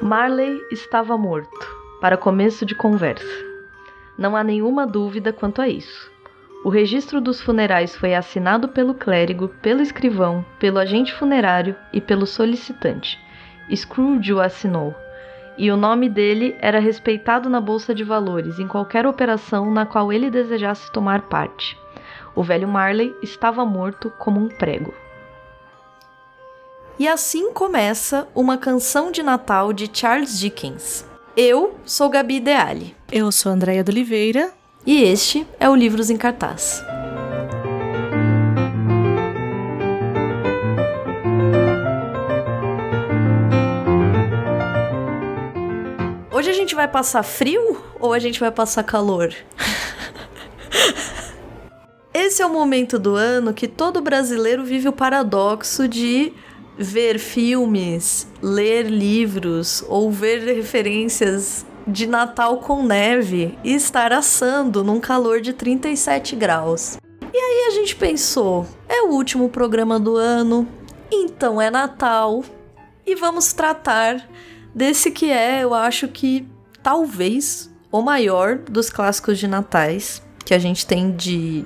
Marley estava morto, para começo de conversa. Não há nenhuma dúvida quanto a isso. O registro dos funerais foi assinado pelo clérigo, pelo escrivão, pelo agente funerário e pelo solicitante. Scrooge o assinou, e o nome dele era respeitado na bolsa de valores em qualquer operação na qual ele desejasse tomar parte. O velho Marley estava morto como um prego. E assim começa uma canção de Natal de Charles Dickens. Eu sou Gabi Deali. Eu sou Andréia de Oliveira. E este é o Livros em Cartaz. Hoje a gente vai passar frio ou a gente vai passar calor? Esse é o momento do ano que todo brasileiro vive o paradoxo de ver filmes, ler livros ou ver referências de Natal com neve e estar assando num calor de 37 graus. E aí a gente pensou, é o último programa do ano, então é Natal e vamos tratar desse que é, eu acho que talvez o maior dos clássicos de natais que a gente tem de,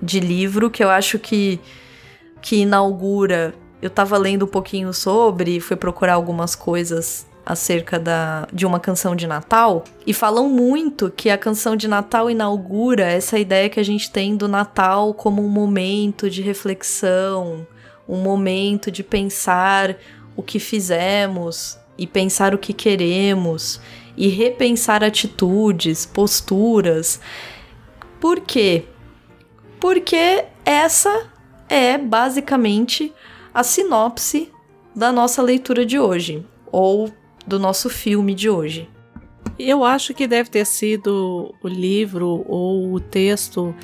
de livro, que eu acho que, que inaugura eu tava lendo um pouquinho sobre, fui procurar algumas coisas acerca da, de uma canção de Natal e falam muito que a canção de Natal inaugura essa ideia que a gente tem do Natal como um momento de reflexão, um momento de pensar o que fizemos e pensar o que queremos e repensar atitudes, posturas. Por quê? Porque essa é basicamente a sinopse da nossa leitura de hoje, ou do nosso filme de hoje. Eu acho que deve ter sido o livro ou o texto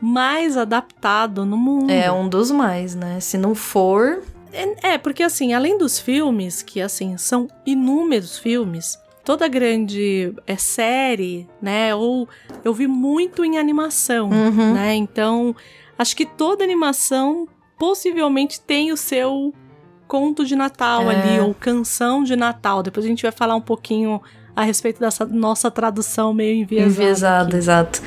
mais adaptado no mundo. É um dos mais, né? Se não for. É, é, porque assim, além dos filmes, que assim, são inúmeros filmes, toda grande é, série, né? Ou eu vi muito em animação, uhum. né? Então, acho que toda animação possivelmente tem o seu conto de Natal é. ali, ou canção de Natal. Depois a gente vai falar um pouquinho a respeito dessa nossa tradução meio enviesada. Enviesada, exato.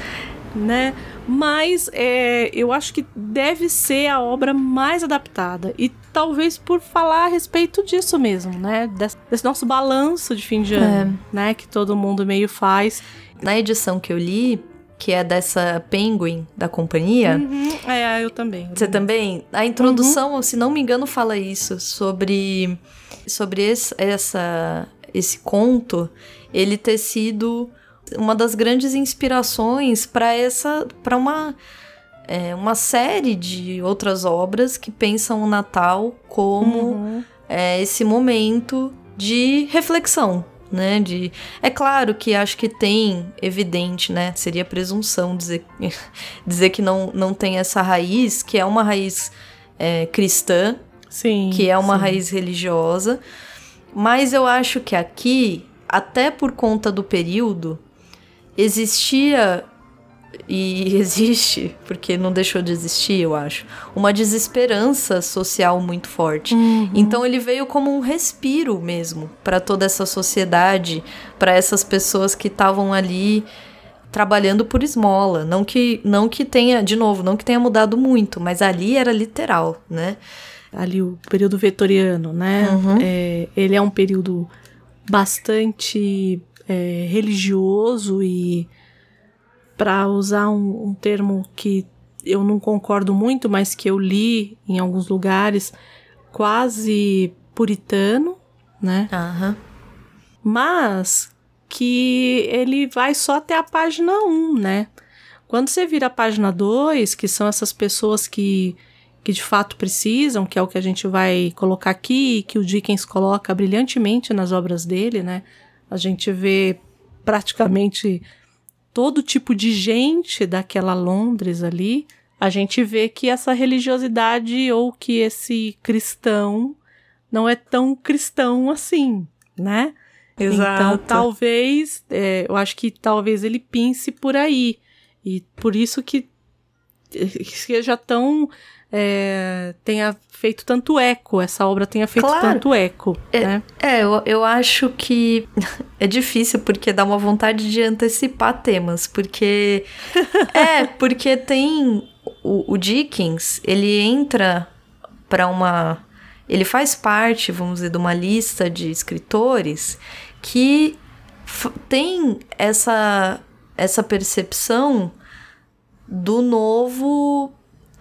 Né? Mas é, eu acho que deve ser a obra mais adaptada. E talvez por falar a respeito disso mesmo, né? Desse, desse nosso balanço de fim de ano, é. né? Que todo mundo meio faz. Na edição que eu li, que é dessa Penguin da companhia. Uhum. É, eu também. Você também? A introdução, uhum. se não me engano, fala isso sobre sobre esse, essa esse conto, ele ter sido uma das grandes inspirações para essa para uma é, uma série de outras obras que pensam o Natal como uhum. é, esse momento de reflexão, né? De é claro que acho que tem evidente, né? Seria presunção dizer, dizer que não, não tem essa raiz, que é uma raiz é, cristã, sim, que é uma sim. raiz religiosa. Mas eu acho que aqui, até por conta do período, existia e existe, porque não deixou de existir, eu acho, uma desesperança social muito forte. Uhum. Então ele veio como um respiro mesmo para toda essa sociedade, para essas pessoas que estavam ali trabalhando por esmola, não que não que tenha, de novo, não que tenha mudado muito, mas ali era literal, né? Ali o período vetoriano, né? Uhum. É, ele é um período bastante é, religioso e para usar um, um termo que eu não concordo muito, mas que eu li em alguns lugares, quase puritano, né? Uhum. Mas que ele vai só até a página 1, né? Quando você vira a página 2, que são essas pessoas que, que de fato precisam, que é o que a gente vai colocar aqui, que o Dickens coloca brilhantemente nas obras dele, né? A gente vê praticamente todo tipo de gente daquela Londres ali, a gente vê que essa religiosidade ou que esse cristão não é tão cristão assim, né? Exato. Então, talvez, é, eu acho que talvez ele pense por aí. E por isso que seja tão é, tenha feito tanto eco, essa obra tenha feito claro. tanto eco. É, né? é eu, eu acho que é difícil porque dá uma vontade de antecipar temas, porque. é, porque tem. O, o Dickens, ele entra para uma. Ele faz parte, vamos dizer, de uma lista de escritores que tem essa, essa percepção do novo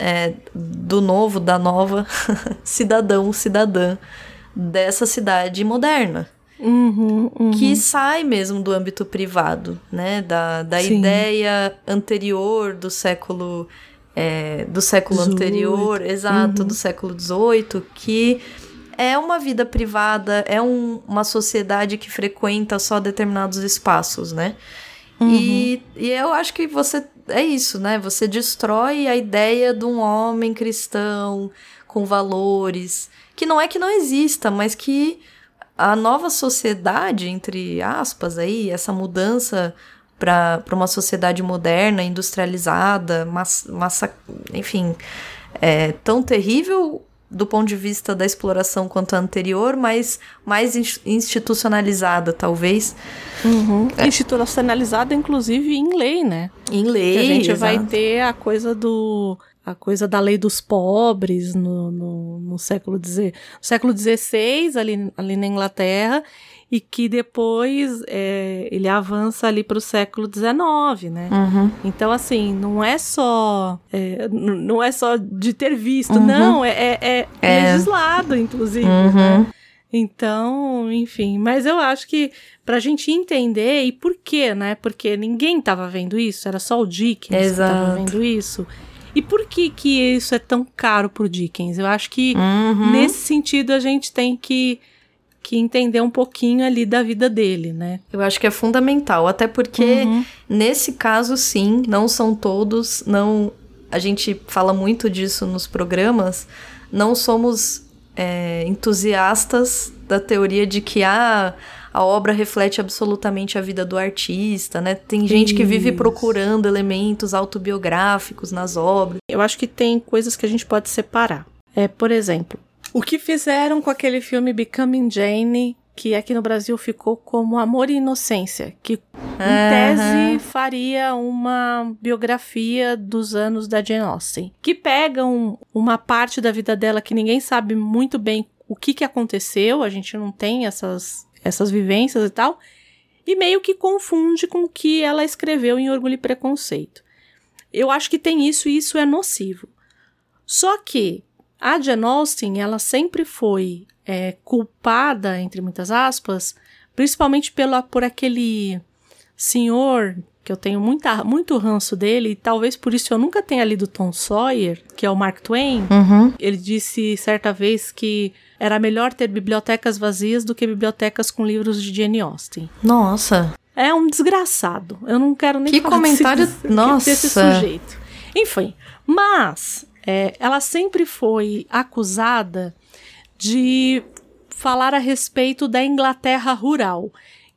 é, do novo, da nova cidadão, cidadã dessa cidade moderna. Uhum, uhum. Que sai mesmo do âmbito privado, né? Da, da ideia anterior do século. É, do século 18. anterior, exato, uhum. do século XVIII, que é uma vida privada, é um, uma sociedade que frequenta só determinados espaços, né? E, e eu acho que você é isso, né? Você destrói a ideia de um homem cristão com valores, que não é que não exista, mas que a nova sociedade, entre aspas, aí, essa mudança para uma sociedade moderna, industrializada, massa, massa enfim, é tão terrível do ponto de vista da exploração quanto a anterior, mas mais institucionalizada, talvez. Uhum. É. Institucionalizada, inclusive, em lei, né? Em lei, que A gente exato. vai ter a coisa do... A coisa da lei dos pobres no, no, no século XVI, século XVI, ali, ali na Inglaterra, e que depois é, ele avança ali para o século XIX, né? Uhum. Então, assim, não é só é, não é só de ter visto, uhum. não, é, é, é, é, legislado, inclusive, uhum. né? Então, enfim, mas eu acho que pra gente entender e por quê, né? Porque ninguém tava vendo isso, era só o Dickens Exato. que tava vendo isso. E por que que isso é tão caro pro Dickens? Eu acho que uhum. nesse sentido a gente tem que que entender um pouquinho ali da vida dele, né? Eu acho que é fundamental, até porque Uhum. nesse caso sim, não são todos, não a gente fala muito disso nos programas, não somos é, entusiastas da teoria de que ah, a obra reflete absolutamente a vida do artista, né? Tem gente que vive procurando elementos autobiográficos nas obras. Eu acho que tem coisas que a gente pode separar. É, por exemplo, o que fizeram com aquele filme Becoming Jane, que aqui no Brasil ficou como Amor e Inocência, que em tese faria uma biografia dos anos da Jane Austen, que pegam uma parte da vida dela que ninguém sabe muito bem o que, que aconteceu, a gente não tem essas, essas vivências e tal, e meio que confunde com o que ela escreveu em Orgulho e Preconceito. Eu acho que tem isso e isso é nocivo. Só que a Jane Austen, ela sempre foi é, culpada, entre muitas aspas, principalmente pela, por aquele senhor que eu tenho muita, muito ranço dele, e talvez por isso eu nunca tenha lido Tom Sawyer, que é o Mark Twain. Uhum. Ele disse certa vez que era melhor ter bibliotecas vazias do que bibliotecas com livros de Jane Austen. Nossa, É um desgraçado. Eu não quero nem Que comentário- desse, nossa. desse sujeito. Enfim, mas é, ela sempre foi acusada de falar a respeito da Inglaterra rural,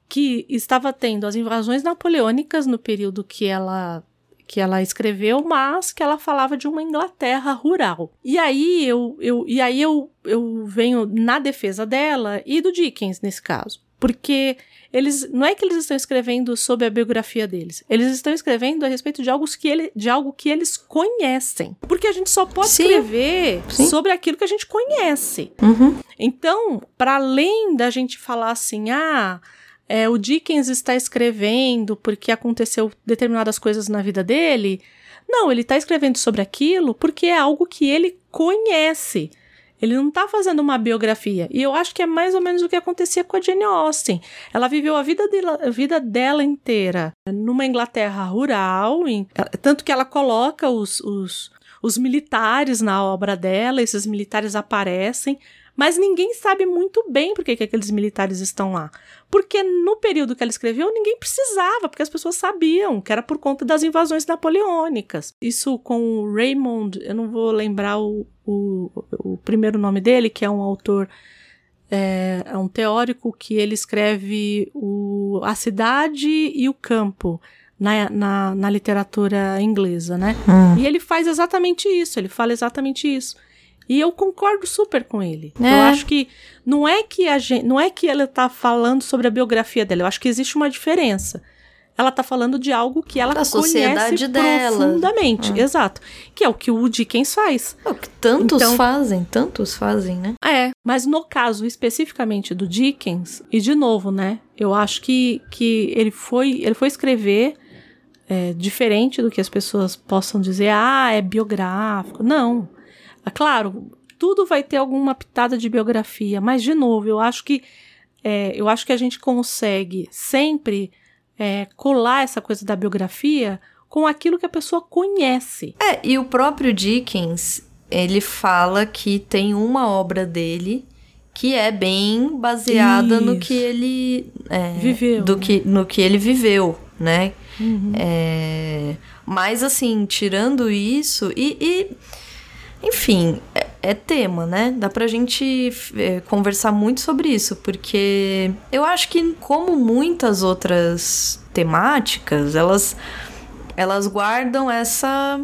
que estava tendo as invasões napoleônicas no período que ela que ela escreveu, mas que ela falava de uma Inglaterra rural. E aí eu, eu e aí eu, eu venho na defesa dela e do Dickens nesse caso, porque eles não é que eles estão escrevendo sobre a biografia deles, eles estão escrevendo a respeito de algo que, ele, de algo que eles conhecem. Porque a gente só pode Sim. escrever Sim. sobre aquilo que a gente conhece. Uhum. Então, para além da gente falar assim, ah, é, o Dickens está escrevendo porque aconteceu determinadas coisas na vida dele. Não, ele está escrevendo sobre aquilo porque é algo que ele conhece. Ele não está fazendo uma biografia. E eu acho que é mais ou menos o que acontecia com a Jane Austen. Ela viveu a vida dela, a vida dela inteira numa Inglaterra rural, em- tanto que ela coloca os, os, os militares na obra dela, esses militares aparecem, mas ninguém sabe muito bem por que, que aqueles militares estão lá. Porque no período que ela escreveu, ninguém precisava, porque as pessoas sabiam que era por conta das invasões napoleônicas. Isso com o Raymond, eu não vou lembrar o, o, o primeiro nome dele, que é um autor, é, é um teórico que ele escreve o, a cidade e o campo na, na, na literatura inglesa, né? Hum. E ele faz exatamente isso, ele fala exatamente isso. E eu concordo super com ele. É. Eu acho que não é que a gente, não é que ela tá falando sobre a biografia dela, eu acho que existe uma diferença. Ela tá falando de algo que ela Da conhece profundamente, Ah. exato, que é o que o Dickens faz. É o que tantos Então- fazem, tantos fazem, né? É, mas no caso especificamente do Dickens, e de novo, né? Eu acho que, que ele foi ele foi escrever é, diferente do que as pessoas possam dizer, ah, é biográfico. Não. É claro, tudo vai ter alguma pitada de biografia, mas de novo, eu acho que é, eu acho que a gente consegue sempre é, colar essa coisa da biografia com aquilo que a pessoa conhece. É, e o próprio Dickens, ele fala que tem uma obra dele que é bem baseada no Isso. que ele é, Viveu, do né? que no que ele viveu, né? Uhum. É, mas assim, tirando isso e, e, enfim, é, é tema, né? Dá pra gente é, conversar muito sobre isso, porque eu acho que como muitas outras temáticas, elas elas guardam essa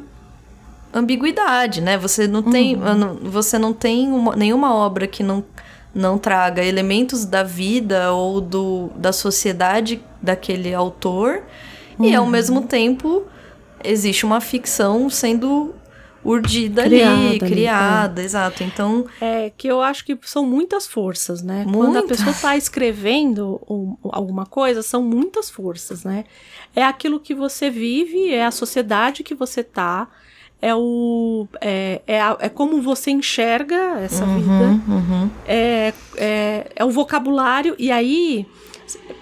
ambiguidade, né? Você não tem, não- você não tem uma- nenhuma obra que não, não traga elementos da vida ou do, da sociedade daquele autor e ao mesmo tempo existe uma ficção sendo urdida Criada ali, ali, criada, exato. Então, É que eu acho que são muitas forças, né? Quando a Muitas. pessoa está escrevendo um- alguma coisa, são muitas forças, né? É aquilo que você vive, é a sociedade que você tá, é o é, é, a- é como você enxerga essa vida, uhum. é, é, é o vocabulário, e aí,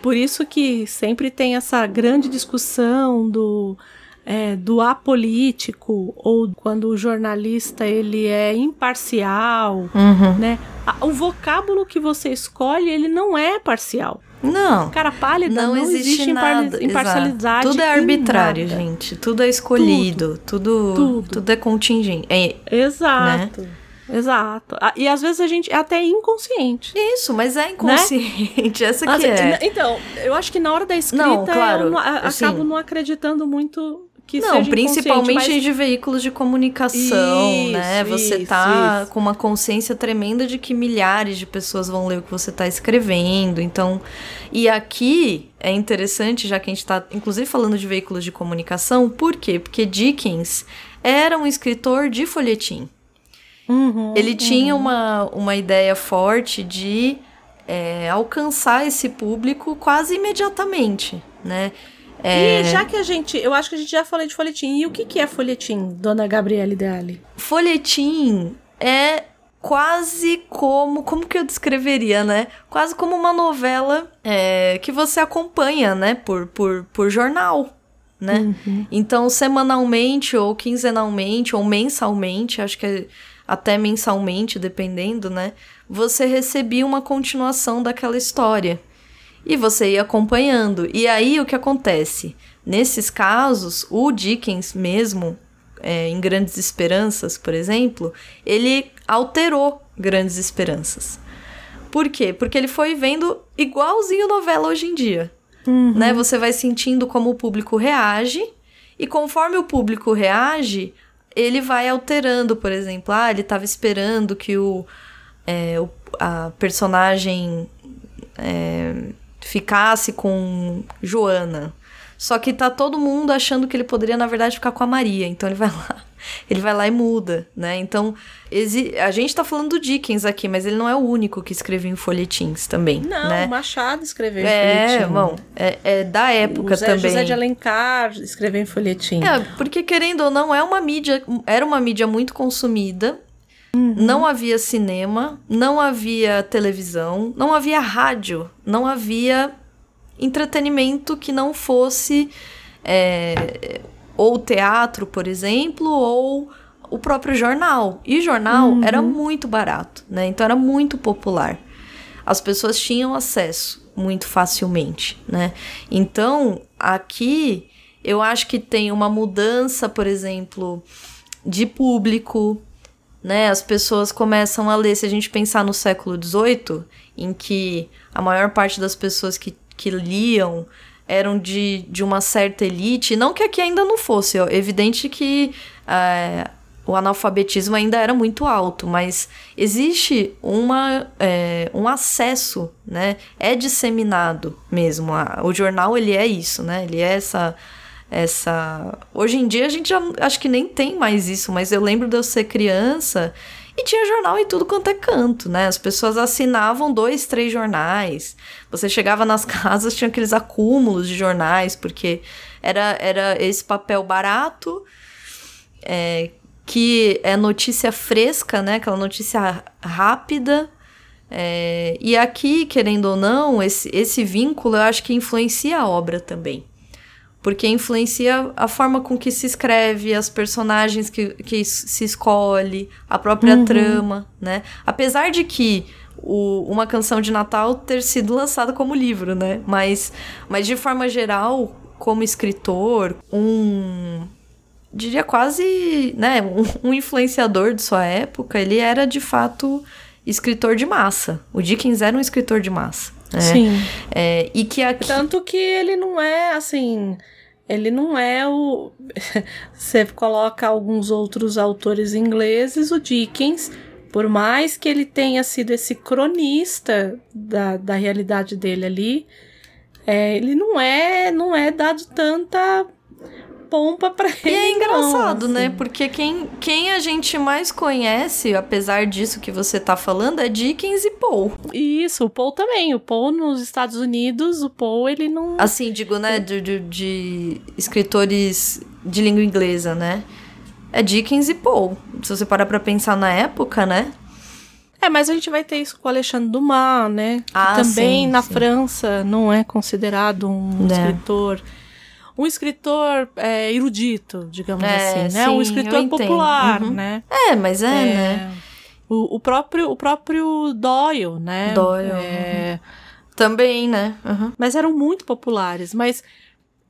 por isso que sempre tem essa grande discussão do, é, do apolítico, ou quando o jornalista ele é imparcial, Uhum. né? O vocábulo que você escolhe, ele não é parcial. Não. Cara pálida Não, não, existe, impar- nada. imparcialidade. exato. Tudo é arbitrário, gente. Tudo é escolhido. Tudo, tudo. Tudo. é contingente. É Exato. Exato. Ah, E às vezes a gente é até inconsciente. isso, mas é inconsciente. Essa que é. Então, eu acho que na hora da escrita Não, claro, eu não- a- assim- acabo não acreditando muito que Não, principalmente inconsciente, de veículos de comunicação, Isso, né? Você tá isso. com uma consciência tremenda de que milhares de pessoas vão ler o que você tá escrevendo. Então, e aqui é interessante, já que a gente tá, inclusive, falando de veículos de comunicação, por quê? Porque Dickens era um escritor de folhetim. mas- Uhum, Ele tinha uma, uma ideia forte de é, alcançar esse público quase imediatamente, né? É, E já que a gente, eu acho que a gente já falou de folhetim. E o que, que é folhetim, dona Gabriele Deali? folhetim é quase como. Como que eu descreveria, né? Quase como uma novela é, que você acompanha, né? Por, por, por jornal. Né? Então, semanalmente, ou quinzenalmente, ou mensalmente, acho que é até mensalmente, dependendo, né? Você recebia uma continuação daquela história. E você ia acompanhando. E aí o que acontece? Nesses casos, o Dickens mesmo, é, em Grandes Esperanças, por exemplo, ele alterou Grandes Esperanças. Por quê? Porque ele foi vendo igualzinho novela hoje em dia. Né? Você vai sentindo como o público reage, e conforme o público reage, ele vai alterando, por exemplo, ah, ele estava esperando que o, é, o- a personagem é, ficasse com Joana. Só que tá todo mundo achando que ele poderia, na verdade, ficar com a Maria. Então ele vai lá. Ele vai lá e muda, né? Então, a gente tá falando do Dickens aqui, mas ele não é o único que escreveu em folhetins também, Não, né? o Machado escreveu em É, folhetim. bom, é, é da época o Zé, também. José de Alencar escreveu em folhetim. É, porque querendo ou não, é uma mídia, era uma mídia muito consumida. Não havia cinema, não havia televisão, não havia rádio, não havia entretenimento que não fosse é, ou teatro, por exemplo, ou o próprio jornal. E jornal era muito barato, né? Então era muito popular. As pessoas tinham acesso muito facilmente, né? Então, aqui eu acho que tem uma mudança, por exemplo, de público, né? As pessoas começam a ler. Se a gente pensar no século XVIII, em que a maior parte das pessoas que, que liam eram de, de uma certa elite. Não que aqui ainda não fosse, ó, evidente que é, o analfabetismo ainda era muito alto, mas existe uma, é, um acesso, né? É disseminado mesmo. O jornal ele é isso, né? Ele é essa essa. Hoje em dia a gente já acho que nem tem mais isso, mas eu lembro de eu ser criança e tinha jornal em tudo quanto é canto, né? As pessoas assinavam dois, três jornais. Você chegava nas casas, tinha aqueles acúmulos de jornais, porque era, era esse papel barato, é, que é notícia fresca, né? Aquela notícia rápida. É, e aqui, querendo ou não, esse, esse vínculo eu acho que influencia a obra também porque influencia a forma com que se escreve, as personagens que, que se escolhe, a própria uhum. trama, né? Apesar de que o, uma canção de Natal ter sido lançada como livro, né? Mas, mas de forma geral, como escritor, um diria quase, né, um, um influenciador de sua época, ele era de fato escritor de massa. O Dickens era um escritor de massa. É, Sim. É, e que aqui... Tanto que ele não é assim. Ele não é o. Você coloca alguns outros autores ingleses, o Dickens, por mais que ele tenha sido esse cronista da, da realidade dele ali, é, ele não é, não é dado tanta pompa pra ele. E é engraçado, não, né? assim. Porque quem, quem a gente mais conhece, apesar disso que você tá falando, é Dickens e Poe. Isso, o Poe também. O Poe nos Estados Unidos, o Poe, ele não. Assim, digo, né? De, de, de escritores de língua inglesa, né? É Dickens e Poe. Se você parar pra pensar na época, né? É, mas a gente vai ter isso com o Alexandre Dumas, né? Ah, também sim, na sim. França não é considerado um É. escritor um escritor é, erudito, digamos É, assim, né? sim, um escritor popular, Uhum. né? É, mas é, É, né? O, o próprio o próprio Doyle, né? Doyle, É, Também, né? Uhum. Mas eram muito populares, mas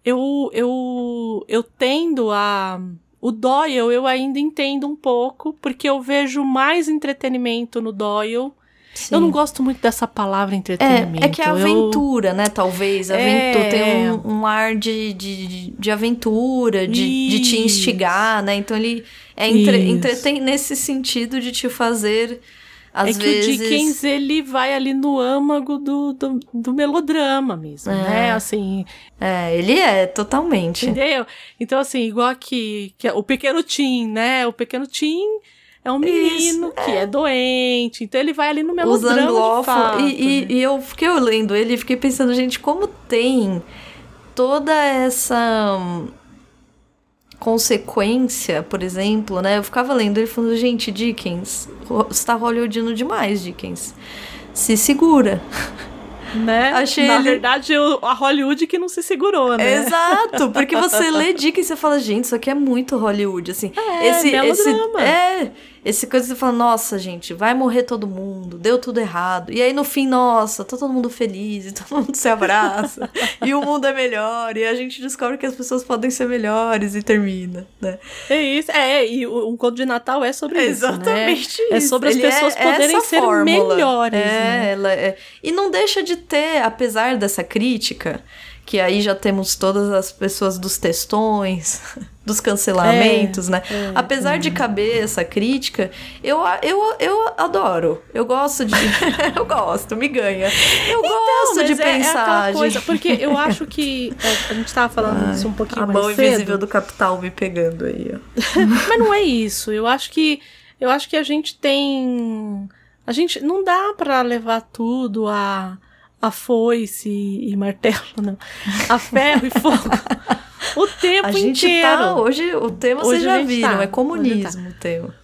eu eu eu tendo a o Doyle eu ainda entendo um pouco, porque eu vejo mais entretenimento no Doyle. Sim. Eu não gosto muito dessa palavra entretenimento. É, é que é Eu- aventura, né? Talvez. Aventura, É. Tem um, um ar de, de, de aventura, de, de te instigar, né? Então ele é entre, entretém nesse sentido de te fazer, às é que vezes. o Dickens, ele vai ali no âmago do, do, do melodrama mesmo, É. né? Assim, É, ele é, totalmente. entendeu? Então, assim, igual aqui, que é o pequeno Tim, né? O pequeno Tim é um menino Isso, que é. doente, então ele vai ali no Os melodrama de anglófonos. fato, E, e, né? e eu fiquei lendo ele e fiquei pensando, gente, como tem toda essa hum, consequência, por exemplo, né? Eu ficava lendo ele falando, gente, Dickens, você tá hollywoodino demais, Dickens. Se segura. né? achei Na ele- verdade, a Hollywood que não se segurou, né? Exato, porque você lê Dickens e você fala, gente, isso aqui é muito Hollywood, assim. É, esse, esse, é, esse coisa que você fala, nossa, gente, vai morrer todo mundo, deu tudo errado. E aí no fim, nossa, tá todo mundo feliz, e todo mundo se abraça, e o mundo é melhor, e a gente descobre que as pessoas podem ser melhores e termina, né? É isso, é, e o- um conto de Natal é sobre isso, né? Exatamente É isso. sobre as Ele pessoas é poderem ser fórmula. melhores, É, né? ela é- E não deixa de ter, apesar dessa crítica, que aí já temos todas as pessoas dos textões, dos cancelamentos, né? é, apesar de caber essa crítica, eu, a- eu, eu adoro. Eu gosto de. eu gosto, me ganha. Eu gosto Mas de é- é pensar. coisa, porque eu acho que é, a gente tava falando isso um pouquinho a mais mão cedo, invisível do capital me pegando aí, ó. mas não é isso. Eu acho que eu acho que a gente tem a gente não dá pra levar tudo a a foice e martelo, não. A ferro e fogo. O tempo A gente inteiro. tá. Hoje o tema Hoje vocês já viram, tá. é comunismo o tema.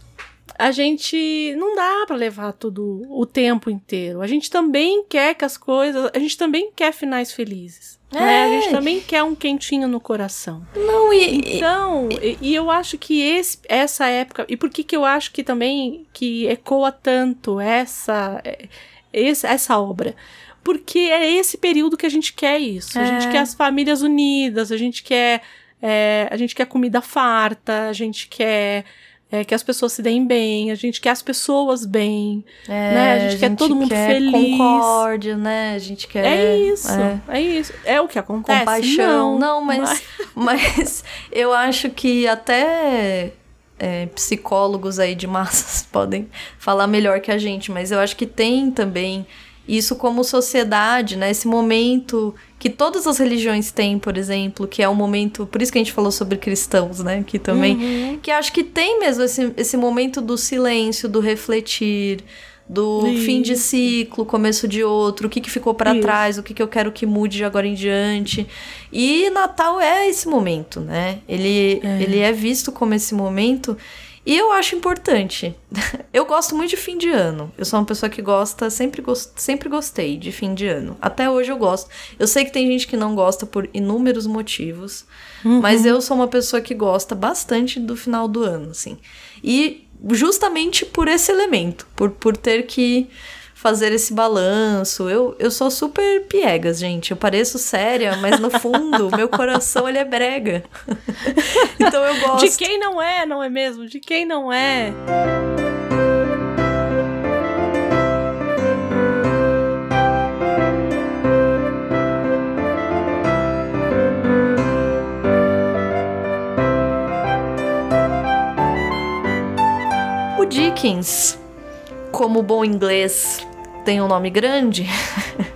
a gente não dá pra levar tudo o tempo inteiro. A gente também quer que as coisas, a gente também quer finais felizes. né? A gente É. também quer um quentinho no coração. Não, e. Então, e, e eu acho que esse, essa época, e por que que eu acho que também que ecoa tanto essa é, esse- essa obra? Porque é esse período que a gente quer isso. A É. gente quer as famílias unidas, a gente quer é, a gente quer comida farta, a gente quer é, que as pessoas se deem bem, a gente quer as pessoas bem, é, né? A gente, a gente quer todo mundo quer feliz. concórdia, né? A gente quer... É isso, é, é isso. É o que acontece. Compaixão. Não, não mas, mas... mas eu acho que até... É, psicólogos aí de massas podem falar melhor que a gente, mas eu acho que tem também isso como sociedade, né? Esse momento que todas as religiões têm, por exemplo, que é um momento, por isso que a gente falou sobre cristãos, né? Que também, uhum. que acho que tem mesmo esse, esse momento do silêncio, do refletir, do isso. fim de ciclo, começo de outro, o que, que ficou para trás, o que, que eu quero que mude de agora em diante. E Natal é esse momento, né? Ele é, ele é visto como esse momento e eu acho importante. Eu gosto muito de fim de ano. Eu sou uma pessoa que gosta, sempre, gost, sempre gostei de fim de ano. Até hoje eu gosto. Eu sei que tem gente que não gosta por inúmeros motivos, uhum. mas eu sou uma pessoa que gosta bastante do final do ano, assim. E justamente por esse elemento, por, por ter que fazer esse balanço. Eu, eu sou super piegas, gente. Eu pareço séria, mas no fundo, meu coração ele é brega. então eu gosto. De quem não é, não é mesmo? De quem não é? O Dickens, como bom inglês tem um nome grande.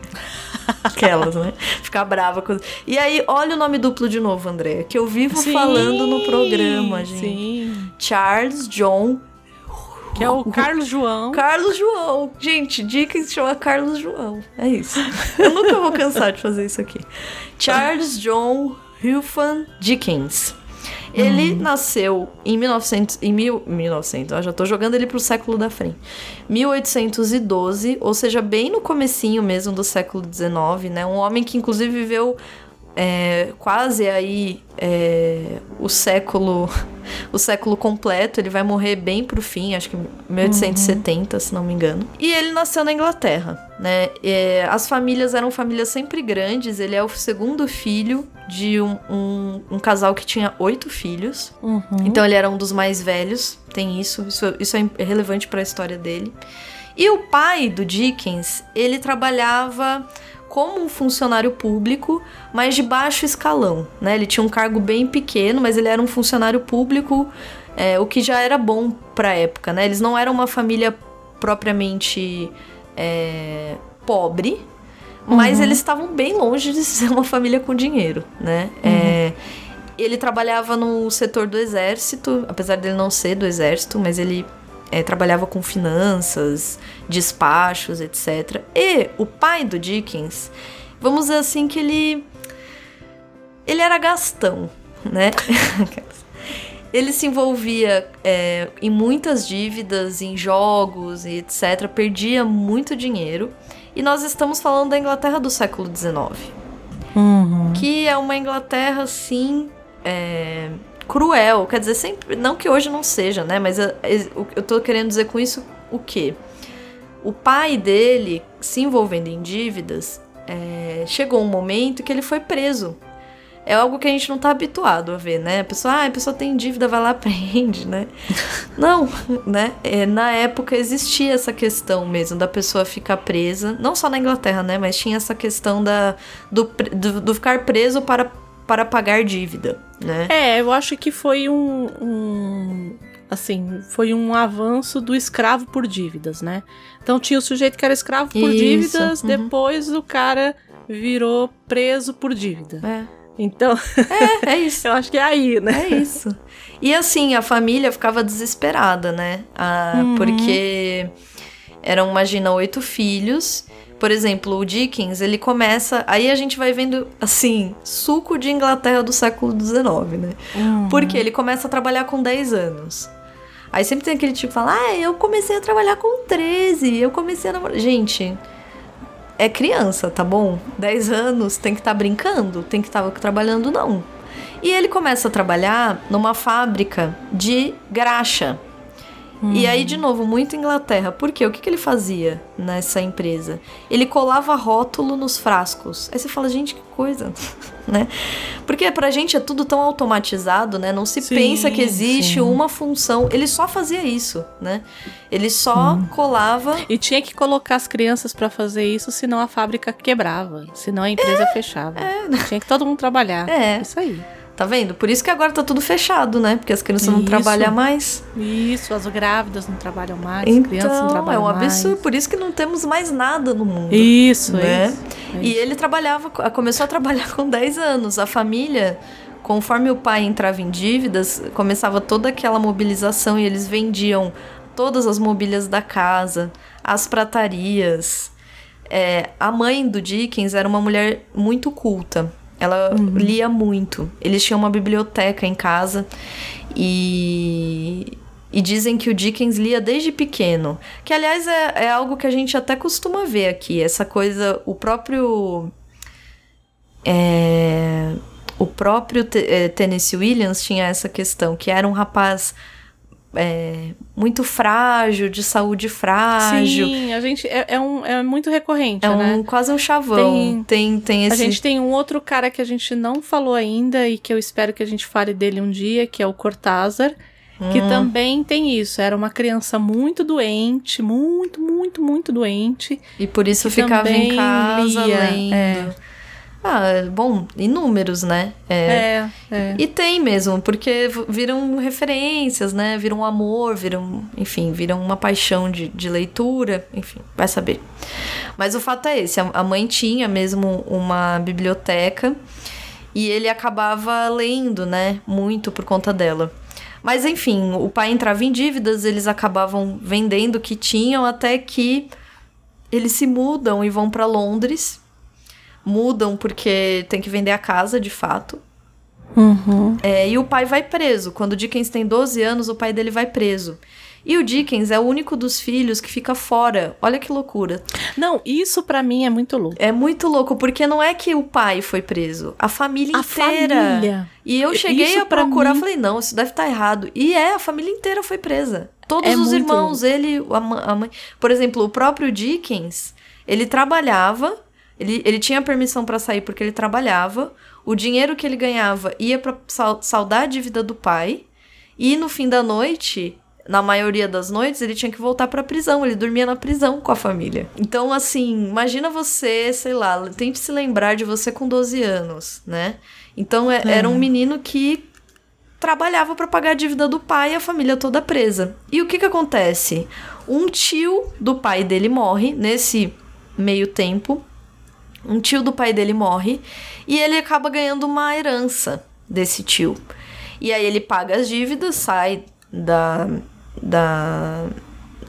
Aquelas, né? Ficar brava com. E aí, olha o nome duplo de novo, André, que eu vivo sim, falando no programa, gente. Sim. Charles John. Que é o Carlos João. Carlos João. Gente, Dickens chama Carlos João. É isso. Eu nunca vou cansar de fazer isso aqui. Charles John Huffman Dickens. Ele uhum. nasceu em 1900, em mil, 1900, ó, já tô jogando ele pro século da frente. 1812, ou seja, bem no comecinho mesmo do século 19, né? Um homem que inclusive viveu é, quase aí é, o século o século completo. Ele vai morrer bem pro fim, acho que 1870, uhum. se não me engano. E ele nasceu na Inglaterra, né? É, as famílias eram famílias sempre grandes. Ele é o segundo filho de um, um, um casal que tinha oito filhos. Uhum. Então ele era um dos mais velhos. Tem isso. Isso, isso é relevante para a história dele. E o pai do Dickens, ele trabalhava como um funcionário público, mas de baixo escalão, né? Ele tinha um cargo bem pequeno, mas ele era um funcionário público, é, o que já era bom para a época, né? Eles não eram uma família propriamente é, pobre, mas uhum. eles estavam bem longe de ser uma família com dinheiro, né? Uhum. É, ele trabalhava no setor do exército, apesar dele não ser do exército, mas ele é, trabalhava com finanças, despachos, etc. E o pai do Dickens, vamos dizer assim que ele ele era gastão, né? ele se envolvia é, em muitas dívidas, em jogos e etc. Perdia muito dinheiro. E nós estamos falando da Inglaterra do século XIX. Uhum. Que é uma Inglaterra, assim, é, cruel. Quer dizer, sempre. Não que hoje não seja, né? Mas eu, eu tô querendo dizer com isso o quê? O pai dele, se envolvendo em dívidas, é, chegou um momento que ele foi preso. É algo que a gente não tá habituado a ver, né? A pessoa, ah, a pessoa tem dívida, vai lá, prende, né? não, né? É, na época existia essa questão mesmo da pessoa ficar presa, não só na Inglaterra, né? Mas tinha essa questão da, do, do, do ficar preso para para pagar dívida, né? É, eu acho que foi um, um assim, foi um avanço do escravo por dívidas, né? Então tinha o sujeito que era escravo por Isso, dívidas, uhum. depois o cara virou preso por dívida. É. Então, é, é isso. eu acho que é aí, né? É isso. E assim, a família ficava desesperada, né? Ah, uhum. Porque eram, imagina, oito filhos por exemplo, o Dickens, ele começa. Aí a gente vai vendo, assim, suco de Inglaterra do século XIX, né? Uhum. Porque ele começa a trabalhar com 10 anos. Aí sempre tem aquele tipo que fala: Ah, eu comecei a trabalhar com 13, eu comecei a namorar. Gente, é criança, tá bom? 10 anos tem que estar tá brincando, tem que estar tá trabalhando, não. E ele começa a trabalhar numa fábrica de graxa. Hum. E aí, de novo, muito Inglaterra. Por quê? O que, que ele fazia nessa empresa? Ele colava rótulo nos frascos. Aí você fala, gente, que coisa, né? Porque pra gente é tudo tão automatizado, né? Não se sim, pensa que existe sim. uma função. Ele só fazia isso, né? Ele só hum. colava. E tinha que colocar as crianças para fazer isso, senão a fábrica quebrava. Senão a empresa é, fechava. É. Tinha que todo mundo trabalhar. É. Isso aí. Tá vendo? Por isso que agora tá tudo fechado, né? Porque as crianças isso. não trabalham mais. Isso, as grávidas não trabalham mais, então, as crianças não trabalham mais. É um absurdo, mais. por isso que não temos mais nada no mundo. Isso, né? isso. É e ele trabalhava, começou a trabalhar com 10 anos. A família, conforme o pai entrava em dívidas, começava toda aquela mobilização e eles vendiam todas as mobílias da casa, as pratarias. É, a mãe do Dickens era uma mulher muito culta. Ela uhum. lia muito. Eles tinham uma biblioteca em casa e, e dizem que o Dickens lia desde pequeno. Que, aliás, é, é algo que a gente até costuma ver aqui. Essa coisa, o próprio. É, o próprio é, Tennessee Williams tinha essa questão, que era um rapaz é, muito frágil, de saúde frágil. Sim, a gente é, é, um, é muito recorrente, é né? Um, quase um chavão. Tem, tem, tem esse... A gente tem um outro cara que a gente não falou ainda e que eu espero que a gente fale dele um dia, que é o Cortázar. Que hum. também tem isso, era uma criança muito doente, muito, muito, muito doente. E por isso ficava em casa lia, lendo. É. Ah, bom, inúmeros, né? É, é, é, E tem mesmo, porque viram referências, né? Viram amor, viram, enfim, viram uma paixão de, de leitura, enfim, vai saber. Mas o fato é esse: a mãe tinha mesmo uma biblioteca e ele acabava lendo, né? Muito por conta dela. Mas enfim, o pai entrava em dívidas, eles acabavam vendendo o que tinham até que eles se mudam e vão para Londres mudam porque tem que vender a casa, de fato. Uhum. É, e o pai vai preso. Quando o Dickens tem 12 anos, o pai dele vai preso. E o Dickens é o único dos filhos que fica fora. Olha que loucura. Não, isso para mim é muito louco. É muito louco, porque não é que o pai foi preso, a família a inteira. Família. E eu cheguei isso a procurar, mim... falei, não, isso deve estar tá errado. E é, a família inteira foi presa. Todos é os irmãos, louco. ele, a, a mãe. Por exemplo, o próprio Dickens, ele trabalhava ele, ele tinha permissão para sair porque ele trabalhava. O dinheiro que ele ganhava ia para saldar a dívida do pai. E no fim da noite, na maioria das noites, ele tinha que voltar para a prisão. Ele dormia na prisão com a família. Então, assim, imagina você, sei lá, tente se lembrar de você com 12 anos, né? Então, é, é. era um menino que trabalhava para pagar a dívida do pai e a família toda presa. E o que que acontece? Um tio do pai dele morre nesse meio tempo um tio do pai dele morre e ele acaba ganhando uma herança desse tio. E aí ele paga as dívidas, sai da. da.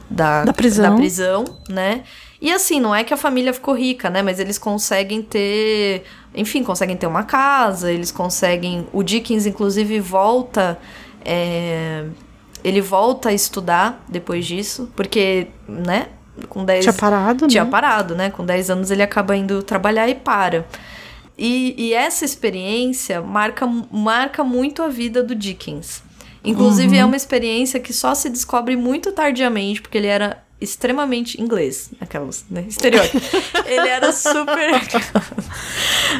da, da prisão. da prisão, né? E assim, não é que a família ficou rica, né? Mas eles conseguem ter. Enfim, conseguem ter uma casa, eles conseguem. O Dickens, inclusive, volta. É, ele volta a estudar depois disso, porque, né? Com 10 Tinha parado, Tinha né? parado, né? Com 10 anos ele acaba indo trabalhar e para. E, e, essa experiência marca, marca muito a vida do Dickens. Inclusive, uhum. é uma experiência que só se descobre muito tardiamente, porque ele era extremamente inglês, aquelas, né? Estereótipo. ele era super.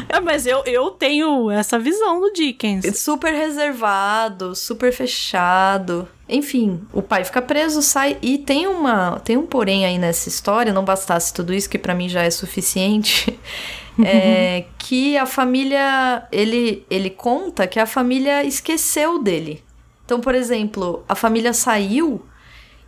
é, mas eu, eu tenho essa visão do Dickens. Super reservado, super fechado. Enfim, o pai fica preso, sai e tem uma tem um porém aí nessa história, não bastasse tudo isso que para mim já é suficiente. é que a família ele ele conta que a família esqueceu dele. Então, por exemplo, a família saiu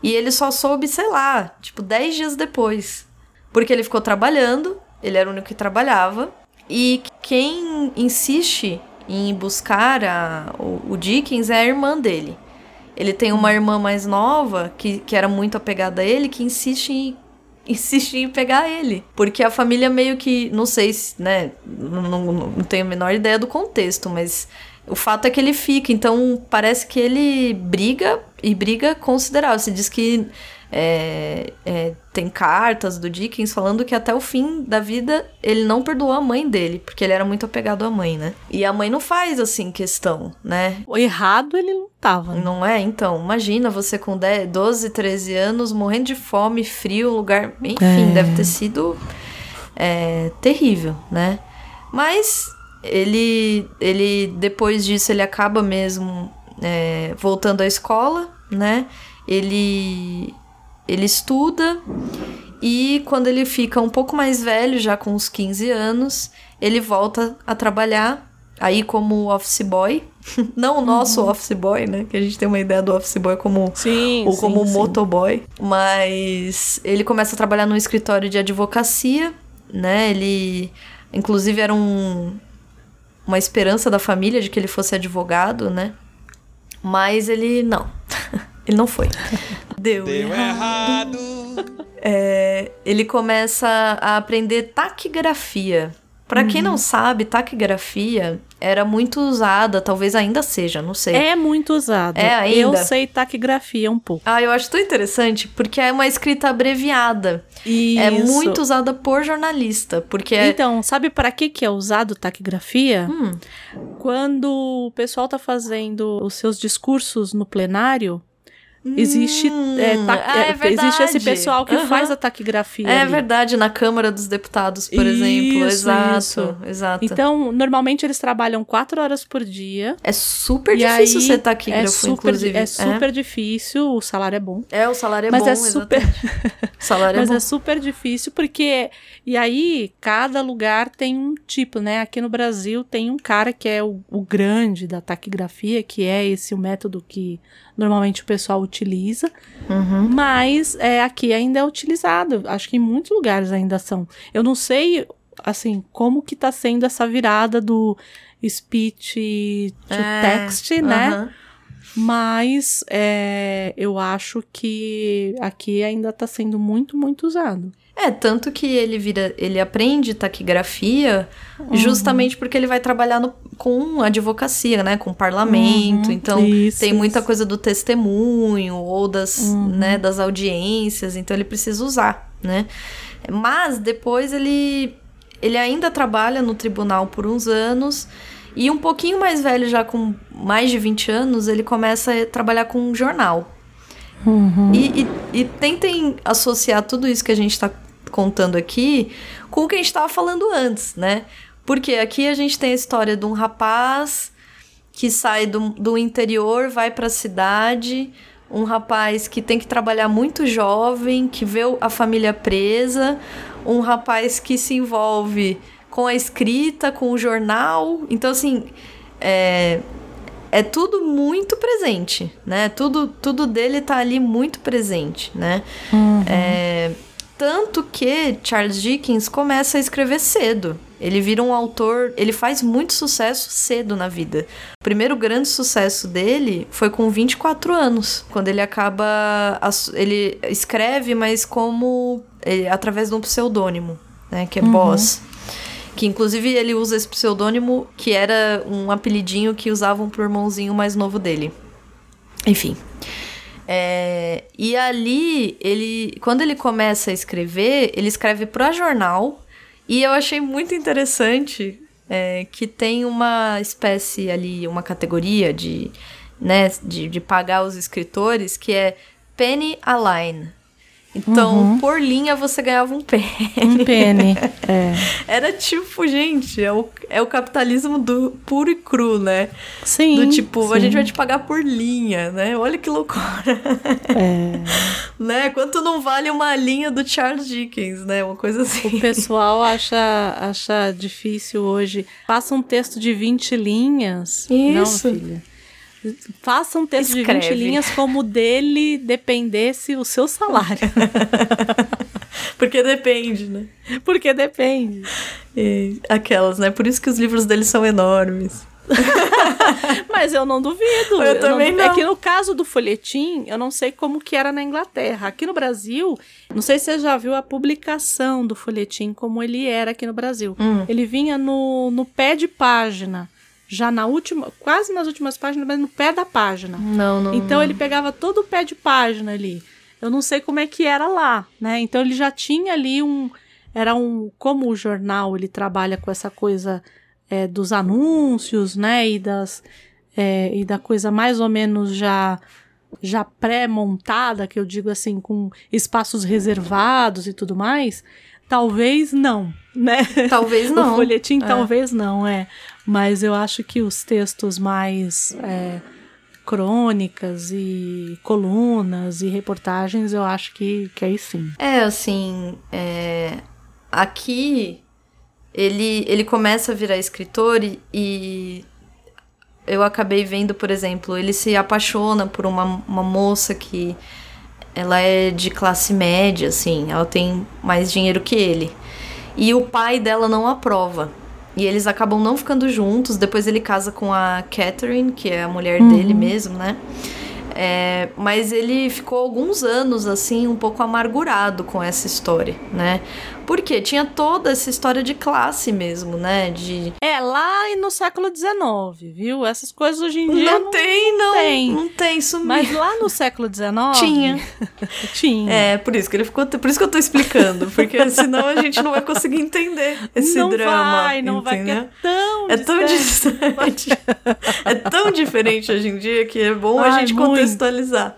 e ele só soube, sei lá, tipo 10 dias depois. Porque ele ficou trabalhando, ele era o único que trabalhava. E quem insiste em buscar a, o, o Dickens é a irmã dele. Ele tem uma irmã mais nova que, que era muito apegada a ele, que insiste em, insiste em pegar ele. Porque a família meio que. Não sei se, né? Não, não, não tenho a menor ideia do contexto, mas o fato é que ele fica. Então parece que ele briga. e briga considerável. Se diz que é, é, tem cartas do Dickens falando que até o fim da vida ele não perdoou a mãe dele, porque ele era muito apegado à mãe, né? E a mãe não faz assim questão, né? O errado ele não tava. Né? Não é? Então, imagina você com 10, 12, 13 anos, morrendo de fome, frio, lugar. Enfim, é. deve ter sido é, terrível, né? Mas ele, ele, depois disso, ele acaba mesmo é, voltando à escola, né? Ele ele estuda e quando ele fica um pouco mais velho, já com uns 15 anos, ele volta a trabalhar aí como office boy. Não o nosso uhum. office boy, né? Que a gente tem uma ideia do office boy como sim, ou como sim, motoboy, mas ele começa a trabalhar num escritório de advocacia, né? Ele inclusive era um uma esperança da família de que ele fosse advogado, né? Mas ele não. ele não foi. Deu, Deu errado. errado. É, ele começa a aprender taquigrafia. Para uhum. quem não sabe, taquigrafia era muito usada, talvez ainda seja, não sei. É muito usada. É ainda. Eu sei taquigrafia um pouco. Ah, eu acho tão interessante porque é uma escrita abreviada. É Isso. É muito usada por jornalista, porque é... Então, sabe para que que é usado taquigrafia? Hum. Quando o pessoal tá fazendo os seus discursos no plenário, Existe, hum, é, ta, ah, é, é existe esse pessoal que uhum. faz a taquigrafia. É ali. verdade, na Câmara dos Deputados, por isso, exemplo. Exato, isso. exato. Então, normalmente eles trabalham quatro horas por dia. É super difícil ser taquígrafo, é super, inclusive. É super é. difícil, o salário é bom. É, o salário é mas bom, é super... salário é mas é, é super difícil porque... E aí, cada lugar tem um tipo, né? Aqui no Brasil tem um cara que é o, o grande da taquigrafia, que é esse o método que normalmente o pessoal utiliza, uhum. mas é, aqui ainda é utilizado. Acho que em muitos lugares ainda são. Eu não sei, assim, como que tá sendo essa virada do speech to é, text, né? Mas é, eu acho que aqui ainda está sendo muito, muito usado. É, tanto que ele vira, ele aprende taquigrafia uhum. justamente porque ele vai trabalhar no, com advocacia, né, com parlamento. Uhum, então isso, tem muita isso. coisa do testemunho ou das, uhum. né, das audiências, então ele precisa usar, né? Mas depois ele ele ainda trabalha no tribunal por uns anos e um pouquinho mais velho, já com mais de 20 anos, ele começa a trabalhar com um jornal. Uhum. E, e, e, tentem associar tudo isso que a gente está contando aqui com o que a gente estava falando antes, né? Porque aqui a gente tem a história de um rapaz que sai do, do interior, vai para a cidade, um rapaz que tem que trabalhar muito jovem, que vê a família presa, um rapaz que se envolve com a escrita, com o jornal. Então, assim, é, é tudo muito presente, né? Tudo, tudo dele tá ali muito presente, né? Uhum. É, tanto que Charles Dickens começa a escrever cedo. Ele vira um autor, ele faz muito sucesso cedo na vida. O primeiro grande sucesso dele foi com 24 anos, quando ele acaba ele escreve, mas como ele, através de um pseudônimo, né, que é uhum. Boss. Que inclusive ele usa esse pseudônimo que era um apelidinho que usavam pro irmãozinho mais novo dele. Enfim. É, e ali, ele, quando ele começa a escrever, ele escreve para jornal. E eu achei muito interessante é, que tem uma espécie ali, uma categoria de, né, de, de pagar os escritores que é penny a line. Então, uhum. por linha, você ganhava um penny. Um penny, é. Era tipo, gente, é o, é o capitalismo do puro e cru, né? Sim. Do tipo, sim. a gente vai te pagar por linha, né? Olha que loucura. É. né? Quanto não vale uma linha do Charles Dickens, né? Uma coisa assim. O pessoal acha, acha difícil hoje. Passa um texto de 20 linhas. Isso. Não, filha. Faça um texto Escreve. de 20 linhas como dele dependesse o seu salário. Porque depende, né? Porque depende. E aquelas, né? Por isso que os livros dele são enormes. Mas eu não duvido. Eu, eu também não, não. É que no caso do folhetim, eu não sei como que era na Inglaterra. Aqui no Brasil, não sei se você já viu a publicação do folhetim, como ele era aqui no Brasil. Hum. Ele vinha no, no pé de página já na última, quase nas últimas páginas, mas no pé da página. Não, não. Então não. ele pegava todo o pé de página ali. Eu não sei como é que era lá, né? Então ele já tinha ali um. Era um. Como o jornal ele trabalha com essa coisa é, dos anúncios, né? E das. É, e da coisa mais ou menos já já pré-montada, que eu digo assim, com espaços reservados e tudo mais, talvez não, né? Talvez não. o folhetim É. talvez não, é. Mas eu acho que os textos mais é, crônicas e colunas e reportagens, eu acho que, que aí sim. É, assim, é, aqui ele, ele começa a virar escritor e, e eu acabei vendo, por exemplo, ele se apaixona por uma, uma moça que ela é de classe média, assim, ela tem mais dinheiro que ele. E o pai dela não aprova. E eles acabam não ficando juntos. Depois ele casa com a Catherine, que é a mulher dele mesmo, né? É, mas ele ficou alguns anos, assim, um pouco amargurado com essa história, né? Porque tinha toda essa história de classe mesmo, né? De. É, lá e no século XIX, viu? Essas coisas hoje em dia Não, tem, não. tem. Não tem, sumiu. Mas lá no século XIX... Tinha. tinha. É, por isso que ele ficou. Por isso que eu tô explicando. Porque senão a gente não vai conseguir entender esse não drama. vai, não vai, porque entendeu? é tão É tão distante. distante. é tão diferente hoje em dia que é bom a Ai, gente muito. contextualizar.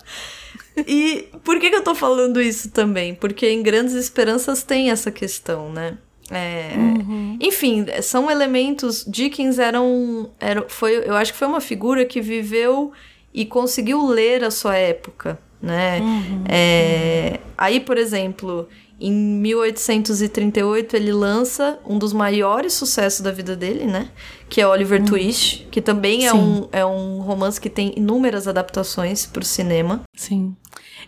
E por que, que eu tô falando isso também? Porque em Grandes Esperanças tem essa questão, né? É, Uhum. Enfim, são elementos. Dickens era um. Era, foi, eu acho que foi uma figura que viveu e conseguiu ler a sua época, né? Uhum. É, aí, por exemplo, em 1838 ele lança um dos maiores sucessos da vida dele, né? Que é Oliver Twist, que também é um, é um romance que tem inúmeras adaptações para o cinema. Sim.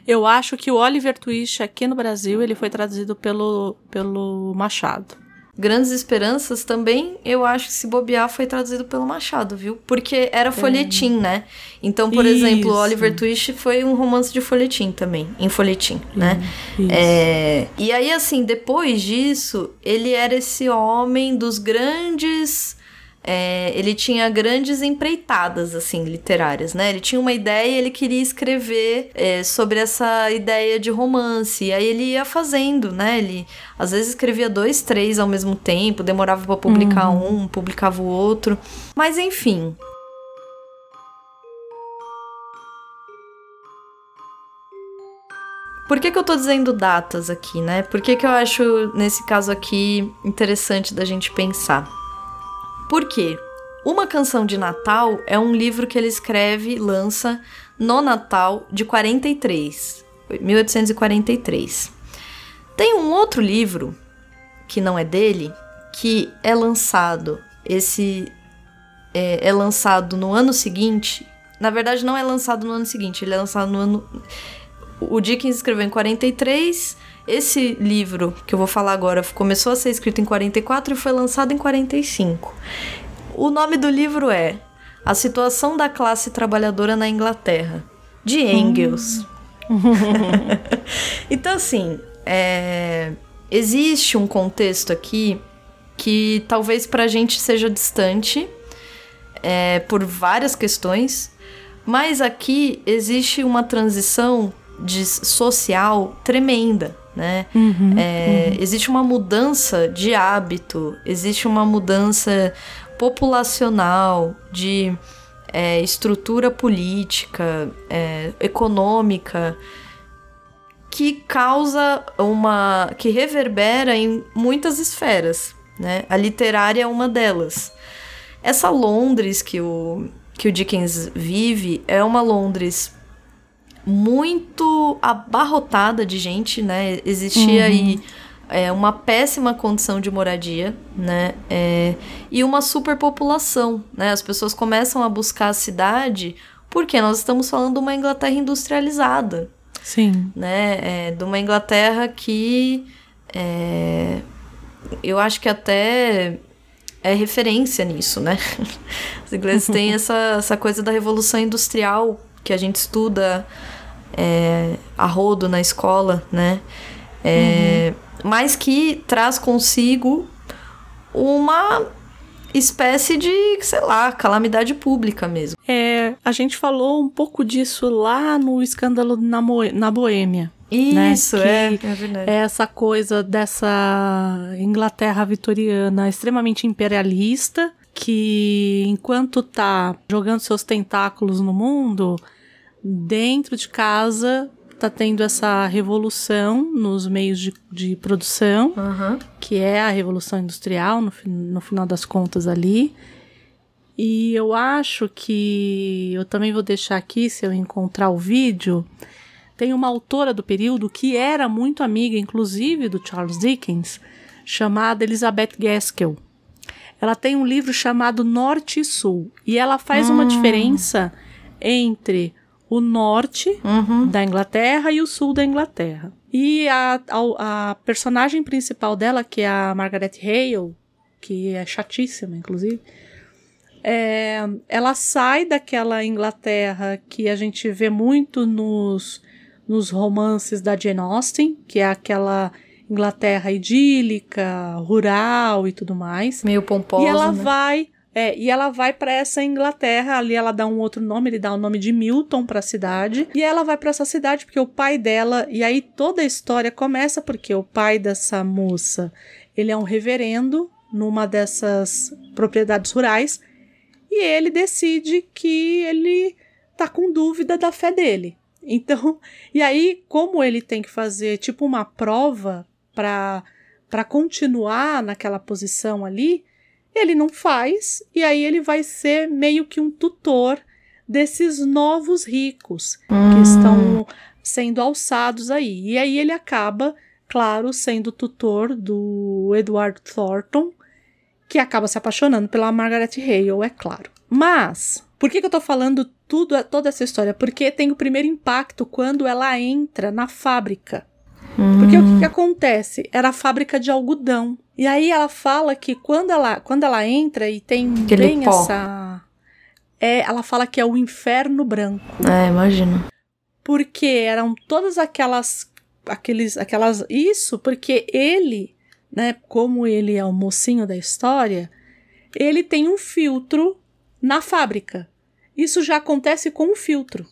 Eu acho que o Oliver Twist aqui no Brasil, ele foi traduzido pelo, pelo Machado. Grandes Esperanças também, eu acho que se bobear foi traduzido pelo Machado, viu? Porque era folhetim, né? Então, por exemplo, Isso. Oliver Twist foi um romance de folhetim também, em folhetim, né? Isso. É, e aí, assim, depois disso, ele era esse homem dos grandes. É, ele tinha grandes empreitadas, assim, literárias, né? Ele tinha uma ideia e ele queria escrever é, sobre essa ideia de romance. E aí ele ia fazendo, né? Ele às vezes escrevia dois, três ao mesmo tempo, demorava pra publicar um, publicava o outro. Mas enfim, Por que, que eu tô dizendo datas aqui, né? Por que, que eu acho, nesse caso aqui, interessante da gente pensar? Por quê? Uma Canção de Natal é um livro que ele escreve, lança no Natal de 43, 1843. Tem um outro livro, que não é dele, que é lançado, esse é, é lançado no ano seguinte. Na verdade, não é lançado no ano seguinte, ele é lançado no ano. O Dickens escreveu em 43. Esse livro que eu vou falar agora começou a ser escrito em 44 e foi lançado em 45. O nome do livro é A Situação da Classe Trabalhadora na Inglaterra, de Engels. então, assim, é, existe um contexto aqui que talvez pra gente seja distante é, por várias questões, mas aqui existe uma transição de social tremenda, né? É, Existe uma mudança de hábito, existe uma mudança populacional, de é, estrutura política, é, econômica, que causa uma. que reverbera em muitas esferas, né? A literária é uma delas. Essa Londres que o, que o Dickens vive é uma Londres muito abarrotada de gente, né? Existia aí é, uma péssima condição de moradia, né? É, e uma superpopulação, né? As pessoas começam a buscar a cidade porque nós estamos falando de uma Inglaterra industrializada, Sim. né? É, de uma Inglaterra que é, eu acho que até é referência nisso, né? Os ingleses têm essa, essa coisa da revolução industrial que a gente estuda é, a rodo na escola, né? É, Mas que traz consigo uma espécie de, sei lá, calamidade pública mesmo. É, a gente falou um pouco disso lá no escândalo na, Mo na Boêmia. Isso, né? é, é verdade. É essa coisa dessa Inglaterra vitoriana extremamente imperialista, que enquanto tá jogando seus tentáculos no mundo, dentro de casa tá tendo essa revolução nos meios de, de produção, Uhum. que é a revolução industrial, no, no final das contas ali. E eu acho que eu também vou deixar aqui, se eu encontrar o vídeo, tem uma autora do período que era muito amiga, inclusive, do Charles Dickens, chamada Elizabeth Gaskell. Ela tem um livro chamado Norte e Sul, e ela faz uma diferença entre o norte Uhum. da Inglaterra e o sul da Inglaterra. E a, a, a personagem principal dela, que é a Margaret Hale, que é chatíssima, inclusive, é, ela sai daquela Inglaterra que a gente vê muito nos, nos romances da Jane Austen, que é aquela Inglaterra idílica, rural e tudo mais. Meio pomposa, E ela né? vai, é, e ela vai para essa Inglaterra, ali ela dá um outro nome, ele dá o nome de Milton para a cidade, e ela vai para essa cidade porque o pai dela, e aí toda a história começa porque o pai dessa moça, ele é um reverendo numa dessas propriedades rurais, e ele decide que ele tá com dúvida da fé dele. Então, e aí como ele tem que fazer tipo uma prova para para continuar naquela posição ali, ele não faz, e aí ele vai ser meio que um tutor desses novos ricos que Hum. estão sendo alçados aí. E aí ele acaba, claro, sendo tutor do Edward Thornton, que acaba se apaixonando pela Margaret Hale, é claro. Mas, por que, que eu tô falando tudo, toda essa história? Porque tem o primeiro impacto quando ela entra na fábrica. Porque o que, que acontece? Era a fábrica de algodão. E aí ela fala que quando ela, quando ela entra e tem Aquele bem pó. essa. É, ela fala que é o inferno branco. É, imagino. Porque eram todas aquelas. Aqueles, aquelas. Isso, porque ele, né, como ele é o mocinho da história, ele tem um filtro na fábrica. Isso já acontece com o filtro.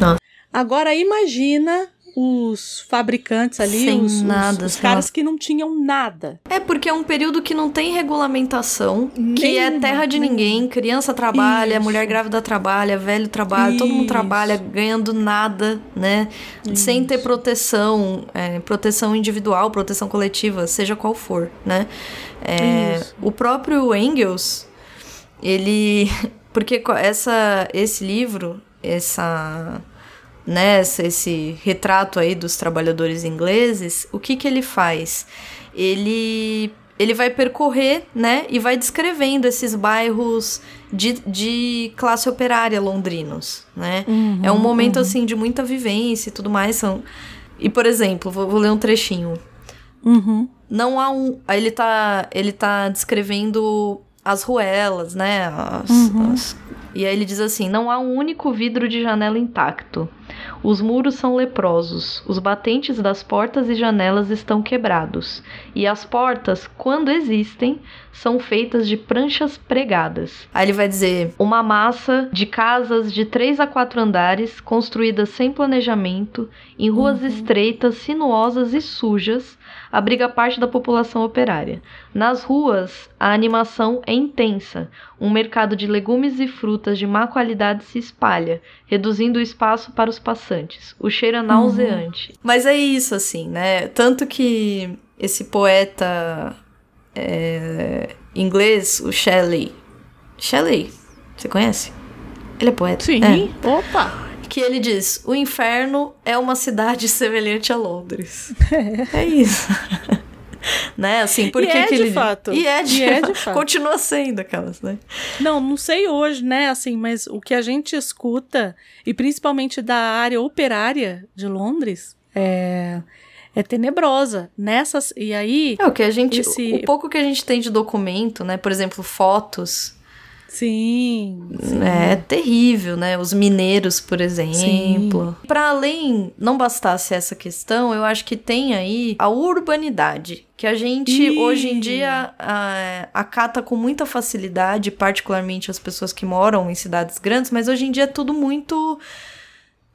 Ah. Agora imagina os fabricantes ali, Sem os, os- nada, os sei caras que não tinham nada. É porque é um período que não tem regulamentação, que é terra de ninguém, criança trabalha, Isso. mulher grávida trabalha, velho trabalha, todo mundo Isso. trabalha ganhando nada, né? Sem ter Isso. proteção, é, proteção individual, proteção coletiva, seja qual for, né? É, Isso. o próprio Engels, ele... Porque essa, esse livro, essa né, esse- retrato aí dos trabalhadores ingleses, o que que ele faz? Ele ele vai percorrer, né, e vai descrevendo esses bairros de, de classe operária londrinos, né? é um momento assim de muita vivência e tudo mais, são e por exemplo, vou, vou ler um trechinho. Uhum. Não há um, aí ele tá ele tá descrevendo as ruelas, né? as- Uhum. as- e aí ele diz assim: não há um único vidro de janela intacto. Os muros são leprosos, os batentes das portas e janelas estão quebrados, e as portas, quando existem, são feitas de pranchas pregadas. Aí ele vai dizer: uma massa de casas de três a quatro andares, construídas sem planejamento, em ruas estreitas, sinuosas e sujas, abriga parte da população operária. Nas ruas, a animação é intensa. Um mercado de legumes e frutas de má qualidade se espalha, reduzindo o espaço para os passantes. O cheiro é nauseante. Mas é isso, assim, né? Tanto que esse poeta é, inglês, o Shelley. Shelley, você conhece? Ele é poeta. Sim. É Opa! Que ele diz: o inferno é uma cidade semelhante a Londres. É isso. né? Assim, por E que é que de ele fato. E é de, E é de fato. fato. Continua sendo aquelas, né? Não, não sei hoje, né? Assim, mas o que a gente escuta, e principalmente da área operária de Londres, é, é tenebrosa. Nessas. E aí. É o que a gente, Esse- o pouco que a gente tem de documento, né? Por exemplo, fotos Sim. sim. É terrível, né? Os mineiros, por exemplo. Para além, não bastasse essa questão, eu acho que tem aí a urbanidade, que a gente Ih. hoje em dia a, acata com muita facilidade, particularmente as pessoas que moram em cidades grandes, mas hoje em dia é tudo muito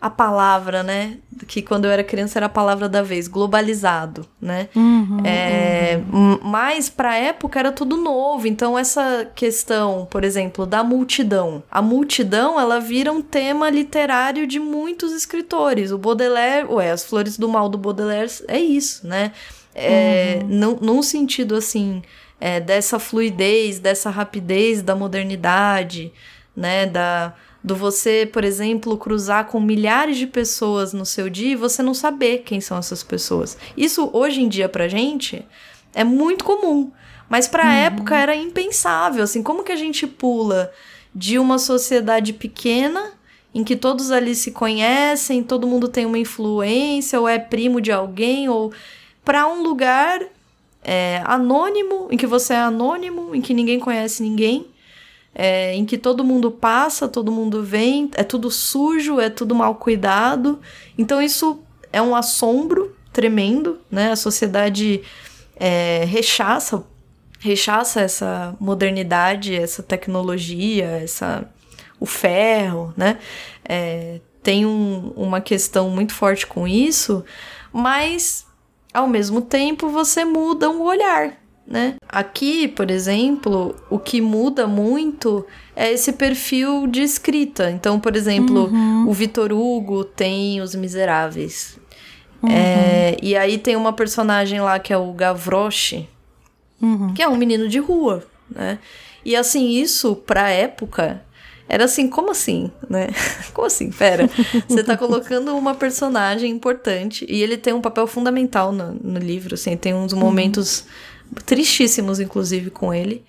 a palavra, né? Que quando eu era criança era a palavra da vez, globalizado, né? Uhum, é, uhum. Mas pra época era tudo novo. Então, essa questão, por exemplo, da multidão. A multidão, ela vira um tema literário de muitos escritores. O Baudelaire, ué, As Flores do Mal do Baudelaire é isso, né? É, uhum. num, num sentido assim, é, dessa fluidez, dessa rapidez da modernidade, né? Da do você, por exemplo, cruzar com milhares de pessoas no seu dia e você não saber quem são essas pessoas. Isso hoje em dia pra gente é muito comum, mas pra uhum. época era impensável, assim, como que a gente pula de uma sociedade pequena em que todos ali se conhecem, todo mundo tem uma influência ou é primo de alguém ou para um lugar é, anônimo, em que você é anônimo, em que ninguém conhece ninguém é, em que todo mundo passa, todo mundo vem, é tudo sujo, é tudo mal cuidado. Então isso é um assombro tremendo, né? A sociedade é, rechaça, rechaça essa modernidade, essa tecnologia, essa o ferro, né? É, tem um, uma questão muito forte com isso, mas ao mesmo tempo você muda o olhar, né? Aqui, por exemplo, o que muda muito é esse perfil de escrita. Então, por exemplo, uhum. o Vitor Hugo tem Os Miseráveis. Uhum. É, e aí tem uma personagem lá que é o Gavroche, uhum. que é um menino de rua, né? E assim, isso pra época era assim, como assim, né? Como assim? Pera, você tá colocando uma personagem importante e ele tem um papel fundamental no, no livro, assim, tem uns momentos uhum tristíssimos, inclusive, com ele.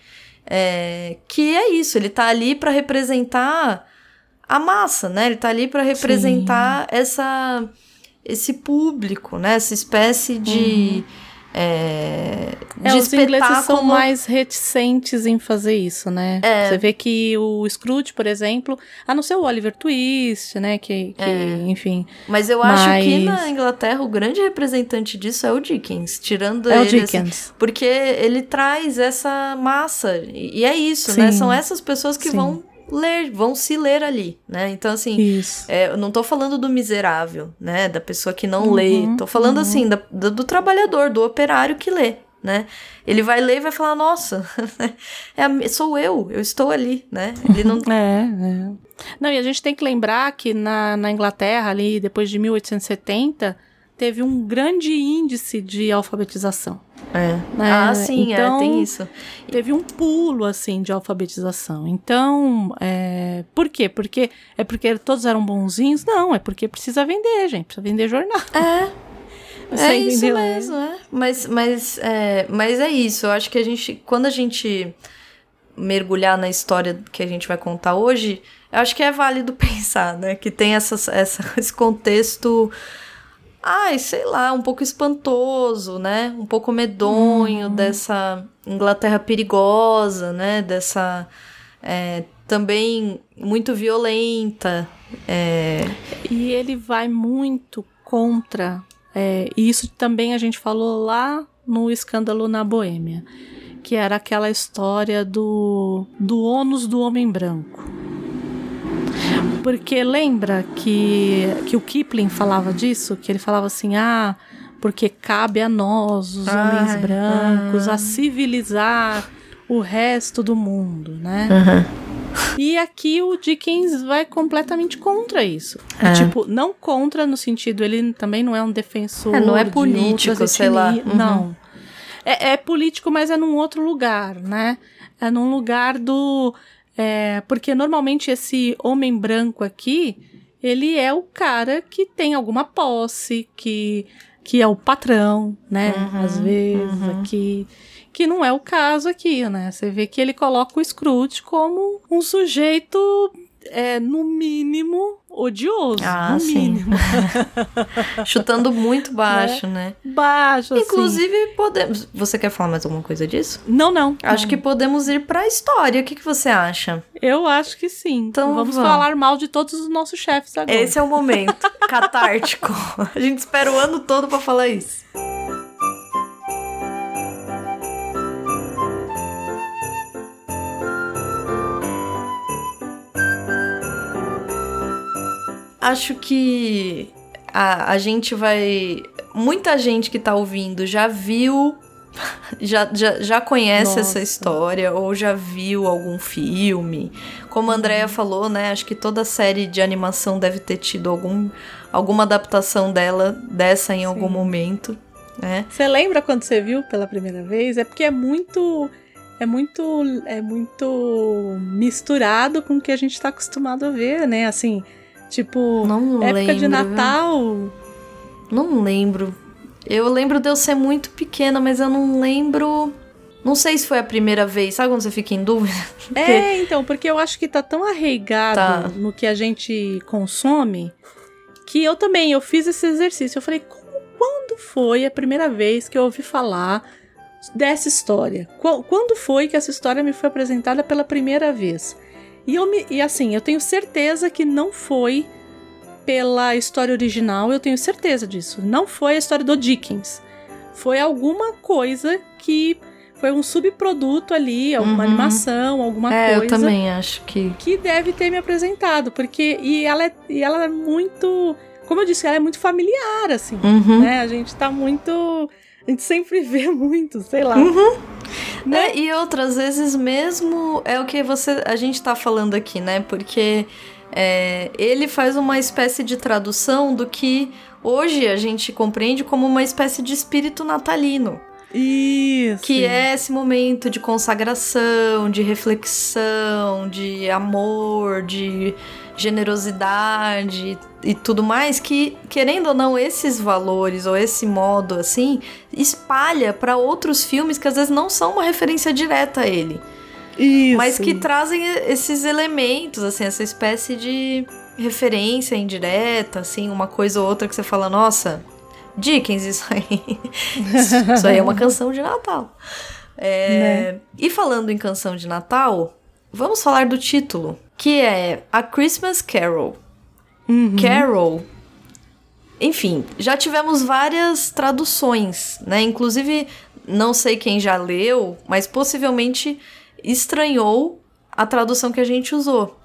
É, que é isso, ele tá ali para representar a massa, né? Ele tá ali para representar essa esse público, né? Essa espécie de uhum é, é, de os ingleses são mais reticentes em fazer isso, né? É. Você vê que o Scrooge, por exemplo, a não ser o Oliver Twist, né? Que, que é. enfim. Mas eu acho mas... que na Inglaterra o grande representante disso é o Dickens, tirando é ele. O assim, Dickens. Assim, porque ele traz essa massa. E é isso, né? Sim. né? São essas pessoas que Sim. vão ler, vão se ler ali, né? Então, assim, é, eu não tô falando do miserável, né? Da pessoa que não uhum, lê. Tô falando, uhum. assim, da, do, do, trabalhador, do operário que lê, né? Ele vai ler e vai falar, nossa, é, sou eu, eu estou ali, né? Ele não... é, é. Não, e a gente tem que lembrar que na, na Inglaterra, ali, depois de 1870 teve um grande índice de alfabetização. É. Né? Ah, sim, então, é, tem então, isso. Teve um pulo, assim, de alfabetização. Então, é, por quê? Porque é porque todos eram bonzinhos? Não, é porque precisa vender, gente. Precisa vender jornal. É. Você é isso mesmo, é. Mas, mas, é, mas é isso. Eu acho que a gente, quando a gente mergulhar na história que a gente vai contar hoje, eu acho que é válido pensar, né? Que tem essa, essa, esse contexto ai, sei lá, um pouco espantoso, né? Um pouco medonho uhum. dessa Inglaterra perigosa, né? Dessa é, também muito violenta. É... E ele vai muito contra. É, e isso também a gente falou lá no escândalo na Boêmia, que era aquela história do, do ônus do homem branco. Porque lembra que, que o Kipling falava disso? Que ele falava assim: ah, porque cabe a nós, os Ai, homens brancos, a civilizar o resto do mundo, né? Uhum. E aqui o Dickens vai completamente contra isso. É. Tipo, não contra no sentido, ele também não é um defensor. É, não é político, sei lá. Uhum. Não. É, é político, mas é num outro lugar, né? É num lugar do é, porque normalmente esse homem branco aqui, ele é o cara que tem alguma posse, que, que é o patrão, né? Uhum, Às vezes uhum. aqui. Que não é o caso aqui, né? Você vê que ele coloca o Scrooge como um sujeito, é, no mínimo, odioso, Ah, no sim. mínimo. Chutando muito baixo, né? Baixo, assim. Inclusive, podemos. Você quer falar mais alguma coisa disso? Não, não. Acho não. que podemos ir pra história. O que, que você acha? Eu acho que sim. Então vamos, vamos. falar mal de todos os nossos chefes agora. Esse é o momento catártico. A gente espera o ano todo pra falar isso. Acho que a, a gente vai. Muita gente que tá ouvindo já viu. Já, já, já conhece essa Nossa. história ou já viu algum filme. Como a Andrea falou, né? Acho que toda série de animação deve ter tido algum, alguma adaptação dela, dessa em algum Sim. momento, né? Você lembra quando você viu pela primeira vez? É porque é muito. É muito. É muito misturado com o que a gente tá acostumado a ver, né? Assim, tipo, Não época lembro. de? Natal. Não lembro. Eu lembro de eu ser muito pequena, mas eu não lembro. Não sei se foi a primeira vez. Sabe quando você fica em dúvida? É, então, porque eu acho que tá tão arraigado Tá. no que a gente consome que eu também, eu fiz esse exercício. Eu falei, quando foi a primeira vez que eu ouvi falar dessa história? Qu- Quando foi que essa história me foi apresentada pela primeira vez? E, eu me, e assim, eu tenho certeza que não foi pela história original, eu tenho certeza disso. Não foi a história do Dickens. Foi alguma coisa que foi um subproduto ali, alguma Uhum. animação, alguma é, coisa eu também acho que. que deve ter me apresentado, porque e ela é, e ela é muito, como eu disse, ela é muito familiar assim, Uhum. né? A gente tá muito, a gente sempre vê muito, sei lá. Uhum. Né? É, e outras vezes mesmo é o que você a gente tá falando aqui, né? Porque é, ele faz uma espécie de tradução do que hoje a gente compreende como uma espécie de espírito natalino. Isso. Que é esse momento de consagração, de reflexão, de amor, de generosidade e tudo mais, que, querendo ou não, esses valores ou esse modo assim, espalha para outros filmes que às vezes não são uma referência direta a ele, Isso. mas que trazem esses elementos, assim, essa espécie de referência indireta, assim, uma coisa ou outra que você fala, nossa, Dickens, isso aí. isso aí é uma canção de Natal. É, E falando em canção de Natal, vamos falar do título, que é A Christmas Carol. Uhum. Carol. Enfim, já tivemos várias traduções, né? Inclusive, não sei quem já leu, mas possivelmente estranhou a tradução que a gente usou.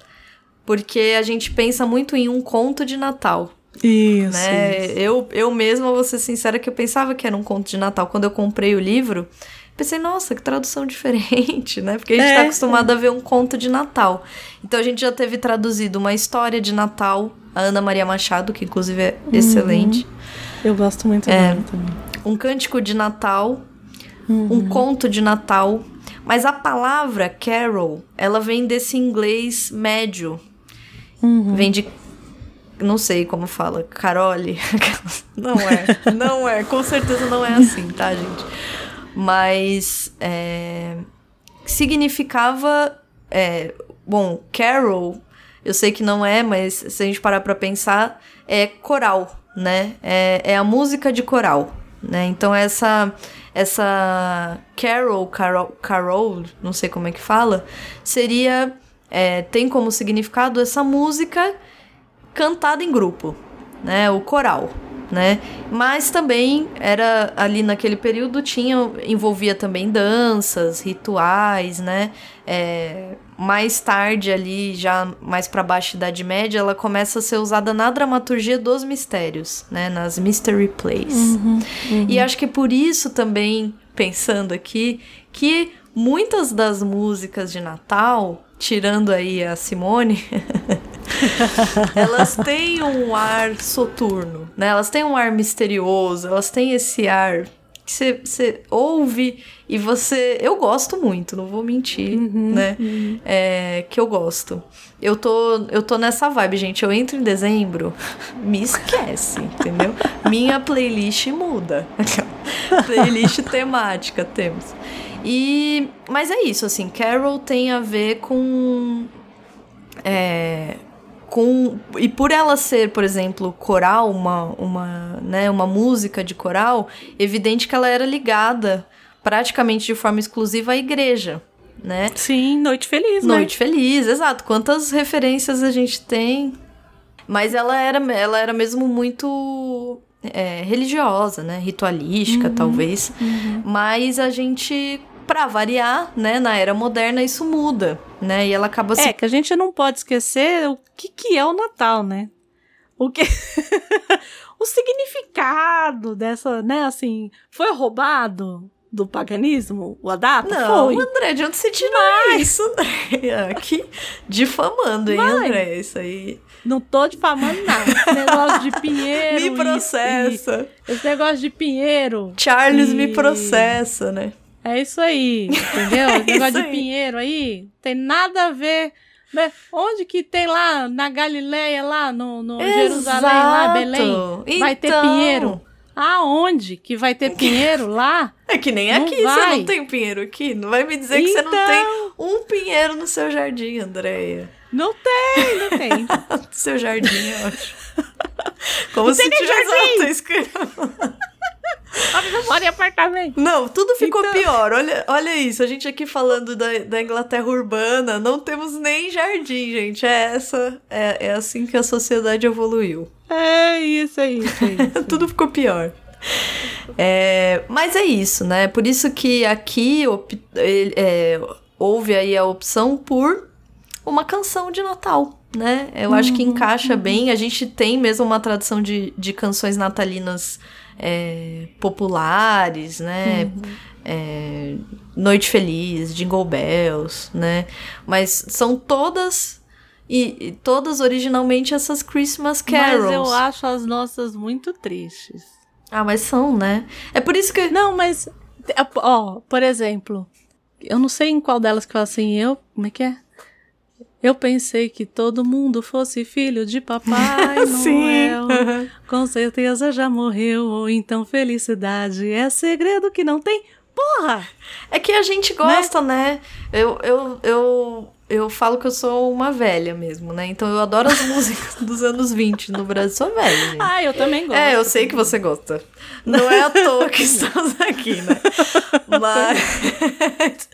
Porque a gente pensa muito em um conto de Natal Isso. né? isso. Eu, eu mesma, vou ser sincera, que eu pensava que era um conto de Natal. Quando eu comprei o livro, pensei, nossa, que tradução diferente, né? Porque a gente É, tá acostumado a ver um conto de Natal. Então a gente já teve traduzido uma história de Natal, a Ana Maria Machado, que inclusive é Uhum. excelente. Eu gosto muito É. dela também. Um cântico de Natal, Uhum. um conto de Natal. Mas a palavra carol, ela vem desse inglês médio. Uhum. Vem de. Não sei como fala. Carole. Não é. Não é. Com certeza não é assim, tá, gente? Mas. É, significava. é, bom, carol. Eu sei que não é, mas se a gente parar pra pensar, é coral, né? É, é a música de coral, né? Então essa essa carol, carol, carol, não sei como é que fala, seria é, tem como significado essa música cantada em grupo, né? O coral, né? Mas também era ali naquele período tinha envolvia também danças, rituais, né? É, mais tarde ali, já mais para baixo da Idade Média, ela começa a ser usada na dramaturgia dos mistérios, né? Nas mystery plays. E acho que por isso também, pensando aqui, que muitas das músicas de Natal, tirando aí a Simone, elas têm um ar soturno, né? Elas têm um ar misterioso, elas têm esse ar que você- você ouve e você. Eu gosto muito, não vou mentir, né? É, que eu gosto. Eu tô, eu tô nessa vibe, gente. Eu entro em dezembro, me esquece, entendeu? Minha playlist muda. playlist temática temos. E, mas é isso, assim, Carol tem a ver com é, com e por ela ser, por exemplo, coral, uma, uma, né, uma música de coral, evidente que ela era ligada praticamente de forma exclusiva à igreja, né? Sim, Noite Feliz, né? Noite Feliz, exato. Quantas referências a gente tem? Mas ela era, ela era mesmo muito é, religiosa, né? Ritualística, Uhum, talvez. Mas a gente, pra variar, né? Na era moderna, isso muda, né? E ela acaba se É, que a gente não pode esquecer o que, que é o Natal, né? O que. o significado dessa, né, assim. Foi roubado do paganismo? O data? Não, Foi. André, de onde você tirou isso, André? Aqui, difamando, hein, Vai. André? Isso aí. Não tô difamando nada. Esse negócio de Pinheiro. Me e- processa. e- esse negócio de Pinheiro. Charles me E- processa, né? É isso aí, entendeu? Esse negócio de. Pinheiro aí tem nada a ver. né? Onde que tem lá na Galileia, lá no, no Jerusalém, lá. Belém, vai ter Então. Pinheiro? Aonde que vai ter Pinheiro lá? É que nem Não aqui, você vai. não tem pinheiro aqui. Não vai me dizer que você não Então. tem um pinheiro no seu jardim, Andréia. Não tem, não tem. seu jardim é ótimo. Como se tem nem tivesse jardim. Eu moro em apartamento. Não, tudo ficou Então. pior. Olha, olha isso. A gente aqui falando da, da Inglaterra urbana, não temos nem jardim, gente. É essa. É, é assim que a sociedade evoluiu. É isso aí, isso aí. isso aí. Tudo ficou pior. É, mas é isso, né? Por isso que aqui op- é, houve aí a opção por uma canção de Natal, né? Eu acho que encaixa bem. A gente tem mesmo uma tradição de, de canções natalinas é, populares, né? É, Noite Feliz, Jingle Bells, né? Mas são todas e, e todas originalmente essas Christmas carols. Mas eu acho as nossas muito tristes. Ah, mas são, né? É por isso que. Não, mas. Ó, por exemplo, eu não sei em qual delas que fala assim, eu. Como é que é? Eu pensei que todo mundo fosse filho de Papai Noel. Com certeza já morreu, ou então felicidade é segredo que não tem. Porra! É que a gente gosta, né? Eu, eu, eu, eu falo que eu sou uma velha mesmo, né? Então eu adoro as músicas dos anos 20 no Brasil. Sou velha, gente. Ah, eu também gosto. É, eu sei que você gosta. Não é à toa que estamos aqui, né? Mas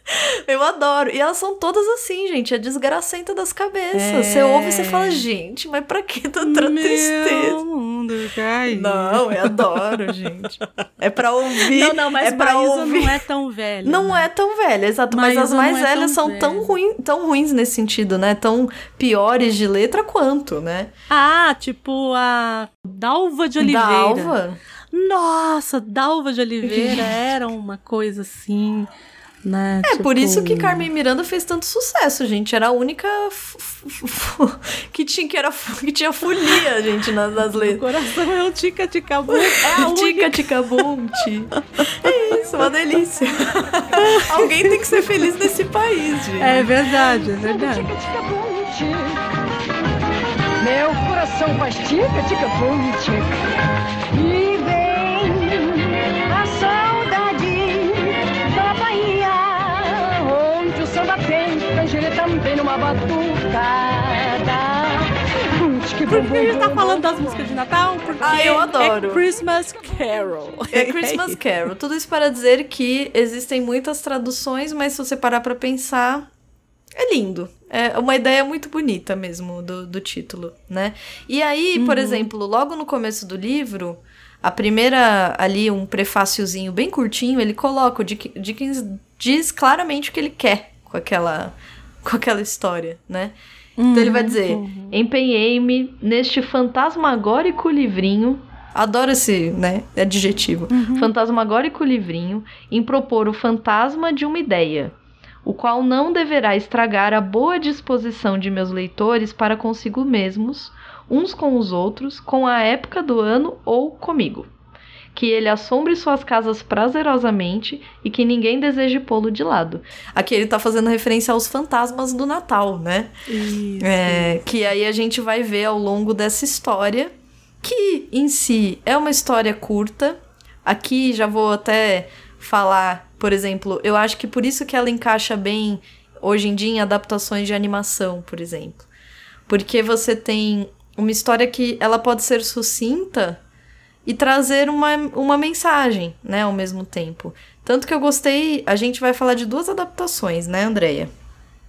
eu adoro. E elas são todas assim, gente. É desgracenta das cabeças. É. Você ouve e você fala, gente, mas pra que tanta Meu tristeza? mundo caiu. Não, eu adoro, gente. É pra ouvir. Não, não, mas é pra Maísa ouvir. não é tão velha. Não é tão velha, exato. Mas Maísa as mais é velhas tão são tão, velha. ruim, tão ruins nesse sentido, né? Tão piores de letra quanto, né? Ah, tipo a Dalva de Oliveira. Dalva. Nossa, Dalva de Oliveira era uma coisa assim, né? É por isso que tipo, Carmen Miranda fez tanto sucesso, gente. Era a única que tinha que era que tinha folia, gente, nas, nas O letras. coração é um tica-tica-bu. É a única. Tica tica. É isso, uma delícia. Alguém tem que ser feliz nesse país, gente. É verdade, é verdade. Tica, tica, tica. Meu coração faz tica, tica, bum, tica. E vem a canjere também numa batucada. Por que a gente tá falando das músicas de Natal? Porque Ah, eu adoro. É Christmas Carol. É Christmas Carol. Tudo isso para dizer que existem muitas traduções, mas se você parar pra pensar, é lindo. É uma ideia muito bonita mesmo do, do título, né? E aí, por exemplo, logo no começo do livro, a primeira ali, um prefáciozinho bem curtinho, ele coloca, o Dick- Dickens diz claramente o que ele quer com aquela, com aquela história, né? Então ele vai dizer: empenhei-me neste fantasmagórico livrinho. Adoro esse, né, adjetivo. Fantasmagórico livrinho em propor o fantasma de uma ideia, o qual não deverá estragar a boa disposição de meus leitores para consigo mesmos, uns com os outros, com a época do ano ou comigo. Que ele assombre suas casas prazerosamente e que ninguém deseje pô-lo de lado. Aqui ele tá fazendo referência aos fantasmas do Natal, né? Isso. É, que aí a gente vai ver ao longo dessa história, que em si é uma história curta. Aqui já vou até falar, por exemplo, eu acho que por isso que ela encaixa bem hoje em dia em adaptações de animação, por exemplo. Porque você tem uma história que ela pode ser sucinta e trazer uma, uma mensagem, né, ao mesmo tempo. Tanto que eu gostei, a gente vai falar de duas adaptações, né, Andreia?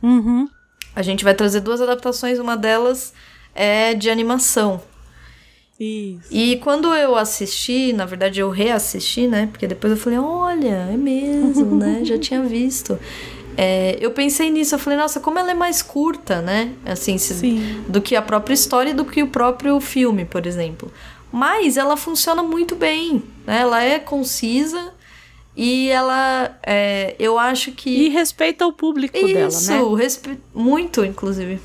Uhum. A gente vai trazer duas adaptações, uma delas é de animação. Isso. E quando eu assisti, na verdade eu reassisti, né? Porque depois eu falei, olha, é mesmo, né? Já tinha visto. É, eu pensei nisso, eu falei, nossa, como ela é mais curta, né? Assim, se- do que a própria história e do que o próprio filme, por exemplo. Mas ela funciona muito bem, né? Ela é concisa e ela, é, eu acho que E respeita o público dela, isso, né? respe- muito, inclusive.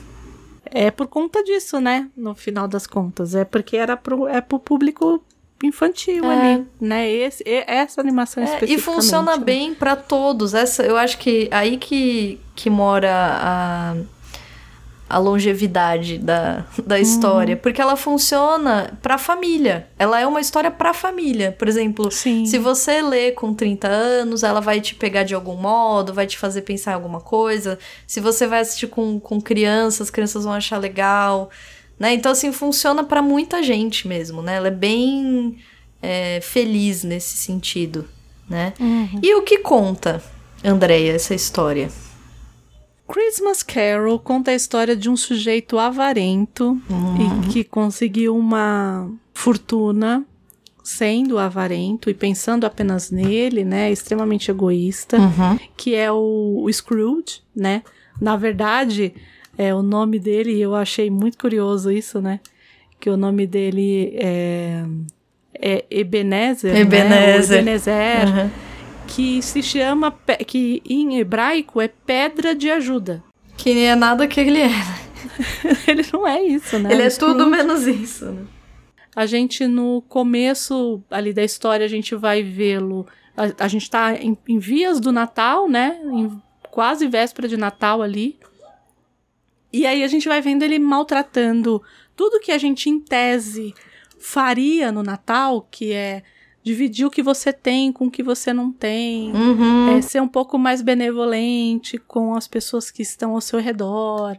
É por conta disso, né? No final das contas. É porque era pro, é pro público infantil É. ali, né? Esse, e- essa animação É, e especificamente. funciona né? bem pra todos. Essa, eu acho que aí que, que mora a, a longevidade da, da Uhum. história, porque ela funciona pra família. Ela é uma história pra família. Por exemplo, Sim. se você lê com 30 anos, ela vai te pegar de algum modo, vai te fazer pensar em alguma coisa. Se você vai assistir com, com crianças, as crianças vão achar legal. Né? Então, assim, funciona pra muita gente mesmo, né? Ela é bem é, feliz nesse sentido, né? Uhum. E o que conta, Andréia, essa história? Christmas Carol conta a história de um sujeito avarento e que conseguiu uma fortuna sendo avarento e pensando apenas nele, né? Extremamente egoísta. que é o, o Scrooge, né? Na verdade, é o nome dele, eu achei muito curioso isso, né? Que o nome dele é, é Ebenezer, né? Ebenezer. O Ebenezer, Uhum. Que se chama, que em hebraico é pedra de ajuda. Que nem é nada que ele é. Ele não é isso, né? ele é tudo menos isso. Né? A gente, no começo ali da história, a gente vai vê-lo. A, a gente tá em, em vias do Natal, né? Em quase véspera de Natal ali. E aí a gente vai vendo ele maltratando tudo que a gente, em tese, faria no Natal, que é dividir o que você tem com o que você não tem. Uhum. É ser um pouco mais benevolente com as pessoas que estão ao seu redor.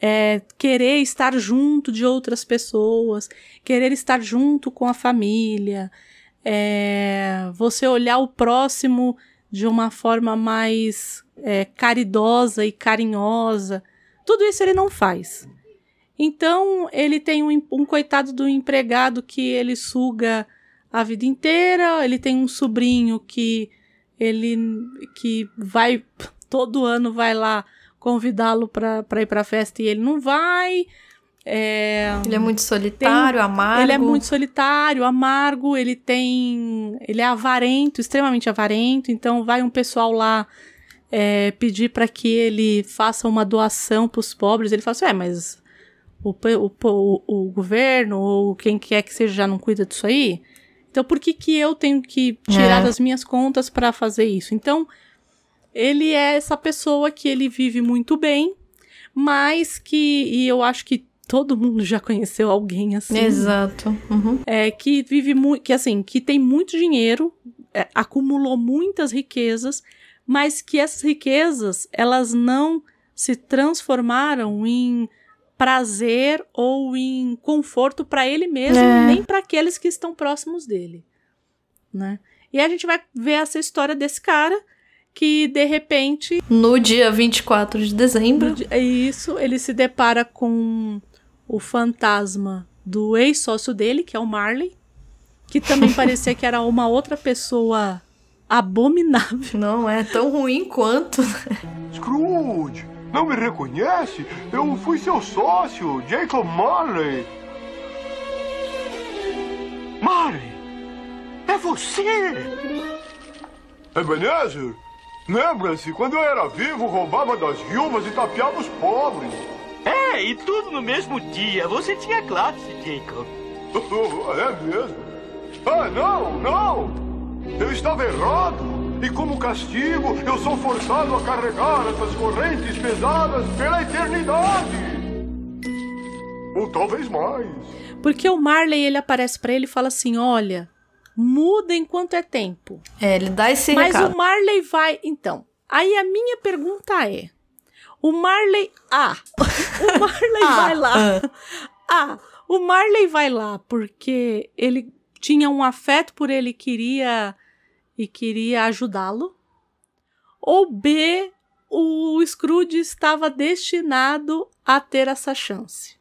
É querer estar junto de outras pessoas. Querer estar junto com a família. É você olhar o próximo de uma forma mais é, caridosa e carinhosa. Tudo isso ele não faz. Então, ele tem um, um coitado do empregado que ele suga a vida inteira, ele tem um sobrinho que ele que vai todo ano vai lá convidá-lo para ir para festa e ele não vai. É, Ele é muito solitário, amargo. ele é muito solitário, amargo, ele tem. Ele é avarento, extremamente avarento, então vai um pessoal lá é, pedir para que ele faça uma doação para os pobres. Ele fala assim: é, mas o, o, o, o governo ou quem quer que seja já não cuida disso aí? Então por que, que eu tenho que tirar É. das minhas contas para fazer isso? Então ele é essa pessoa que ele vive muito bem, mas que. E eu acho que todo mundo já conheceu alguém assim Exato. Uhum. é, que vive muito, que assim, que tem muito dinheiro, é, acumulou muitas riquezas, mas que essas riquezas elas não se transformaram em prazer ou em conforto para ele mesmo, É. nem para aqueles que estão próximos dele, né? E a gente vai ver essa história desse cara que de repente No dia 24 de dezembro. é isso, ele se depara com o fantasma do ex-sócio dele, que é o Marley, que também parecia que era uma outra pessoa abominável. Não é tão ruim quanto. Scrooge, não me reconhece? Eu fui seu sócio, Jacob Marley. Marley, é você! Ebenezer, lembra-se, quando eu era vivo, roubava das viúvas e tapeava os pobres. É, e tudo no mesmo dia. Você tinha classe, Jacob. é mesmo? Ah, não, não! Eu estava errado. E como castigo, eu sou forçado a carregar essas correntes pesadas pela eternidade. Ou talvez mais. Porque o Marley, ele aparece pra ele e fala assim: olha, muda enquanto é tempo. É, ele dá esse Mas recado. o Marley vai. Então, aí a minha pergunta é: O Marley. Ah! O Marley Ah, vai lá. Ah, o Marley vai lá porque ele tinha um afeto por ele e queria e queria ajudá-lo. Ou B, o Scrooge estava destinado a ter essa chance.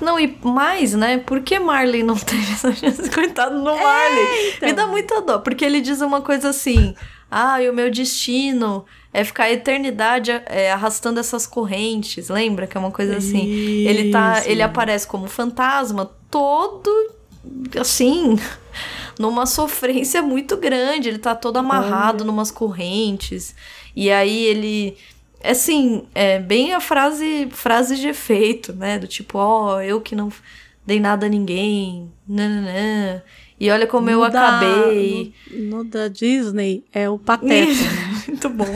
Não, e mais, né? Por que Marley não teve essa chance? Coitado no Marley. então. Me dá muita dó, porque ele diz uma coisa assim: ah, e o meu destino é ficar a eternidade é, arrastando essas correntes. Lembra que é uma coisa assim? Ele tá. Isso. Ele aparece como fantasma todo assim. Numa sofrência muito grande. Ele tá todo amarrado numas correntes. E aí ele. Assim, é bem a frase, frase de efeito, né? Do tipo, ó, eu que não dei nada a ninguém. Nananã. E olha como eu No da- acabei. no, no da Disney é o Pateta. Muito bom.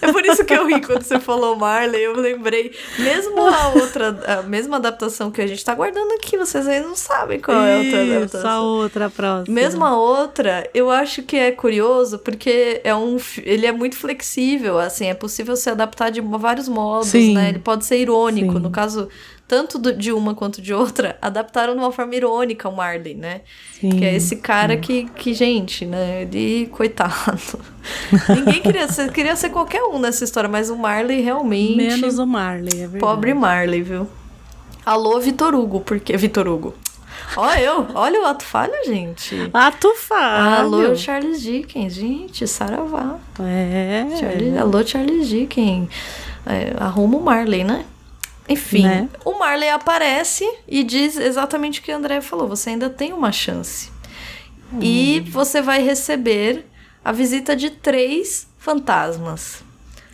É por isso que eu ri quando você falou Marley. Eu lembrei. Mesmo a outra, a mesma adaptação que a gente tá guardando aqui, vocês aí não sabem qual é a outra adaptação. outra próxima. Mesmo a outra, eu acho que é curioso porque é um, ele é muito flexível, assim, é possível se adaptar de vários modos, Sim. né? Ele pode ser irônico, Sim. no caso, tanto do- de uma quanto de outra, adaptaram de uma forma irônica o Marley, né? Sim, Que é esse cara que, que, gente, né? Ele, coitado. Ninguém queria ser, queria ser qualquer um nessa história, mas o Marley realmente. Menos o Marley, é verdade. Pobre Marley, viu? Alô, Vitor Hugo, porque Vitor Hugo. Ó, eu, olha o ato falho, gente. Ato falho. Alô, Charles Dickens, gente, saravá. É. Charles- Alô, Charles Dickens. É, arruma o Marley, né? Enfim, Né? o Marley aparece e diz exatamente o que o André falou: você ainda tem uma chance. E você vai receber a visita de três fantasmas.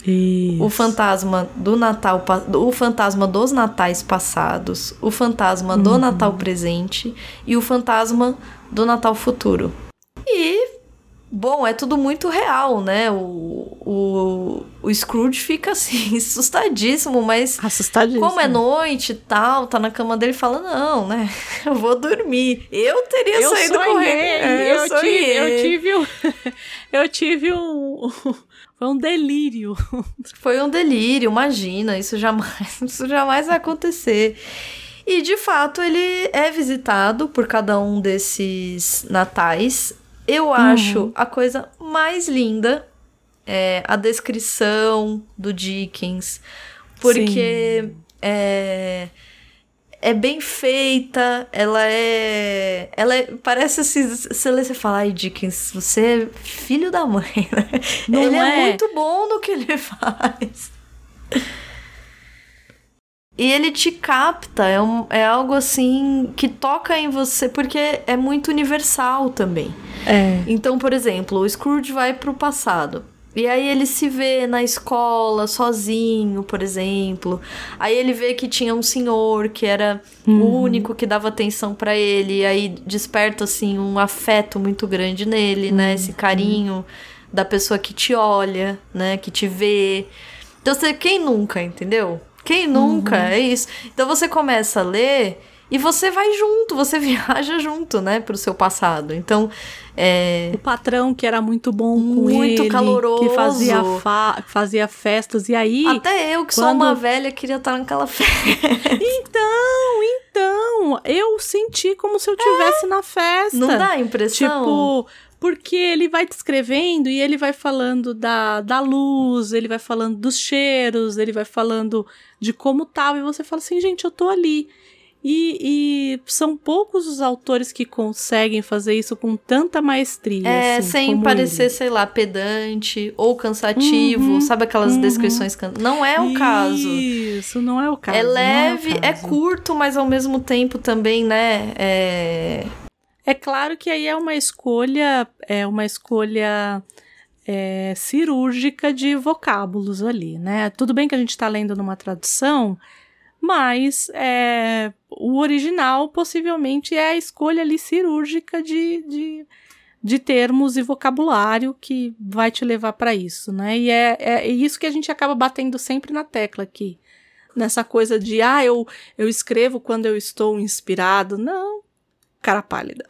Isso. O fantasma do Natal, o fantasma dos natais passados, o fantasma do Natal presente e o fantasma do Natal futuro. E bom, é tudo muito real, né? O, o, o Scrooge fica assim, assustadíssimo, mas Assustadíssimo. como é noite e tal, tá na cama dele e fala: Não, né? Eu vou dormir. Eu teria Eu saído sonhei, correndo. É, eu, tive, sonhei. eu tive um, eu tive um, foi um delírio. Foi um delírio, imagina, isso jamais, isso jamais vai acontecer. E de fato ele é visitado por cada um desses natais. Eu acho a coisa mais linda é a descrição do Dickens, porque é, é bem feita, ela é. Ela é, parece assim, se você falar, ai, Dickens, você é filho da mãe, né? Não ele é. é? muito bom no que ele faz. E ele te capta, é, um, é algo assim que toca em você, porque é muito universal também. É. Então, por exemplo, o Scrooge vai pro passado. E aí ele se vê na escola sozinho, por exemplo. Aí ele vê que tinha um senhor que era o único que dava atenção pra ele. E aí desperta assim um afeto muito grande nele, né? Esse carinho da pessoa que te olha, né? Que te vê. Então, você, quem nunca, entendeu? Quem nunca? É isso. Então você começa a ler e você vai junto, você viaja junto, né, pro seu passado. Então, é, O patrão que era muito bom com Muito ele, caloroso. que fazia, fa- fazia festas. E aí, até eu, que sou quando- uma velha, queria estar naquela festa. então, então, eu senti como se eu tivesse na festa. Não dá a impressão? Tipo, porque ele vai descrevendo e ele vai falando da, da luz, ele vai falando dos cheiros, ele vai falando de como tava, e você fala assim, gente, eu tô ali. E, e são poucos os autores que conseguem fazer isso com tanta maestria. É, assim, sem parecer, ele. sei lá, pedante ou cansativo. Uhum, sabe aquelas uhum. descrições? Can... Não é o caso. Isso, não é o caso. É não leve, é, caso. curto, mas ao mesmo tempo também, né? É... É claro que aí é uma escolha, é uma escolha é, cirúrgica de vocábulos ali, né? Tudo bem que a gente está lendo numa tradução, mas é, o original possivelmente é a escolha ali cirúrgica de, de, de termos e vocabulário que vai te levar para isso, né? E é, é isso que a gente acaba batendo sempre na tecla aqui. Nessa coisa de, ah, eu, eu escrevo quando eu estou inspirado. Não, cara pálida.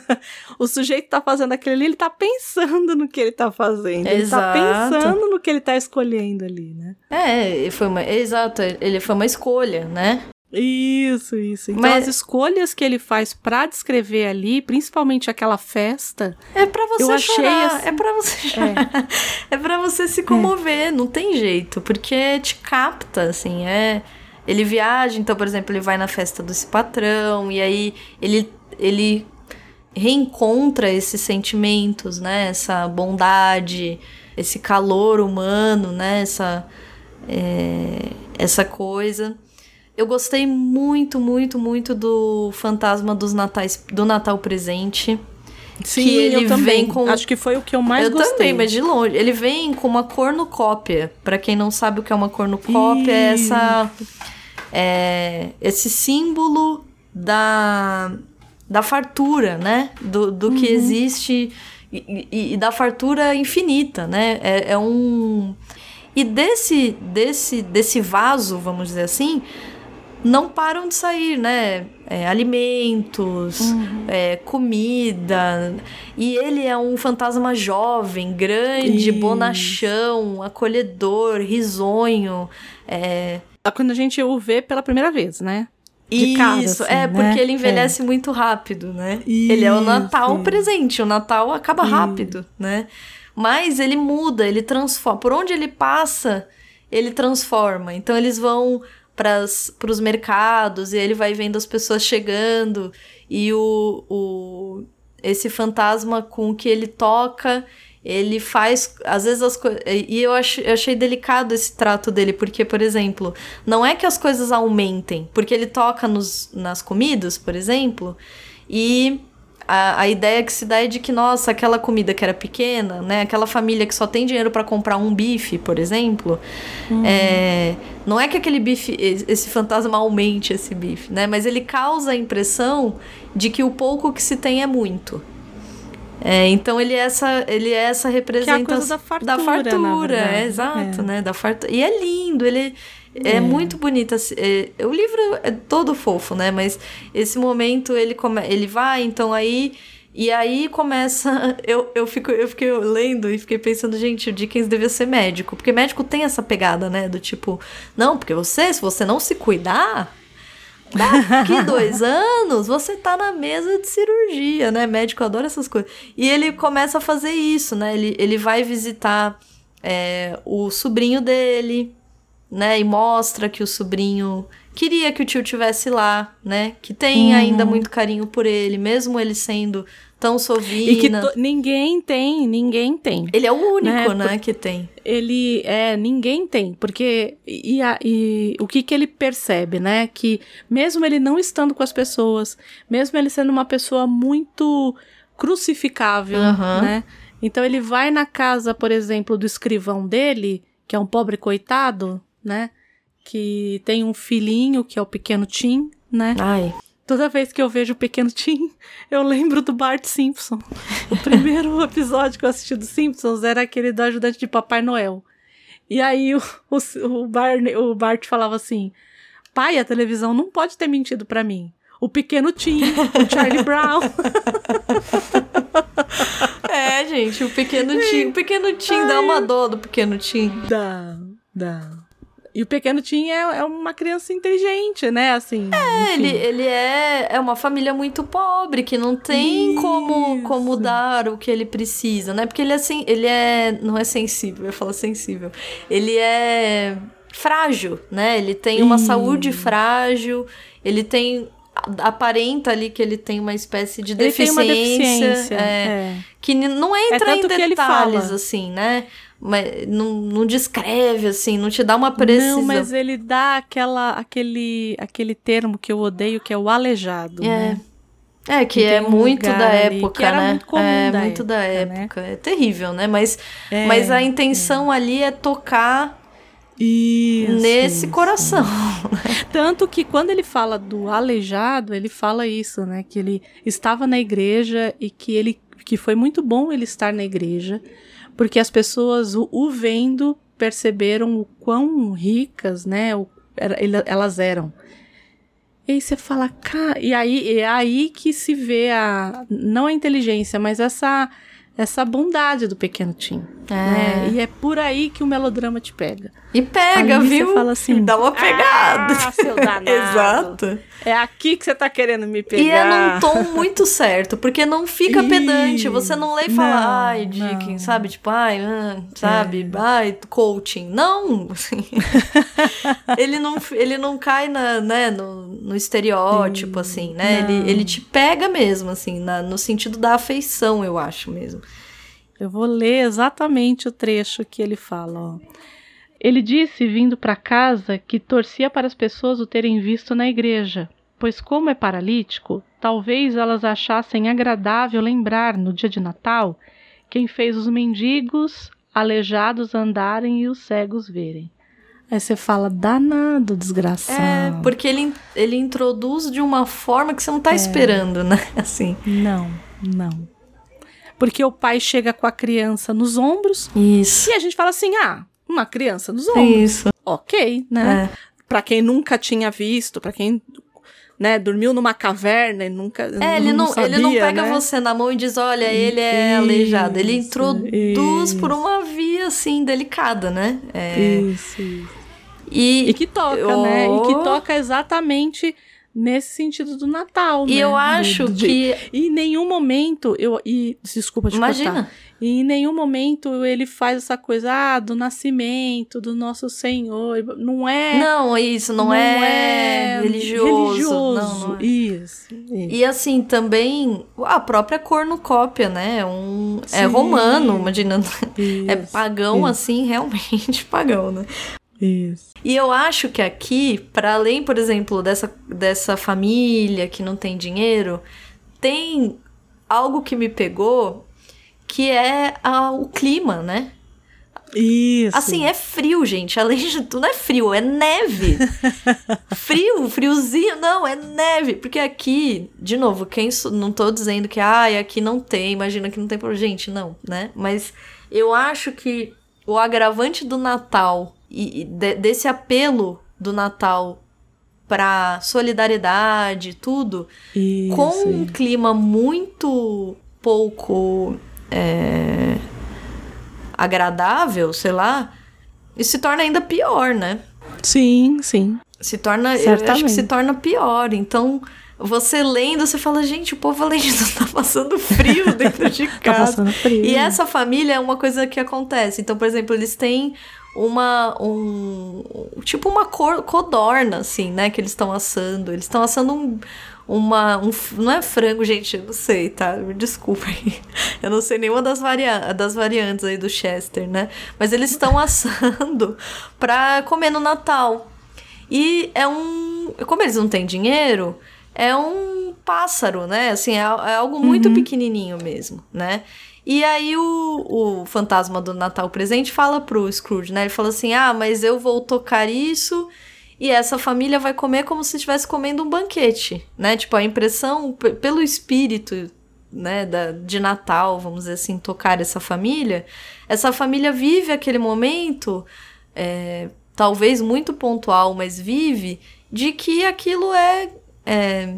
o sujeito tá fazendo aquilo ali, ele tá pensando no que ele tá fazendo. Exato. Ele tá pensando no que ele tá escolhendo ali, né? É, foi uma, exato, ele foi uma escolha, né? Isso, isso. Então Mas- as escolhas que ele faz pra descrever ali, principalmente aquela festa, É pra você Eu achei chorar, assim- é pra você chorar. É, pra você se comover, não tem jeito, porque te capta, assim, é... Ele viaja, então, por exemplo, ele vai na festa desse patrão, e aí ele, ele reencontra esses sentimentos, né? Essa bondade, esse calor humano, né? Essa, é, essa coisa. Eu gostei muito, muito, muito do Fantasma dos Natais, do Natal Presente. sim, ele eu também. vem com- Acho que foi o que eu mais eu gostei. também, mas de longe. Ele vem com uma cornucópia. Pra quem não sabe o que é uma cornucópia, é Ih. essa é, esse símbolo da, da fartura, né? Do, do que Uhum. existe e, e- e da fartura infinita, né? É, é um e desse desse desse vaso, vamos dizer assim, não param de sair, né? É, alimentos, Uhum. é, comida. E ele é um fantasma jovem, grande, Isso. bonachão, acolhedor, risonho. É, Quando a gente o vê pela primeira vez, né? De cara, isso, assim, é né? porque ele envelhece muito rápido, né? Isso, ele é o Natal presente, o Natal acaba Isso. rápido, né? Mas ele muda, ele transforma. Por onde ele passa, ele transforma. Então eles vão para os mercados e ele vai vendo as pessoas chegando e o, o esse fantasma com que ele toca ele faz às vezes as coisas e eu, ach, eu achei delicado esse trato dele porque por exemplo não é que as coisas aumentem porque ele toca nos, nas comidas por exemplo e a, a ideia que se dá é de que, nossa, aquela comida que era pequena, né? Aquela família que só tem dinheiro para comprar um bife, por exemplo. é, não é que aquele bife, esse esse fantasma aumente esse bife, né? Mas ele causa a impressão de que o pouco que se tem é muito. É, então ele é essa, ele é essa representação coisa da fartura, da fartura, verdade. é, exato, É. né? Da fartura. E é lindo, ele é, muito bonito. assim, é, o livro é todo fofo, né? Mas esse momento ele come, ele vai, então aí e aí começa. Eu, eu, fico, eu fiquei lendo e fiquei pensando, gente, o Dickens devia ser médico. Porque médico tem essa pegada, né? Do tipo, não, porque você, se você não se cuidar, daqui dois anos você tá na mesa de cirurgia, né? Médico adora essas coisas. E ele começa a fazer isso, né? Ele, ele vai visitar é, o sobrinho dele, né? E mostra que o sobrinho queria que o tio tivesse lá, né? Que tem Uhum. ainda muito carinho por ele, mesmo ele sendo tão sovina. E que to- ninguém tem, ninguém tem. Ele é o único, Né, né, que tem. Ele é, ninguém tem, porque e, a- e o que que ele percebe, né? Que mesmo ele não estando com as pessoas, mesmo ele sendo uma pessoa muito crucificável, Aham. né? Então ele vai na casa, por exemplo, do escrivão dele, que é um pobre coitado, né? Que tem um filhinho, que é o pequeno Tim, né? Ai. Toda vez que eu vejo o Pequeno Tim, eu lembro do Bart Simpson. O primeiro episódio que eu assisti do Simpsons era aquele do ajudante de Papai Noel. E aí o, o, o, Barney- o Bart falava assim: Pai, a televisão não pode ter mentido pra mim. O Pequeno Tim, o Charlie Brown. É, gente, o pequeno Tim. O pequeno Tim dá uma dor do pequeno Tim. Dá, dá. E o Pequeno Tim é, é uma criança inteligente, né? Assim. É, enfim. ele, ele é, é uma família muito pobre, que não tem como, como dar o que ele precisa, né? Porque ele é, sen- ele é. Não é sensível, eu falar sensível. Ele é frágil, né? Ele tem uma Isso. saúde frágil, ele tem. Aparenta ali que ele tem uma espécie de Ele tem deficiência. uma deficiência. é, é. que não entra em tanto que ele detalhes, assim, né? Mas não, não descreve, assim, não te dá uma precisão. Não, mas ele dá aquela, aquele, aquele termo que eu odeio, que é o aleijado. É. né? É, que Que é muito da época, que era né? muito comum é, da muito da época, né? época. É terrível, né? Mas, É, mas a intenção ali é tocar Isso, nesse isso. coração. Tanto que quando ele fala do aleijado, ele fala isso, né? Que ele estava na igreja e que ele que foi muito bom ele estar na igreja, porque as pessoas o, o vendo perceberam o quão ricas, né? o- era- elas eram. E aí você fala, cara, e aí é aí que se vê a não a inteligência, mas essa essa bondade do pequeno Tim. É. Né? E é por aí que o melodrama te pega. E pega, Aí viu? Você fala assim, Dá uma pegada. Ah, seu danado. Exato. É aqui que você tá querendo me pegar. E é num tom muito certo, porque não fica Ih, pedante. Você não lê e fala, não, ai. É. Dickens, sabe? Tipo, ai, ah, sabe? Ai, coaching. Não! assim. ele, não ele não cai na, né, no, no estereótipo, assim, né? não. Ele, ele te pega mesmo, assim, na- no sentido da afeição, eu acho mesmo. Eu vou ler exatamente o trecho que ele fala. Ó. Ele disse, vindo para casa, que torcia para as pessoas o terem visto na igreja, pois, como é paralítico, talvez elas achassem agradável lembrar, no dia de Natal, quem fez os mendigos, aleijados andarem e os cegos verem. Aí você fala, danado, desgraçado. É, porque ele, ele introduz de uma forma que você não tá esperando, né? Assim. Não, não. Porque o pai chega com a criança nos ombros Isso. e a gente fala assim: ah, uma criança nos ombros. Isso. Ok, né? É. Pra quem nunca tinha visto, pra quem né, dormiu numa caverna e nunca. É, ele não, ele não sabia, pega né? você na mão e diz, olha, ele é Isso, aleijado. Ele introduz isso. por uma via, assim, delicada, né? É, Isso, isso. e, E que toca, né? E Oh. que toca exatamente nesse sentido do Natal, e né? eu acho de- que... E em nenhum momento, eu. E, desculpa te Imagina. cortar. E em nenhum momento ele faz essa coisa, ah, do nascimento, do nosso Senhor. Não é. Não, isso não, é, religioso. religioso. Não, não é. Isso, isso. E assim, também a própria cornucópia, né? É Um, é romano, imagina. É Isso, pagão, isso. assim, realmente pagão, né? Isso. E eu acho que aqui, para além, por exemplo, dessa, dessa família que não tem dinheiro, tem algo que me pegou que é a- o clima, né? Isso. Assim, é frio, gente. Além de tudo, não é frio, é neve. frio, friozinho, não, é neve. Porque aqui, de novo, quem não tô dizendo que ai, aqui não tem, imagina que não tem problema. Gente, não, né? Mas eu acho que o agravante do Natal e, e de- desse apelo do Natal pra solidariedade e tudo, Isso, com um clima muito pouco é, agradável, sei lá, isso se torna ainda pior, né? Sim, sim. Se torna, eu acho que Certamente. se torna pior. Então, você lendo, você fala, gente, o povo além disso tá passando frio dentro de Tá casa. passando frio. E essa família é uma coisa que acontece. Então, por exemplo, eles têm uma um tipo uma cor, codorna assim, né, que eles estão assando. Eles estão assando um uma um, não é frango, gente, eu não sei, tá? Me desculpa aí. Eu não sei nenhuma das, varia das variantes aí do Chester, né? Mas eles estão assando pra comer no Natal. E é um. Como eles não têm dinheiro, é um pássaro, né? Assim, é, é algo muito pequenininho mesmo, né? E aí o, o fantasma do Natal presente fala pro Scrooge, né? Ele fala assim: ah, mas eu vou tocar isso e essa família vai comer como se estivesse comendo um banquete, né? Tipo, a impressão pelo espírito, né, da, de Natal, vamos dizer assim, tocar essa família, essa família vive aquele momento, é, talvez muito pontual, mas vive, de que aquilo é, é,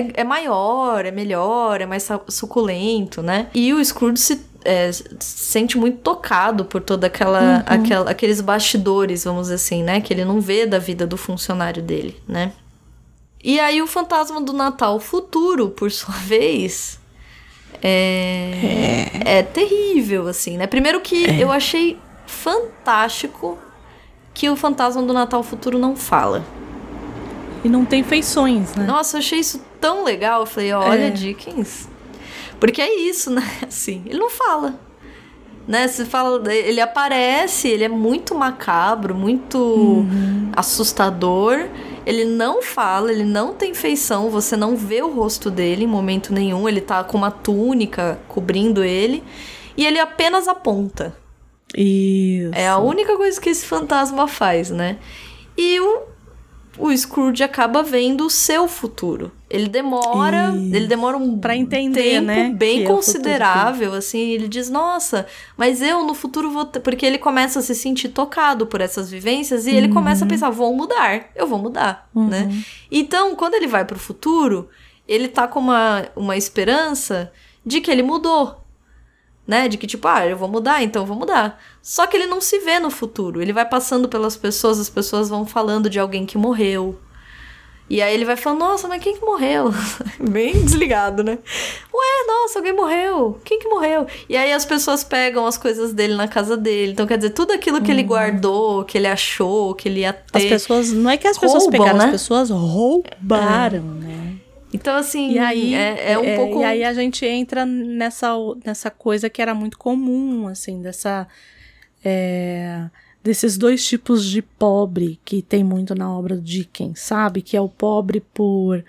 é, é maior, é melhor, é mais suculento, né? E o Scrooge se é, se sente muito tocado por toda aquela, aquela aqueles bastidores, vamos dizer assim, né? Que ele não vê da vida do funcionário dele, né? E aí o fantasma do Natal futuro, por sua vez, é, é. terrível, assim, né? Primeiro que eu achei fantástico que o fantasma do Natal futuro não fala. E não tem feições, né? Nossa, eu achei isso tão legal. Eu falei, olha, É. Dickens. Porque é isso, né? Assim, ele não fala. Né? Você fala, ele aparece, ele é muito macabro, muito Uhum. assustador. Ele não fala, ele não tem feição, você não vê o rosto dele em momento nenhum. Ele tá com uma túnica cobrindo ele. E ele apenas aponta. Isso. É a única coisa que esse fantasma faz, né? E o o Scrooge acaba vendo o seu futuro. Ele demora, Isso. ele demora um Pra entender, tempo né, bem que é o considerável, assim, ele diz: "Nossa, mas eu no futuro vou ter... porque ele começa a se sentir tocado por essas vivências e ele Uhum. começa a pensar: "Vou mudar, eu vou mudar", né? Então, quando ele vai pro futuro, ele tá com uma uma esperança de que ele mudou, né? De que, tipo, ah, eu vou mudar, então eu vou mudar. Só que ele não se vê no futuro. Ele vai passando pelas pessoas, as pessoas vão falando de alguém que morreu. E aí ele vai falando, nossa, mas quem que morreu? Bem desligado, né? Ué, nossa, alguém morreu. Quem que morreu? E aí as pessoas pegam as coisas dele na casa dele. Então, quer dizer, tudo aquilo que ele guardou, que ele achou, que ele ia ter. As pessoas. Não é que as pessoas Roubam, pegaram, né? as pessoas roubaram, né? Então, assim, E aí, é, é um pouco. E aí a gente entra nessa, nessa coisa que era muito comum, assim, dessa. é, desses dois tipos de pobre que tem muito na obra do Dickens, sabe? Que é o pobre por.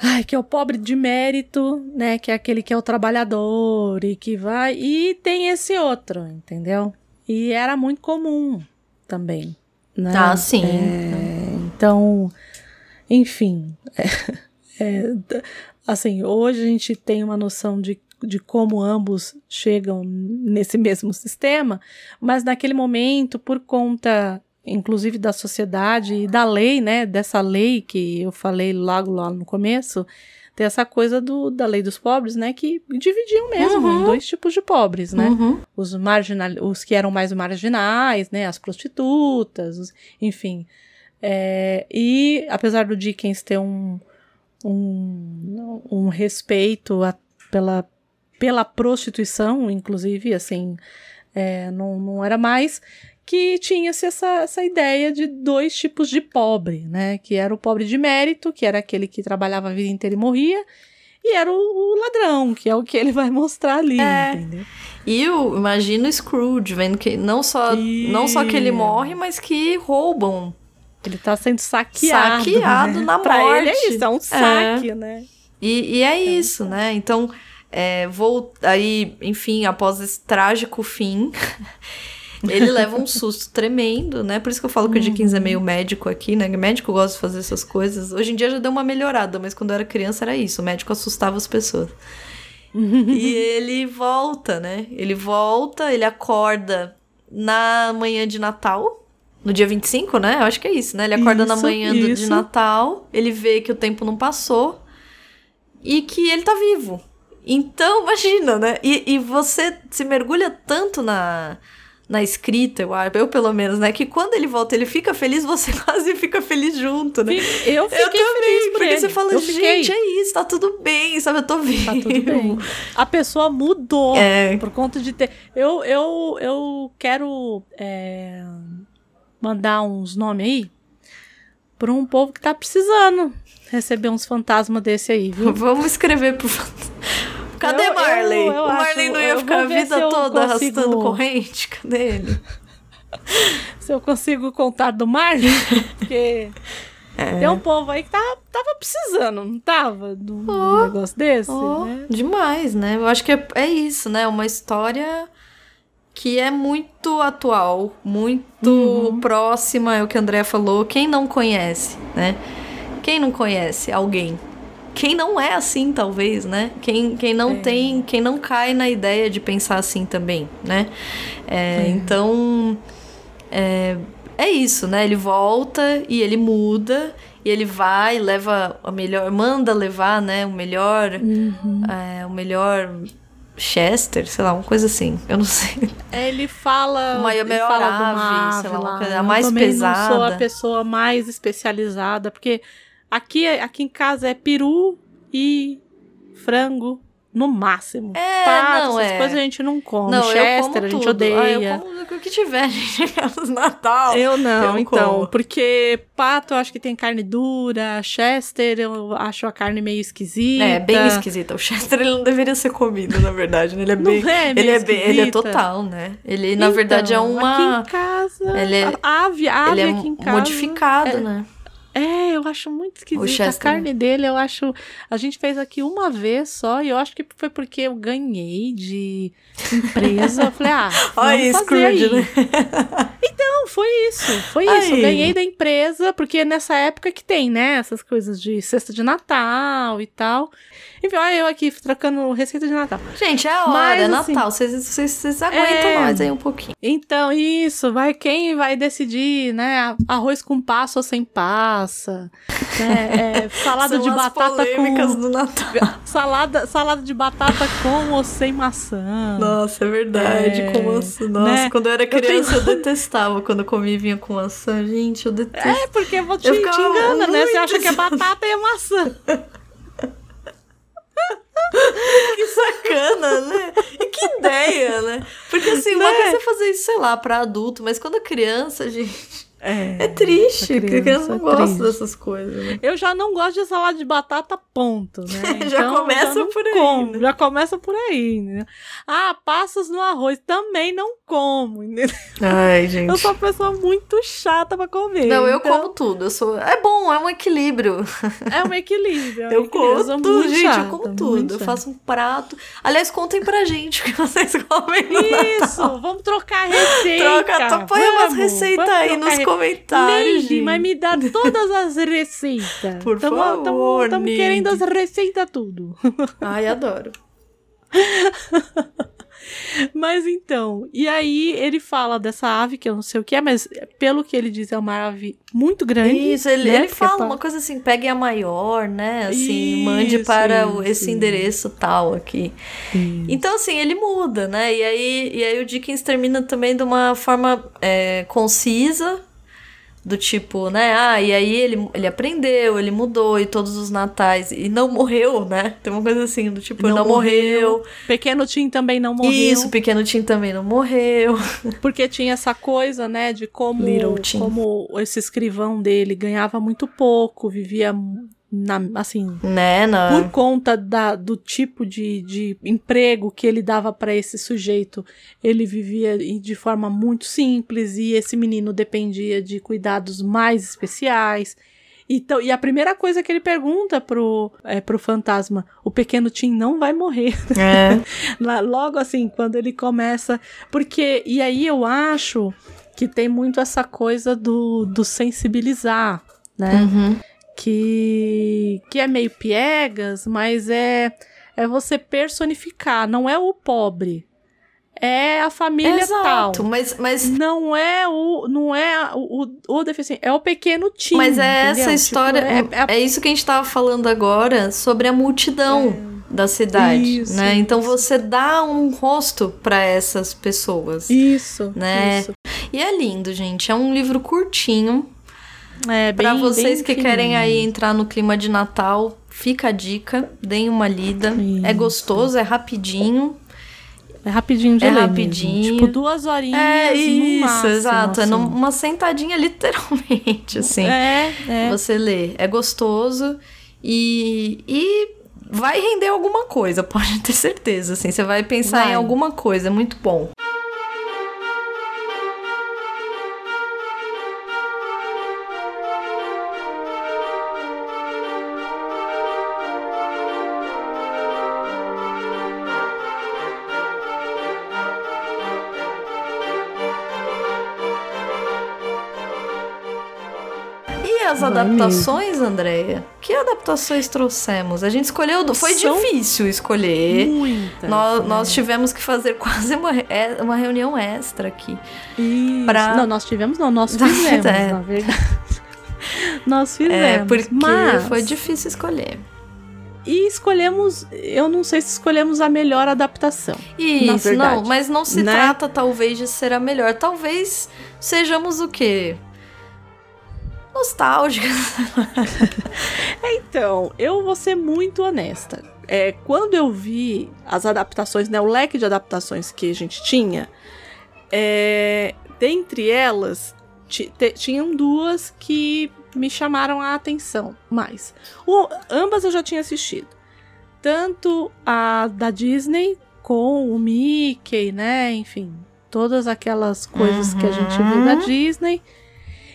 Ai, que é o pobre de mérito, né? Que é aquele que é o trabalhador e que vai. E tem esse outro, entendeu? E era muito comum também. Né? Ah, sim. É, então, enfim. é, d- assim, hoje a gente tem uma noção de, de como ambos chegam nesse mesmo sistema, mas naquele momento, por conta, inclusive, da sociedade e da lei, né? Dessa lei que eu falei logo lá no começo, tem essa coisa do, da lei dos pobres, né? Que dividiam mesmo em dois tipos de pobres, né? Uhum. os marginal, os que eram mais marginais, né, as prostitutas, os- enfim. É, e apesar do Dickens ter um, um, um respeito a- pela, pela prostituição, inclusive, assim, é, não, não era mais que tinha-se essa, essa ideia de dois tipos de pobre, né? Que era o pobre de mérito, que era aquele que trabalhava a vida inteira e morria, e era o, o ladrão, que é o que ele vai mostrar ali, É. entendeu? E o, imagina o Scrooge vendo que não só, não só que ele morre, mas que roubam. Ele tá sendo saqueado. Saqueado né? na Pra ele é morte. isso, é um saque, né? E, e é isso, né? Então, é, vou aí, enfim, após esse trágico fim, ele leva um susto tremendo, né? Por isso que eu falo que o Dickens é meio médico aqui, né? Médico gosta de fazer essas coisas. Hoje em dia já deu uma melhorada, mas quando eu era criança era isso. O médico assustava as pessoas. e ele volta, né? Ele volta, ele acorda na manhã de Natal. No dia 25, né? Eu acho que é isso, né? Ele acorda na Isso, manhã do- de. Natal, ele vê que o tempo não passou e que ele tá vivo. Então, imagina, né? E, e você se mergulha tanto na, na escrita, eu eu pelo menos, né? Que quando ele volta, ele fica feliz, você quase fica feliz junto, né? Eu fiquei eu também, feliz por porque ele. você fala, eu gente, fiquei. é isso, tá tudo bem, sabe? Eu tô vivo. Tá tudo bem. A pessoa mudou É. por conta de ter. Eu, eu, eu quero é, mandar uns nomes aí pra um povo que tá precisando receber uns fantasmas desse aí, viu? Vamos escrever pro. Cadê Eu- eu- Marley? eu o Marley acho- não ia eu ficar a vida eu toda consigo- arrastando corrente? Cadê ele? Se eu consigo contar do Marley, porque É. tem um povo aí que tá, tava precisando, não tava? De um negócio desse, Oh, né? Demais, né? Eu acho que é, é isso, né? Uma história que é muito atual, muito Uhum. próxima, é o que a Andrea falou. Quem não conhece, né? Quem não conhece alguém? Quem não é assim, talvez, né? Quem, quem não É. tem, quem não cai na ideia de pensar assim também, né? É, Então, é, é isso, né? Ele volta e ele muda e ele vai, leva a melhor, manda levar, né? O melhor, Uhum. é, o melhor Chester, sei lá, uma coisa assim. Eu não sei. É, Ele fala, Uma ele fala do ave, Marvel sei lá, uma coisa- a Eu mais também Não sou pesada. a pessoa mais especializada, porque aqui, aqui em casa é peru e frango no máximo. É, Pato, não, essas é. coisas a gente não come. não, Chester a gente odeia. Ah, eu como o que tiver, gente. Aquelas Natal. Eu não, Eu então, como. porque pato eu acho que tem carne dura, Chester eu acho a carne meio esquisita. É, bem esquisito. O Chester ele não deveria ser comido, na verdade. né? Ele é Não bem. é ele é bem. Ele é esquisita? total, né? Ele, na verdade, é Então, uma. Aqui em casa. Ele é- ave, ave Ele é aqui em casa. modificado, é- né? É, eu acho muito esquisito. A Chester, carne dele, eu acho. A gente fez aqui uma vez só, e eu acho que foi porque eu ganhei de empresa. Eu falei, ah, Olha vamos fazer Scrooge, aí. né? Não, foi isso. Foi Aí. isso. Eu ganhei da empresa, porque nessa época que tem, né? Essas coisas de cesta de Natal e tal. Enfim, olha eu aqui trocando receita de Natal. Gente, é hora, Mas, é assim, Natal. Vocês, vocês aguentam É. nós aí um pouquinho. Então, isso, vai quem vai decidir, né? Arroz com passa ou sem passa. né, é, salada de batata com. do Natal. Salada, salada de batata com ou sem maçã. Nossa, é verdade. É, com maçã. Nossa, né? quando eu era tenho- criança, eu, detestava quando eu comia vinha com maçã. Gente, eu detesto. É, porque vou te, Eu te engana, né? Você acha que é batata e é maçã. Que sacana, né? E que ideia, né? Porque assim, uma Né? coisa é você fazer isso, sei lá, pra adulto, mas quando é criança, gente, É, é triste. porque criança não é gosta triste. dessas coisas, né? Eu já não gosto de salada de batata, ponto, né? Já Então, começa não por aí, como, né? Já começa por aí, né? Ah, passas no arroz, também não como, entendeu? Ai, gente. Eu sou uma pessoa muito chata pra comer. Não, eu então como tudo. Eu sou. É bom, é um equilíbrio. É um equilíbrio. é um Eu equilíbrio. como tudo, gente. chata, eu como tudo. Eu faço um prato. Aliás, contem pra gente o que vocês comem. no Isso, vamos trocar receita. Troca, põe umas receitas aí nos re- comentários. Neide, mas me dá todas as receitas. Por tamo, favor, Estamos querendo as receitas tudo. Ai, adoro. Mas então, e aí ele fala dessa ave que eu não sei o que é, mas pelo que ele diz é uma ave muito grande. Isso, ele, né? ele Porque fala tá- uma coisa assim, pegue a maior, né? Assim, mande Isso, para o- isso, esse isso. endereço tal aqui. Então, assim, ele muda, né? E aí, e aí o Dickens termina também de uma forma é, concisa, do tipo, né? Ah, e aí ele, ele aprendeu, ele mudou, e todos os natais, e não morreu, né? Tem uma coisa assim, do tipo, não, morreu. Pequeno Tim também não morreu. Isso, pequeno Tim também não morreu. Porque tinha essa coisa, né, de como, como esse escrivão dele ganhava muito pouco, vivia na, assim, Né? Por conta da, do tipo de, de emprego que ele dava para esse sujeito, ele vivia de forma muito simples e esse menino dependia de cuidados mais especiais. Então, e a primeira coisa que ele pergunta pro, é, pro fantasma, o pequeno Tim não vai morrer. É. Logo assim, quando ele começa. Porque, e aí eu acho que tem muito essa coisa do, do sensibilizar, né? Uhum. Que, que é meio piegas, mas é, é você personificar, não é o pobre. É a família Exato, tal. mas, mas Não é o. Não é o, o, o deficiente, é o pequeno Tim. Mas é entendeu? essa Tipo, história, é- é, é- isso que a gente tava falando agora sobre a multidão da cidade, Isso, né? Então isso. você dá um rosto pra essas pessoas. Isso, Né? isso. E é lindo, gente. É um livro curtinho É Pra vocês bem que querem fininho. aí entrar no clima de Natal. Fica a dica, deem uma lida. É Isso. gostoso, é rapidinho. É rapidinho de É ler mesmo. rapidinho. Tipo, duas horinhas É no isso, máximo, exato. É assim. numa sentadinha, literalmente, assim. É, é. você lê. É gostoso e, e vai render alguma coisa, pode ter certeza. Assim, você vai pensar Vai. em alguma coisa, é muito bom. Vai adaptações, Andréia? Que adaptações trouxemos? A gente escolheu. Foi São difícil escolher. Muitas. Nós, né? nós tivemos que fazer quase uma, é, uma reunião extra aqui. Isso. pra- Não, nós tivemos, não, nós fizemos, verdade. na verdade. nós fizemos. É, porque mas... foi difícil escolher. E escolhemos, eu não sei se escolhemos a melhor adaptação. Isso, não, mas não se né? trata talvez de ser a melhor. Talvez sejamos o quê? Nostálgicas. Então, eu vou ser muito honesta. É, quando eu vi as adaptações, né, o leque de adaptações que a gente tinha, é, dentre elas, tinham duas que me chamaram a atenção mais. O- ambas eu já tinha assistido. Tanto a da Disney com o Mickey, né? Enfim, todas aquelas coisas que a gente vê da Uhum. Disney.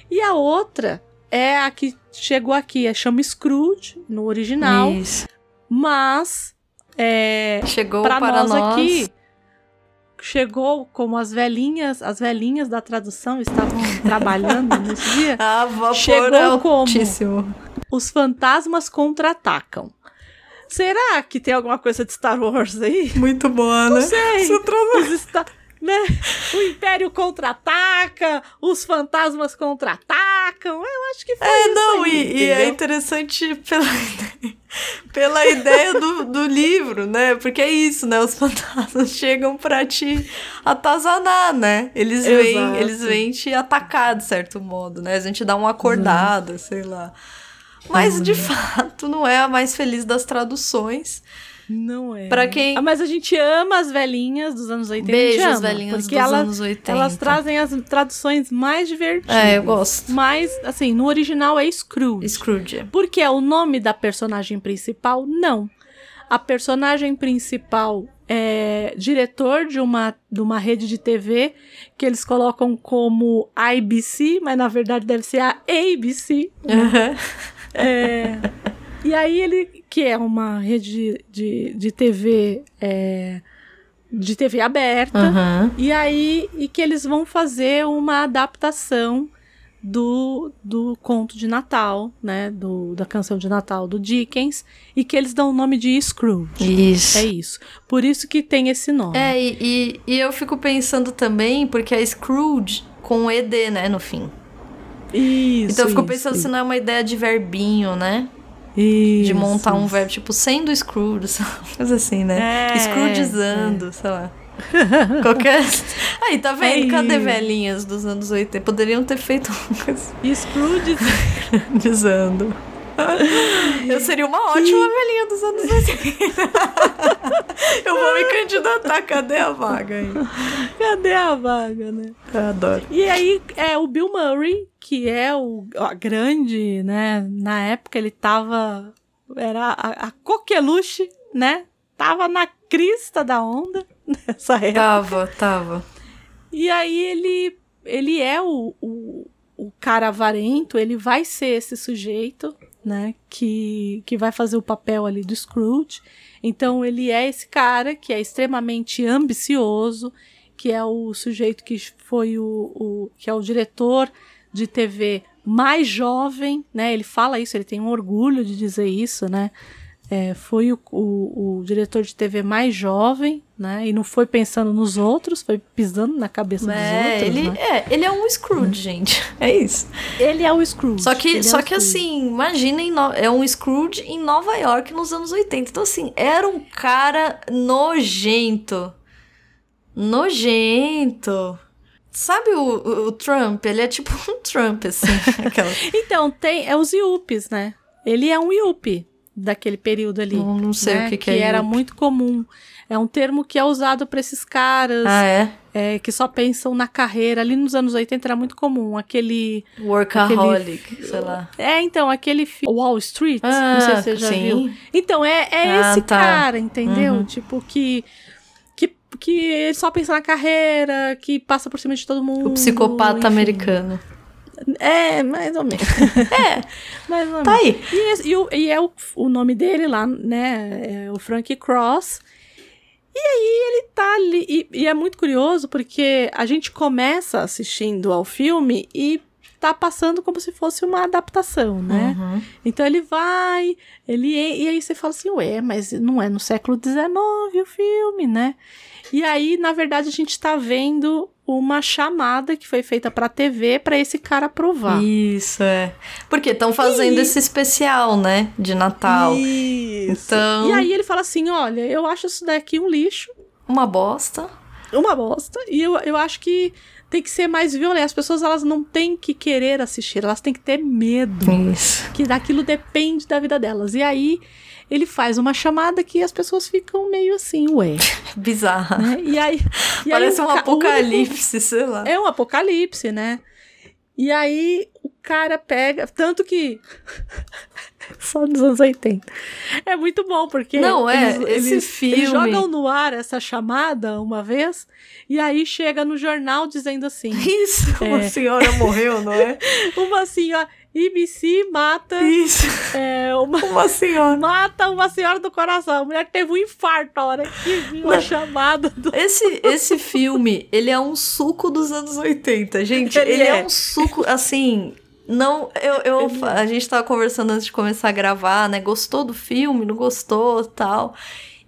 E a outra é a que chegou aqui, é chama Scrooge no original, Isso. mas é, Chegou para nós, nós aqui chegou como as velhinhas, as velhinhas da tradução estavam trabalhando nesse dia. Ah, vapor Chegou como? altíssimo. Os fantasmas contra-atacam. Será que tem alguma coisa de Star Wars aí? Muito boa, né? Não sei. Isso trava- Os né? O Império contra-ataca, os fantasmas contra-atacam. Eu acho que foi É, isso não, aí, e, e é interessante pela, pela ideia do, do livro, né? Porque é isso, né? Os fantasmas chegam pra te atazanar, né? Eles vêm, eles vêm te atacar, de certo modo, né? A gente dá uma acordada, sei lá. Mas, de fato, não é a mais feliz das traduções. Não é. Pra quem- Ah, mas a gente ama as velhinhas dos anos 80. a gente Beijos, ama, velhinhas dos elas, anos 80. Elas trazem as traduções mais divertidas. É, eu gosto. Mas, assim, no original é Scrooge. Scrooge. Porque é o nome da personagem principal? Não. A personagem principal é diretor de uma, de uma rede de TV que eles colocam como IBC, mas na verdade deve ser a ABC. Uhum. É, e aí ele, que é uma rede de, de TV, é, de TV aberta, Uhum. e aí e que eles vão fazer uma adaptação do, do conto de Natal, né, do, da canção de Natal do Dickens, e que eles dão o nome de Scrooge. Isso. É isso. Por isso que tem esse nome. É, e, e, e eu fico pensando também, porque é Scrooge com ED, né, no fim. Isso. então eu fico isso, pensando isso, se não é uma ideia de verbinho, né? Isso, De montar um verbo, tipo, sendo Scrooge, coisa assim, né? É, Scroogezando, sei lá. Qualquer. Aí, tá vendo? É Cadê velhinhas dos anos 80? Poderiam ter feito uma coisa. Eu seria uma ótima velhinha dos anos 80. Eu vou me candidatar. Cadê a vaga aí? Cadê a vaga, né? Eu adoro. E aí é o Bill Murray, que é o a grande, né? Na época ele tava. Era a, a coqueluche, né? Tava na crista da onda nessa época. Tava, tava. E aí ele, ele é o, o, o cara avarento, ele vai ser esse sujeito, né? Que, que vai fazer o papel ali do Scrooge. Então ele é esse cara que é extremamente ambicioso, que é o sujeito que foi o, o que é o diretor de TV mais jovem, né? Ele fala isso, ele tem um orgulho de dizer isso, né? É, foi o, o, o diretor de TV mais jovem, né? E não foi pensando nos outros, foi pisando na cabeça É, dos outros. ele, né? é, ele é um Scrooge, gente. É isso. ele é o Scrooge. Só que, é só o que Scrooge. assim, imaginem, é um Scrooge em Nova York nos anos 80. Então, assim, era um cara nojento. Nojento. Sabe o, o- o Trump? Ele é tipo um Trump, assim. aquela- Então, tem, é os Yuppies, né? Ele é um Yuppie daquele período ali. Não- não sei né? o que que é era Yuppie. muito comum. É um termo que é usado para esses caras ah, é? é, que só pensam na carreira. Ali nos anos 80 era muito comum. Aquele. Workaholic, sei lá. É, então, aquele filme. Wall Street, não sei se você já Ah, sim. viu. Então, é, é Ah, esse tá. cara, entendeu? Uhum. Tipo, que, que. Que ele só pensa na carreira, que passa por cima de todo mundo. O psicopata enfim. americano. É, mais ou menos. é, mais ou menos. Tá aí. E, e e é o, o nome dele lá, né? É o Frank Cross. E aí ele tá ali. E, e é muito curioso porque a gente começa assistindo ao filme e tá passando como se fosse uma adaptação, né? Uhum. Então ele vai, ele e aí você fala assim, ué, mas não é no século XIX o filme, né? E aí, na verdade, a gente tá vendo uma chamada que foi feita pra TV pra esse cara provar. Isso, é. Porque estão fazendo E- esse especial, né? De Natal. Isso. Então- E aí ele fala assim: olha, eu acho isso daqui um lixo, Uma bosta. uma bosta, e eu, eu acho que tem que ser mais violento. As pessoas elas não têm que querer assistir, elas têm que ter medo. Isso. Que daquilo depende da vida delas. E aí ele faz uma chamada que as pessoas ficam meio assim, ué. Bizarra. né? E aí. E aí Parece o um único- apocalipse, sei lá. É um apocalipse, né? E aí o cara pega. Tanto que. Só nos anos 80. É muito bom, porque. Não, é, eles, esse eles, filme- Eles jogam no ar essa chamada uma vez, e aí chega no jornal dizendo assim: Isso, uma É. senhora morreu, não é? uma senhora. IBC mata. Isso, é, uma, uma senhora. mata uma senhora do coração. A mulher teve um infarto na hora que viu a chamada do. Esse, esse filme, ele é um suco dos anos 80, gente. Ele Ele, é. é. um suco, assim. Não, eu, eu a gente tava conversando antes de começar a gravar, né? Gostou do filme, não gostou, tal.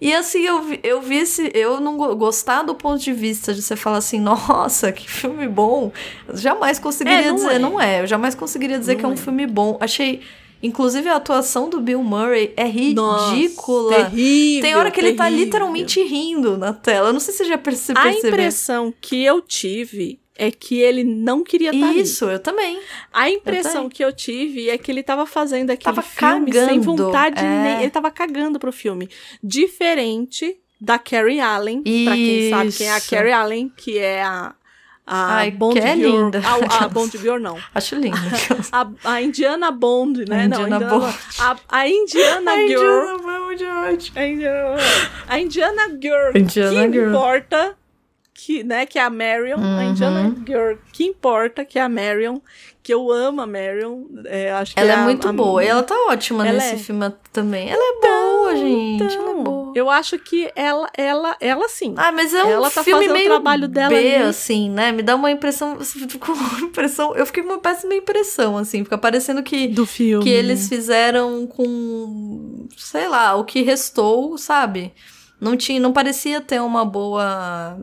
E assim, eu vi, eu vi esse. Eu não go- gostar do ponto de vista de você falar assim, nossa, que filme bom. Jamais conseguiria É, não dizer, é. não é. Eu jamais conseguiria dizer Não que é um é. filme bom. Achei. Inclusive, a atuação do Bill Murray é ridícula. Nossa, terrível, Tem hora que ele tá terrível. literalmente rindo na tela. Eu não sei se você já perce A percebeu. impressão que eu tive é que ele não queria estar ali. Isso, eu também. A impressão também. que eu tive é que ele tava fazendo aquele Tava filme sem cagando, vontade é. nem. Ele tava cagando pro filme. Diferente da Carrie Allen. Pra quem sabe quem é a Isso. Carrie Allen, que é a. A Ai, Bond que é Bior- linda. A, a Bond Bior, não. Acho lindo. A, a Indiana Bond, né? A não, Indiana Bond. A, a Indiana Girl. Indiana Bond, ótimo. A Indiana, a Indiana Girl Indiana que Girl. importa, que, né, que é a Marion. A Uhum. Indiana Girl que importa, que é a Marion. Que eu amo a Marion. é, acho que Ela é, a- muito a- boa. E ela tá ótima Ela nesse é. filme também. Ela é boa, gente. ela é Então, boa. Eu acho que ela, ela, ela sim. Ah, mas é um Ela tá filme fazendo o meio trabalho dela B, ali. assim, né? Me dá uma impressão, com uma impressão, eu fiquei com uma péssima impressão, assim, fica parecendo que do filme. que eles fizeram com, sei lá, o que restou, sabe? Não tinha, não parecia ter uma boa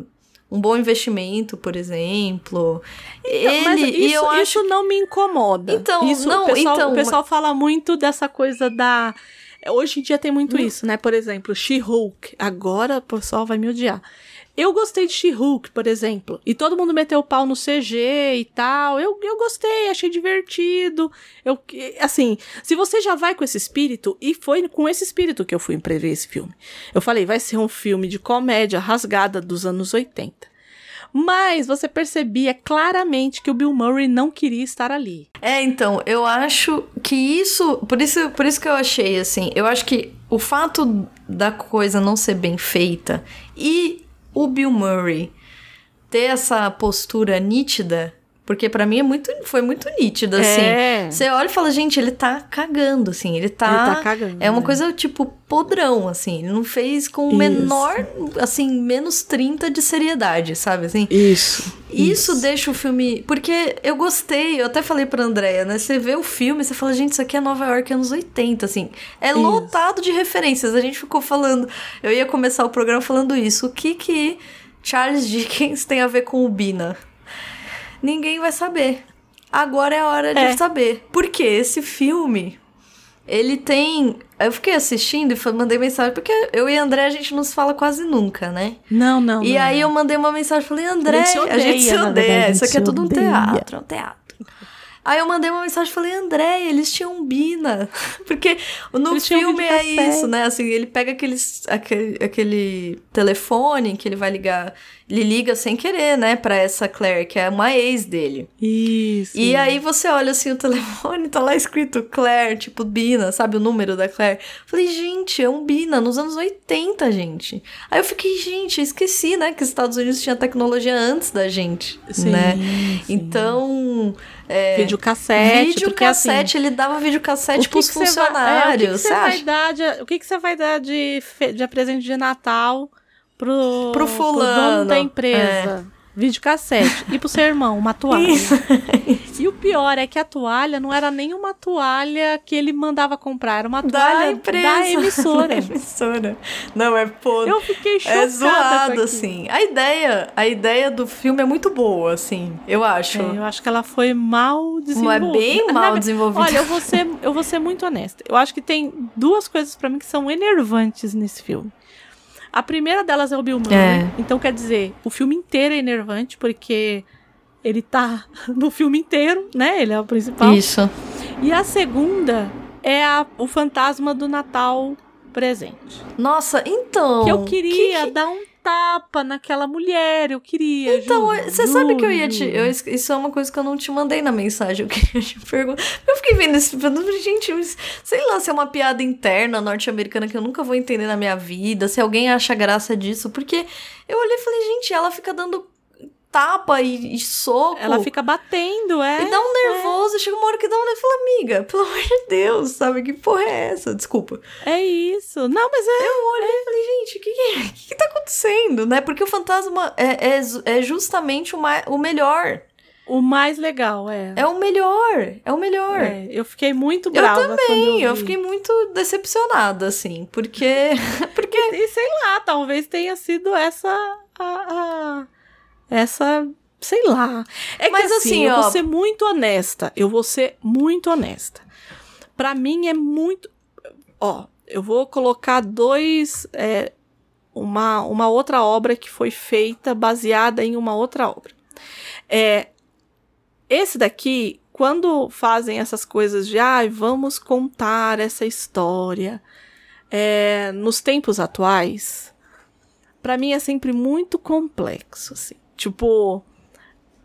um bom investimento, por exemplo. Ele Mas isso, e eu acho isso não me incomoda. Então, isso, não, o pessoal, então- o pessoal fala muito dessa coisa da. Hoje em dia tem muito isso, né? Por exemplo, She-Hulk. Agora o pessoal vai me odiar. Eu gostei de She-Hulk, por exemplo. E todo mundo meteu o pau no CG e tal. Eu, eu gostei, achei divertido. Eu, assim, se você já vai com esse espírito, e foi com esse espírito que eu fui prever esse filme. Eu falei, vai ser um filme de comédia rasgada dos anos 80. Mas você percebia claramente que o Bill Murray não queria estar ali. É, então, eu acho que isso, por isso, por isso que eu achei assim, eu acho que o fato da coisa não ser bem feita e o Bill Murray ter essa postura nítida, porque pra mim é muito, foi muito nítida assim. É. Você olha e fala, gente, ele tá cagando assim, ele tá Ele tá cagando, É uma né? coisa tipo podrão assim, ele não fez com o Isso. menor assim, menos 30 de seriedade, sabe assim? Isso. Isso, deixa o filme. Porque eu gostei, eu até falei pra Andréia, né? Você vê o filme, você fala, gente, isso aqui é Nova York anos 80, assim. É Isso. lotado de referências. A gente ficou falando. Eu ia começar o programa falando isso. O que que Charles Dickens tem a ver com o Bina? Ninguém vai saber. Agora é a hora de É. saber. Porque esse filme. Ele tem. Eu fiquei assistindo e mandei mensagem, porque eu e André a gente não se fala quase nunca, né? Não, não. E não. aí eu mandei uma mensagem, falei, André, A gente se a gente se odeia, odeia, verdade, isso aqui é tudo um odeia. teatro, é um teatro. Aí eu mandei uma mensagem, falei, André, eles tinham Bina. Porque no Eles filme é isso, né? Assim, ele pega aqueles, aquele, aquele telefone que ele vai ligar, ele liga sem querer, né, pra essa Claire, que é uma ex dele. Isso. E aí você olha assim o telefone, tá lá escrito Claire, tipo Bina, sabe o número da Claire? Falei, gente, é um Bina nos anos 80, gente. Aí eu fiquei, gente, esqueci, né, que os Estados Unidos tinha tecnologia antes da gente, Sim, né? sim. Então, é, Videocassete. porque, assim, videocassete, ele dava videocassete pros você vai- é, funcionários, o que que você você vai dar de, o que, que você vai dar de, de presente de Natal pro, Pro fulano, dono da empresa? Videocassete. E pro seu irmão, uma toalha. E o pior é que a toalha não era nem uma toalha que ele mandava comprar, era uma Da toalha empresa. da emissora. Da emissora. Não, é podre. Eu fiquei chocada. É zoado, assim. A ideia, a ideia do filme é muito boa, assim, eu acho. É, eu acho que ela foi mal desenvolvida. bem Na mal verdade, desenvolvida. Olha, eu vou ser, eu vou ser muito honesta. Eu acho que tem duas coisas pra mim que são enervantes nesse filme. A primeira delas é o Bill Murray. É. Então, quer dizer, o filme inteiro é enervante, porque ele tá no filme inteiro, né? Ele é o principal. Isso. E a segunda é a- o fantasma do Natal presente. Nossa, então. que eu queria que- dar um tapa naquela mulher, eu queria. Então, juro, você sabe que eu juro, ia te. juro. eu isso é uma coisa que eu não te mandei na mensagem. Eu queria te perguntar. Eu fiquei vendo esse filme. eu falei, Gente, sei lá se é uma piada interna norte-americana que eu nunca vou entender na minha vida. Se alguém acha graça disso. Porque eu olhei e falei, gente, ela fica dando tapa e, e soco. Ela fica batendo, é. E dá um nervoso, chega uma hora que dá um nervoso. Fala, amiga, pelo amor de Deus, sabe? Que porra é essa? Desculpa. É isso. Não, mas é. Eu olhei e falei, gente, o que, que, é? Que, que tá acontecendo, né? Porque o fantasma é, é, é justamente o, mai- o melhor. O mais legal, é. É o melhor. É o melhor. É, eu fiquei muito Eu brava quando também, eu, eu fiquei muito decepcionada, assim, porque. porque. E sei lá, talvez tenha sido essa a, a- essa, sei lá. É Mas que assim, assim, eu ó- vou ser muito honesta. Eu vou ser muito honesta. Pra mim é muito, ó, eu vou colocar dois é, uma, uma outra obra que foi feita baseada em uma outra obra. É, esse daqui, quando fazem essas coisas de, ai, vamos contar essa história é, nos tempos atuais, pra mim é sempre muito complexo, assim. Tipo,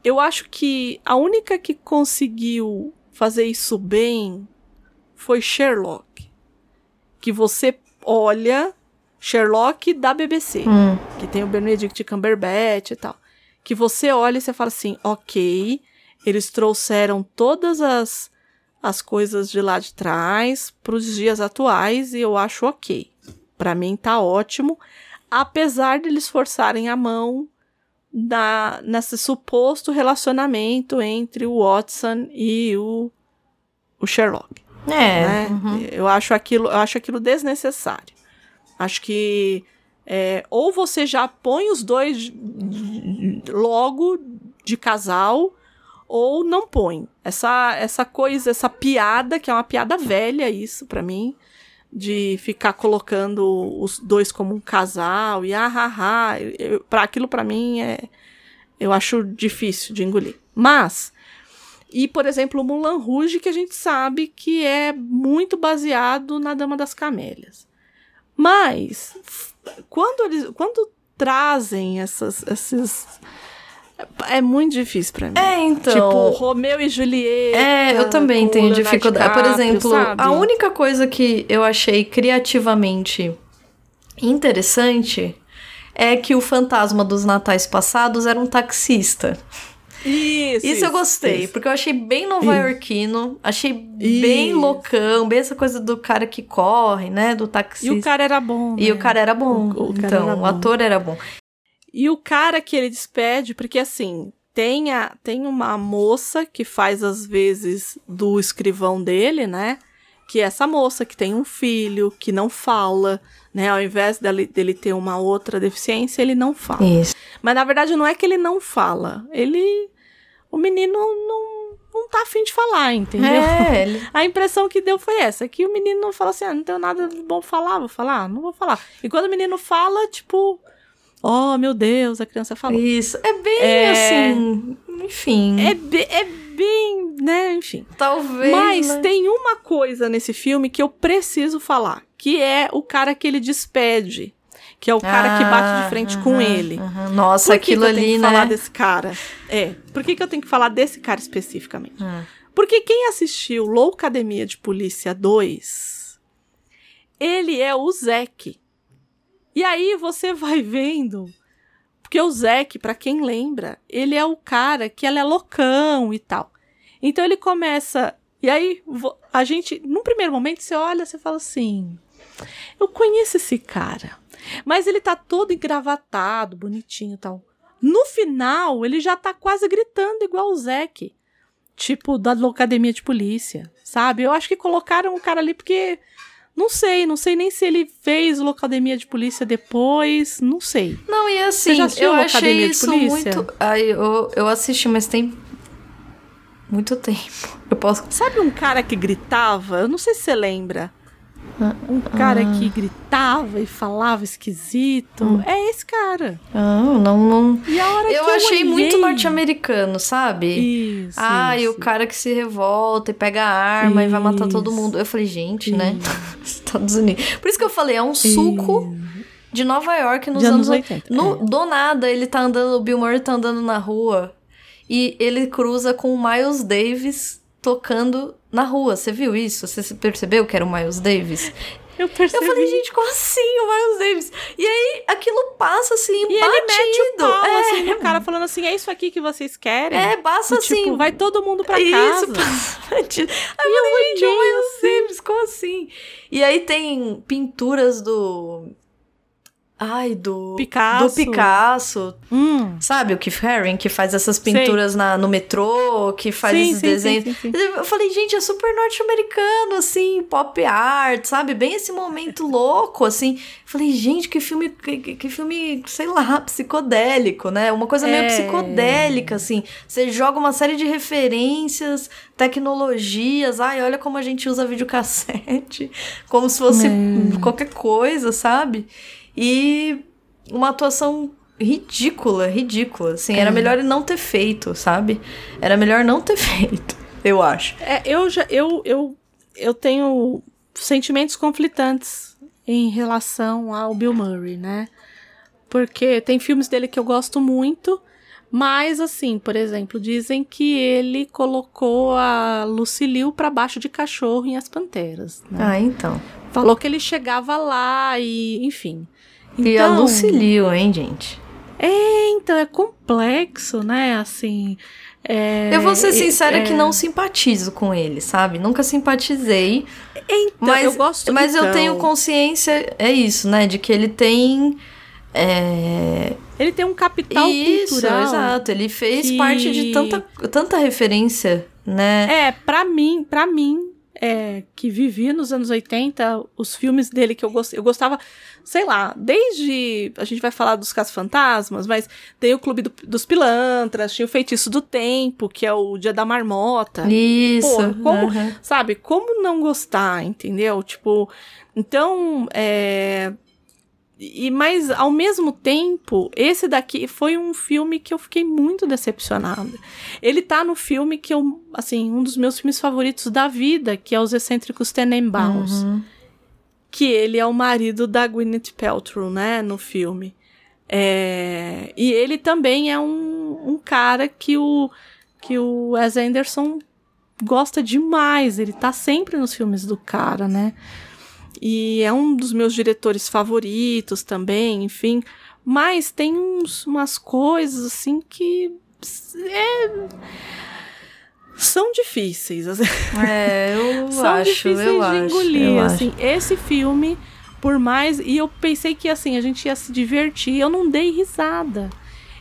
eu acho que a única que conseguiu fazer isso bem foi Sherlock. Que você olha Sherlock da BBC, Hum. que tem o Benedict Cumberbatch e tal. Que você olha e você fala assim, ok, eles trouxeram todas as, as coisas de lá de trás para os dias atuais e eu acho ok. Pra mim tá ótimo, apesar de eles forçarem a mão na, nesse suposto relacionamento entre o Watson e o, o Sherlock É. né? uhum. Eu acho aquilo, eu acho aquilo desnecessário. Acho que é, ou você já põe os dois logo de casal, ou não põe. Essa, essa coisa, essa piada, que é uma piada velha, isso pra mim, de ficar colocando os dois como um casal e ah, ah, ah, aquilo pra mim é, eu acho difícil de engolir. Mas e, por exemplo, o Mulan Rouge, que a gente sabe que é muito baseado na Dama das Camélias. Mas, quando eles quando trazem essas, esses. É muito difícil pra mim. É, então. Tipo, Romeu e Julieta. É, eu também o tenho dificuldade. Por exemplo, sabe? a única coisa que eu achei criativamente interessante é que o fantasma dos natais passados era um taxista. Isso, Isso, eu gostei, isso. porque eu achei bem nova-iorquino, achei bem Isso. loucão, bem essa coisa do cara que corre, né, do E taxista. o cara era bom. E né? o cara era bom. O- o então, era o bom. ator era bom. E o cara que ele despede, porque assim, tem, a, tem uma moça que faz às vezes do escrivão dele, né? Que é essa moça que tem um filho, que não fala, né? Ao invés dele, dele ter uma outra deficiência, ele não fala. Isso. Mas na verdade não é que ele não fala. Ele. O menino não, não tá afim de falar, entendeu? É, ele... A impressão que deu foi essa, que o menino fala assim, ah, não tenho nada de bom falar, vou falar, não vou falar. E quando o menino fala, tipo, oh, meu Deus, a criança falou. Isso. É bem É. assim. Enfim. É, be- é bem, né, enfim. Talvez. Mas né? tem uma coisa nesse filme que eu preciso falar, que é o cara que ele despede, que é o cara que bate de frente com Ah, ele. aham. Nossa, Por que aquilo que eu tenho que né? falar desse cara? É, por que, que eu tenho que falar desse cara especificamente? Hum. Porque quem assistiu Loucademia de Polícia 2, ele é o Zeke. E aí você vai vendo, porque o Zeke, pra quem lembra, ele é o cara que ela é loucão e tal. Então ele começa, e aí a gente, num primeiro momento você olha, você fala assim: eu conheço esse cara, mas ele tá todo engravatado, bonitinho e tal. No final, ele já tá quase gritando igual o Zeke tipo da academia de polícia, sabe? Eu acho que colocaram o cara ali porque não sei, não sei nem se ele fez locademia de polícia depois, não sei. Não, e assim, já assistiu eu Loucademia achei de isso Polícia? muito. Ai, eu, eu assisti, mas tem muito tempo. Eu posso. Sabe um cara que gritava? Eu não sei se você lembra. Um cara que gritava e falava esquisito. É esse cara. Não, não, não. Eu achei olhei- muito norte-americano, sabe? Isso. Ah, e o isso. cara que se revolta e pega a arma e vai matar todo Isso. mundo. Eu falei, gente, né? Estados Unidos. Por isso que eu falei, é um suco de Nova York nos De anos anos 80, No, é. Do nada, ele tá andando, o Bill Murray tá andando na rua e ele cruza com o Miles Davis tocando na rua. Você viu isso? Você percebeu que era o Miles Davis? Eu percebi. Eu falei, gente, como assim o Miles Davis? E aí aquilo passa assim, E ele mete o batido. pau, é, assim, no cara falando assim, é isso aqui que vocês querem? é, passa Do tipo, assim. vai todo mundo pra Isso, casa. passa batido. Aí eu falei, gente, o Miles Davis, como assim? E aí tem pinturas do. Ai, do. Picasso. Do Picasso. Hum. Sabe o Keith Haring, que faz essas pinturas na, no metrô, que faz Sim, esses sim, desenhos. sim. Eu falei, gente, é super norte-americano, assim, pop art, sabe? Bem esse momento louco, assim. Eu falei, gente, que filme, que, que- filme, sei lá, psicodélico, né? Uma coisa meio É. psicodélica, assim. Você joga uma série de referências, tecnologias. Ai, olha como a gente usa videocassete. Como se fosse É. qualquer coisa, sabe? E uma atuação ridícula, ridícula. Assim, É. era melhor ele não ter feito, sabe? Era melhor não ter feito, eu acho. É, eu já eu, eu, eu tenho sentimentos conflitantes em relação ao Bill Murray, né? Porque tem filmes dele que eu gosto muito, mas assim, por exemplo, dizem que ele colocou a Lucille pra baixo de cachorro em As Panteras, né? Ah, então. Falou que ele chegava lá e, enfim. E a Então- Liu, hein, gente? É, então é complexo, né? Assim. é, Eu vou ser sincera é, que não simpatizo com ele, sabe? Nunca simpatizei. Então, Mas, eu gosto mas eu então, tenho consciência, é isso, né? De que ele tem. É... Ele tem um capital Isso, cultural. exato. Ele fez que- parte de tanta, tanta referência, né? É, pra mim, para mim, é, que vivia nos anos 80, os filmes dele que eu gostava, eu gostava, sei lá, desde, a gente vai falar dos Casos Fantasmas, mas tem o Clube do- dos Pilantras, tinha o Feitiço do Tempo, que é o Dia da Marmota. Isso. Pô, como, aham. sabe, como não gostar, entendeu? Tipo, então, é... E, mas, ao mesmo tempo, esse daqui foi um filme que eu fiquei muito decepcionada. Ele tá no filme que eu, assim, um dos meus filmes favoritos da vida, que é Os Excêntricos Tenenbaums. Uhum. Que ele é o marido da Gwyneth Paltrow, né, no filme. É, E ele também é um, um cara que o, que o Wes Anderson gosta demais. Ele tá sempre nos filmes do cara, né? E é um dos meus diretores favoritos também, enfim. Mas tem uns, umas coisas assim que é, são difíceis. assim. É, eu são acho, difíceis eu de acho. engolir. eu acho. assim, esse filme, por mais. E eu pensei que assim, a gente ia se divertir. Eu não dei risada.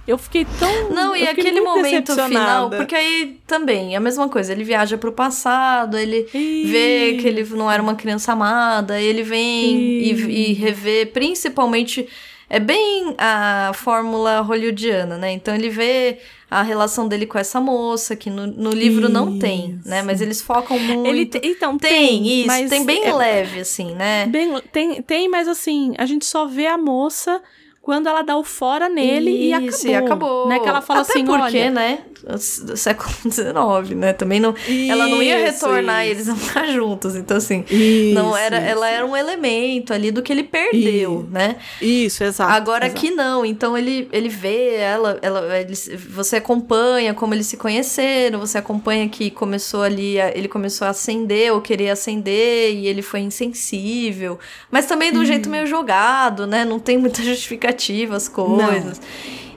Eu fiquei tão. Não, e aquele momento final, porque aí também é a mesma coisa, ele viaja pro passado, ele vê que ele não era uma criança amada, ele vem e, e revê, principalmente, é bem a fórmula hollywoodiana, né? Então ele vê a relação dele com essa moça, que no, no livro não tem, né? Mas eles focam muito... Ele te- então tem, tem, isso, mas tem bem é- leve, assim, né? Bem, tem, tem, mas assim, a gente só vê a moça quando ela dá o fora nele e acabou. Isso, e acabou. Né? Que ela fala Até assim, porque, olha... né? Do século XIX, né? Também não. ela não ia Isso, retornar isso. eles a ficar juntos. Então, assim, Isso, não era, isso. ela era um elemento ali do que ele perdeu, Isso. né? Isso, exato. Agora exato. aqui não. Então ele, ele vê ela, ela ele, você acompanha como eles se conheceram, você acompanha que começou ali, a- ele começou a acender ou querer acender e ele foi insensível, mas também do jeito meio jogado, né? Não tem muita justificativa as coisas.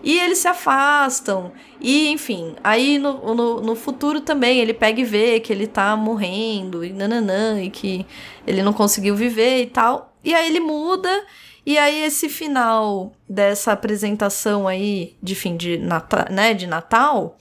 E eles se afastam. E, enfim, aí no, no, no futuro também ele pega e vê que ele tá morrendo e nananã, e que ele não conseguiu viver e tal. E aí ele muda. E aí esse final dessa apresentação aí de fim de Natal, né, de Natal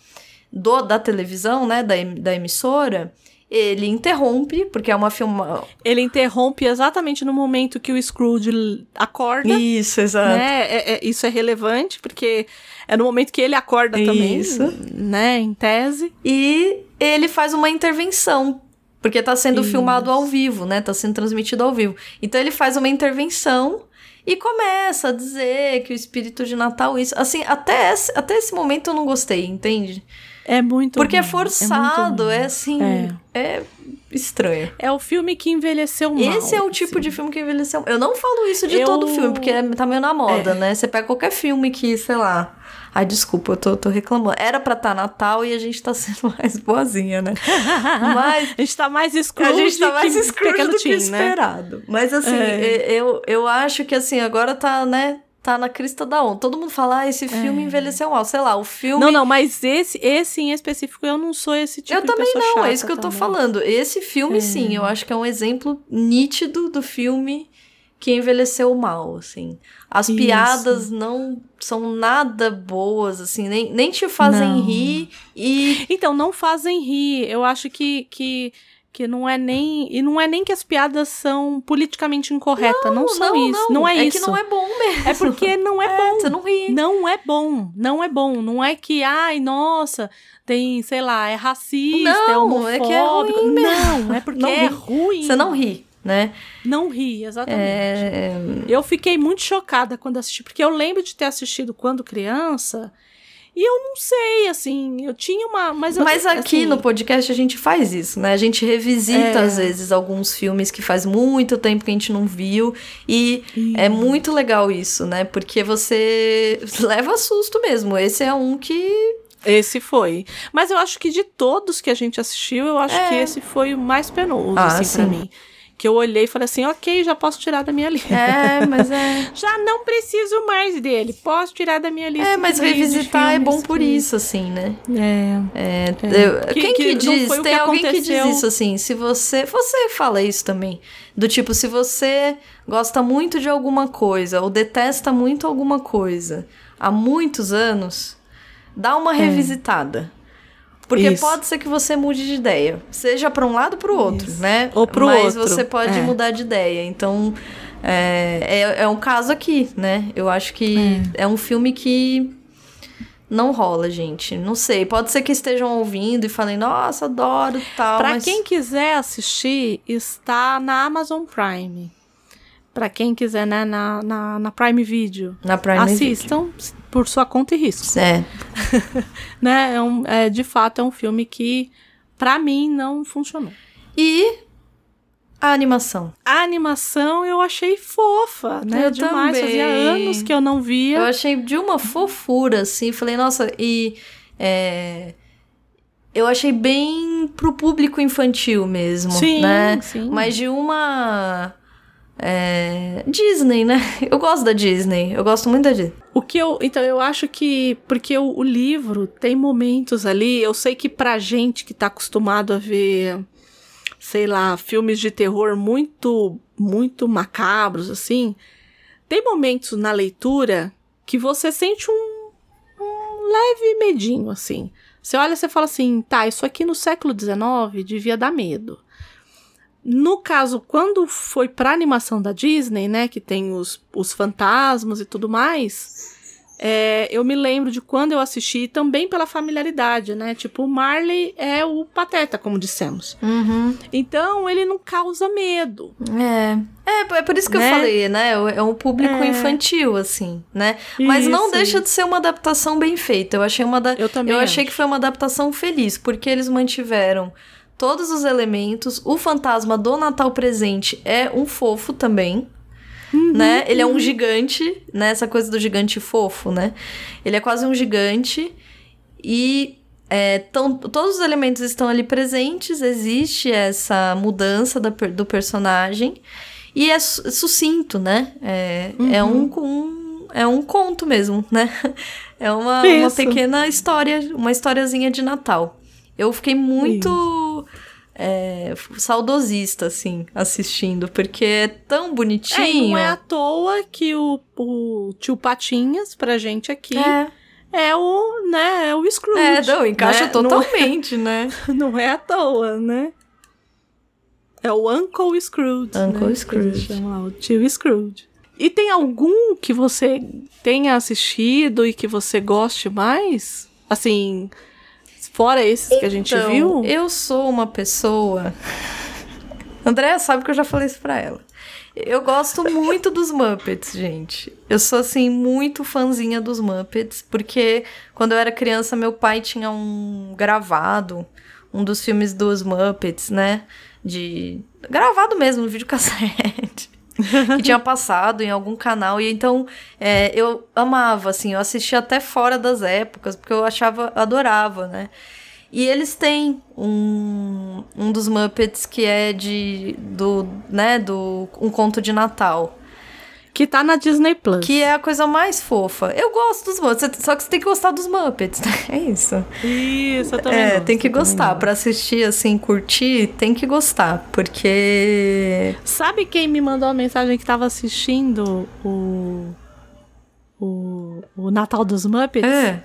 do, da televisão, né, da, da emissora, ele interrompe, porque é uma filma... Ele interrompe exatamente no momento que o Scrooge acorda. Isso, exato. Né? É- é- isso é relevante, porque é no momento que ele acorda também, Isso. né? Em tese. E ele faz uma intervenção. Porque tá sendo Isso. filmado ao vivo, né? Tá sendo transmitido ao vivo. Então ele faz uma intervenção e começa a dizer que o espírito de Natal, isso. Assim, até esse, até esse momento eu não gostei, entende? É muito Porque é ruim, forçado, é, ruim. assim. É. É. estranho. É o filme que envelheceu mal. Esse é o tipo assim. de filme que envelheceu. Eu não falo isso de Eu- todo filme, porque é- tá meio na moda, É. né? Você pega qualquer filme que, sei lá. Ai, desculpa, eu tô, tô reclamando. Era pra estar Natal e a gente tá sendo mais boazinha, né? Mas A gente tá mais Scrooge a gente tá mais que Pequeno do que Tim, né? esperado. Mas assim, É. eu, eu acho que assim, agora tá, né? Tá na crista da onda. Todo mundo fala, ah, esse filme envelheceu mal. Sei lá, o filme. É. Não, não, mas esse, esse em específico eu não sou esse tipo eu de também pessoa não, chata é isso que eu tô também. falando. Esse filme, sim, eu acho que é um exemplo nítido do filme que envelheceu mal, assim. As Isso. piadas não são nada boas, assim, nem, nem te fazem Não. rir e. Então, não fazem rir. Eu acho que, que, que não é nem. E não é nem que as piadas são politicamente incorretas. Não, são isso. Não, é, isso. que não é bom mesmo. É porque não é, bom. Você não ri. Não é bom, não é bom. Não é que, ai, nossa, tem, sei lá, é racista, é Não, homofóbico. é que é ruim mesmo. Não, é porque Não é ruim. Você não ri, né? Não ri, exatamente. É... Eu fiquei muito chocada quando assisti, porque eu lembro de ter assistido quando criança. E eu não sei, assim, eu tinha uma. Mas, eu- Mas aqui assim, no podcast a gente faz isso, né? A gente revisita, É. às vezes, alguns filmes que faz muito tempo que a gente não viu. E é muito legal isso, né? Porque você leva susto mesmo. Esse é um que. Esse foi. Mas eu acho que de todos que a gente assistiu, eu acho É. que esse foi o mais penoso, Ah, assim, pra sim. mim. Que eu olhei e falei assim, ok, já posso tirar da minha lista. É, mas é. Já não preciso mais dele. Posso tirar da minha lista. É, mas revisitar é bom por isso, assim, né? É. É, É. eu- Que- quem que, que diz? Tem que alguém que diz aconteceu. isso assim. Se você. Você fala isso também. Do tipo, se você gosta muito de alguma coisa ou detesta muito alguma coisa há muitos anos, dá uma revisitada. Porque É. Isso. pode ser que você mude de ideia. Seja pra um lado ou pro outro, Isso. né? Ou pro Mas outro, você pode é. mudar de ideia. Então, é, é, é um caso aqui, né? Eu acho que é um filme que não rola, gente. Não sei. Pode ser que estejam ouvindo e falem, nossa, adoro tal. Pra mas... quem quiser assistir, está na Amazon Prime. Pra quem quiser, né, na, na, na Prime Video. Na Prime Video. Por sua conta e risco. É. Né? É um, é, de fato, é um filme que, pra mim, não funcionou. E a animação. A animação eu achei fofa, né? Eu Demais. Fazia também. anos que eu não via. Eu achei de uma fofura, assim. Falei, nossa, e. é, Eu achei bem pro público infantil mesmo, Sim, né? sim. Mas de uma. É, Disney, né? Eu gosto da Disney. Eu gosto muito da Disney. O que eu. Então, eu acho que. Porque o, o livro tem momentos ali. Eu sei que pra gente que tá acostumado a ver. Sei lá, filmes de terror muito. Muito macabros, assim. Tem momentos na leitura que você sente um. Leve medinho, assim. Você olha e fala assim, tá, isso aqui no século XIX devia dar medo. No caso, quando foi pra animação da Disney, né, que tem os, os fantasmas e tudo mais, é, eu me lembro de quando eu assisti também pela familiaridade, né? Tipo, o Marley é o pateta, como dissemos. Então, ele não causa medo. É. É, é por isso que Né? eu falei, né? É um público É. infantil, assim, né? Mas não Isso, deixa isso. de ser uma adaptação bem feita. Eu achei uma da... Eu também achei acho. que foi uma adaptação feliz, porque eles mantiveram todos os elementos. O fantasma do Natal presente é um fofo também. Uhum, né? Ele é um gigante, né? Essa coisa do gigante fofo, né? Ele é quase um gigante e é, tão, todos os elementos estão ali presentes, existe essa mudança da do personagem e é su- sucinto, né? É, é Uhum. um, um- é um conto mesmo, né? É uma, uma pequena história, uma historiazinha de Natal. Eu fiquei muito é, saudosista, assim, assistindo, porque é tão É, e bonitinho. não é à toa que o, o tio Patinhas, pra gente aqui, É. é, o, né, é o Scrooge. É, não, encaixa né? Não é- totalmente, né? Não é à toa, né? É o Uncle Scrooge. Uncle né? Scrooge. Lá, o tio Scrooge. E tem algum que você tenha assistido e que você goste mais? Assim, fora esses que a gente Então, viu? Eu sou uma pessoa. Andréa sabe que eu já falei isso pra ela. Eu gosto muito dos Muppets, gente. Eu sou, assim, muito fãzinha dos Muppets, porque quando eu era criança, meu pai tinha um gravado, um dos filmes dos Muppets, né? De. Gravado mesmo, no videocassete. Que tinha passado em algum canal. E então é, eu amava, assim, eu assistia até fora das épocas, porque eu achava, adorava, né? E eles têm um, um dos Muppets que é de do, né, do um conto de Natal. Que tá na Disney Plus. Que é a coisa mais fofa. Eu gosto dos Muppets, só que você tem que gostar dos Muppets, né? É isso. Isso, eu também É, gosto, tem que gostar. gosto. Pra assistir, assim, curtir, tem que gostar. Porque. Sabe quem me mandou uma mensagem que tava assistindo o. O, o Natal dos Muppets? É.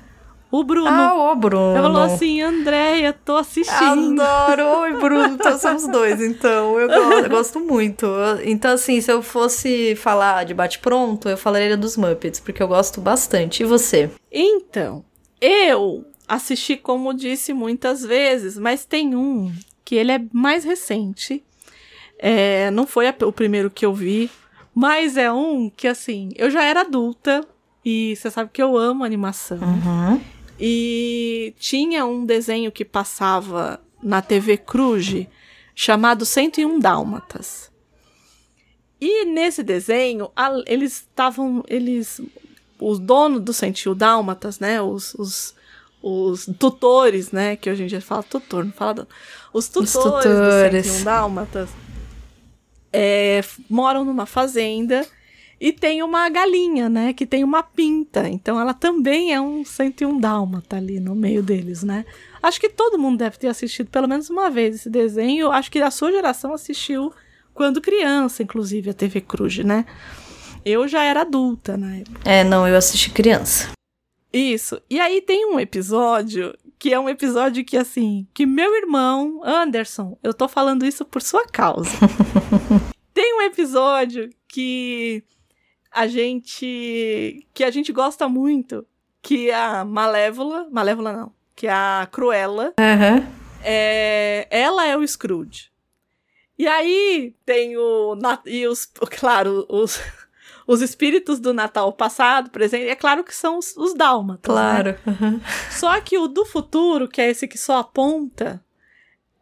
O Bruno. Ah, ô, Bruno. Ele falou assim, Andréia, tô assistindo. Adoro! Oi, Bruno. Então somos dois, então. Eu gosto, eu gosto muito. Então, assim, se eu fosse falar de bate-pronto, eu falaria dos Muppets, porque eu gosto bastante. E você? Então, eu assisti, como disse, muitas vezes, mas tem um que ele é mais recente. É, não foi a- o primeiro que eu vi, mas é um que, assim, eu já era adulta e você sabe que eu amo animação. Uhum. E tinha um desenho que passava na TV Cruz chamado 101 Dálmatas. E nesse desenho, a- eles estavam. Eles. Os donos do 101 Dálmatas, né? Os, os, os tutores, né? Que hoje em dia fala tutor, não fala. Os tutores, tutores. do 101 Dálmatas é, moram numa fazenda e tem uma galinha, né? Que tem uma pinta. Então ela também é um 101 dálmata ali no meio deles, né? Acho que todo mundo deve ter assistido pelo menos uma vez esse desenho. Acho que a sua geração assistiu quando criança, inclusive, a TV Cruz, né? Eu já era adulta na época. É, não, eu assisti criança. Isso. E aí tem um episódio que é um episódio que, assim, que meu irmão, Anderson, eu tô falando isso por sua causa. tem um episódio que a gente. que a gente gosta muito, que a Malévola. Malévola não. Que a Cruella. Aham. É, ela é o Scrooge. E aí tem o. E os. Claro, os. Os espíritos do Natal passado, presente, é claro que são os, os dálmatas. né? Claro. Uhum. Só que o do futuro, que é esse que só aponta,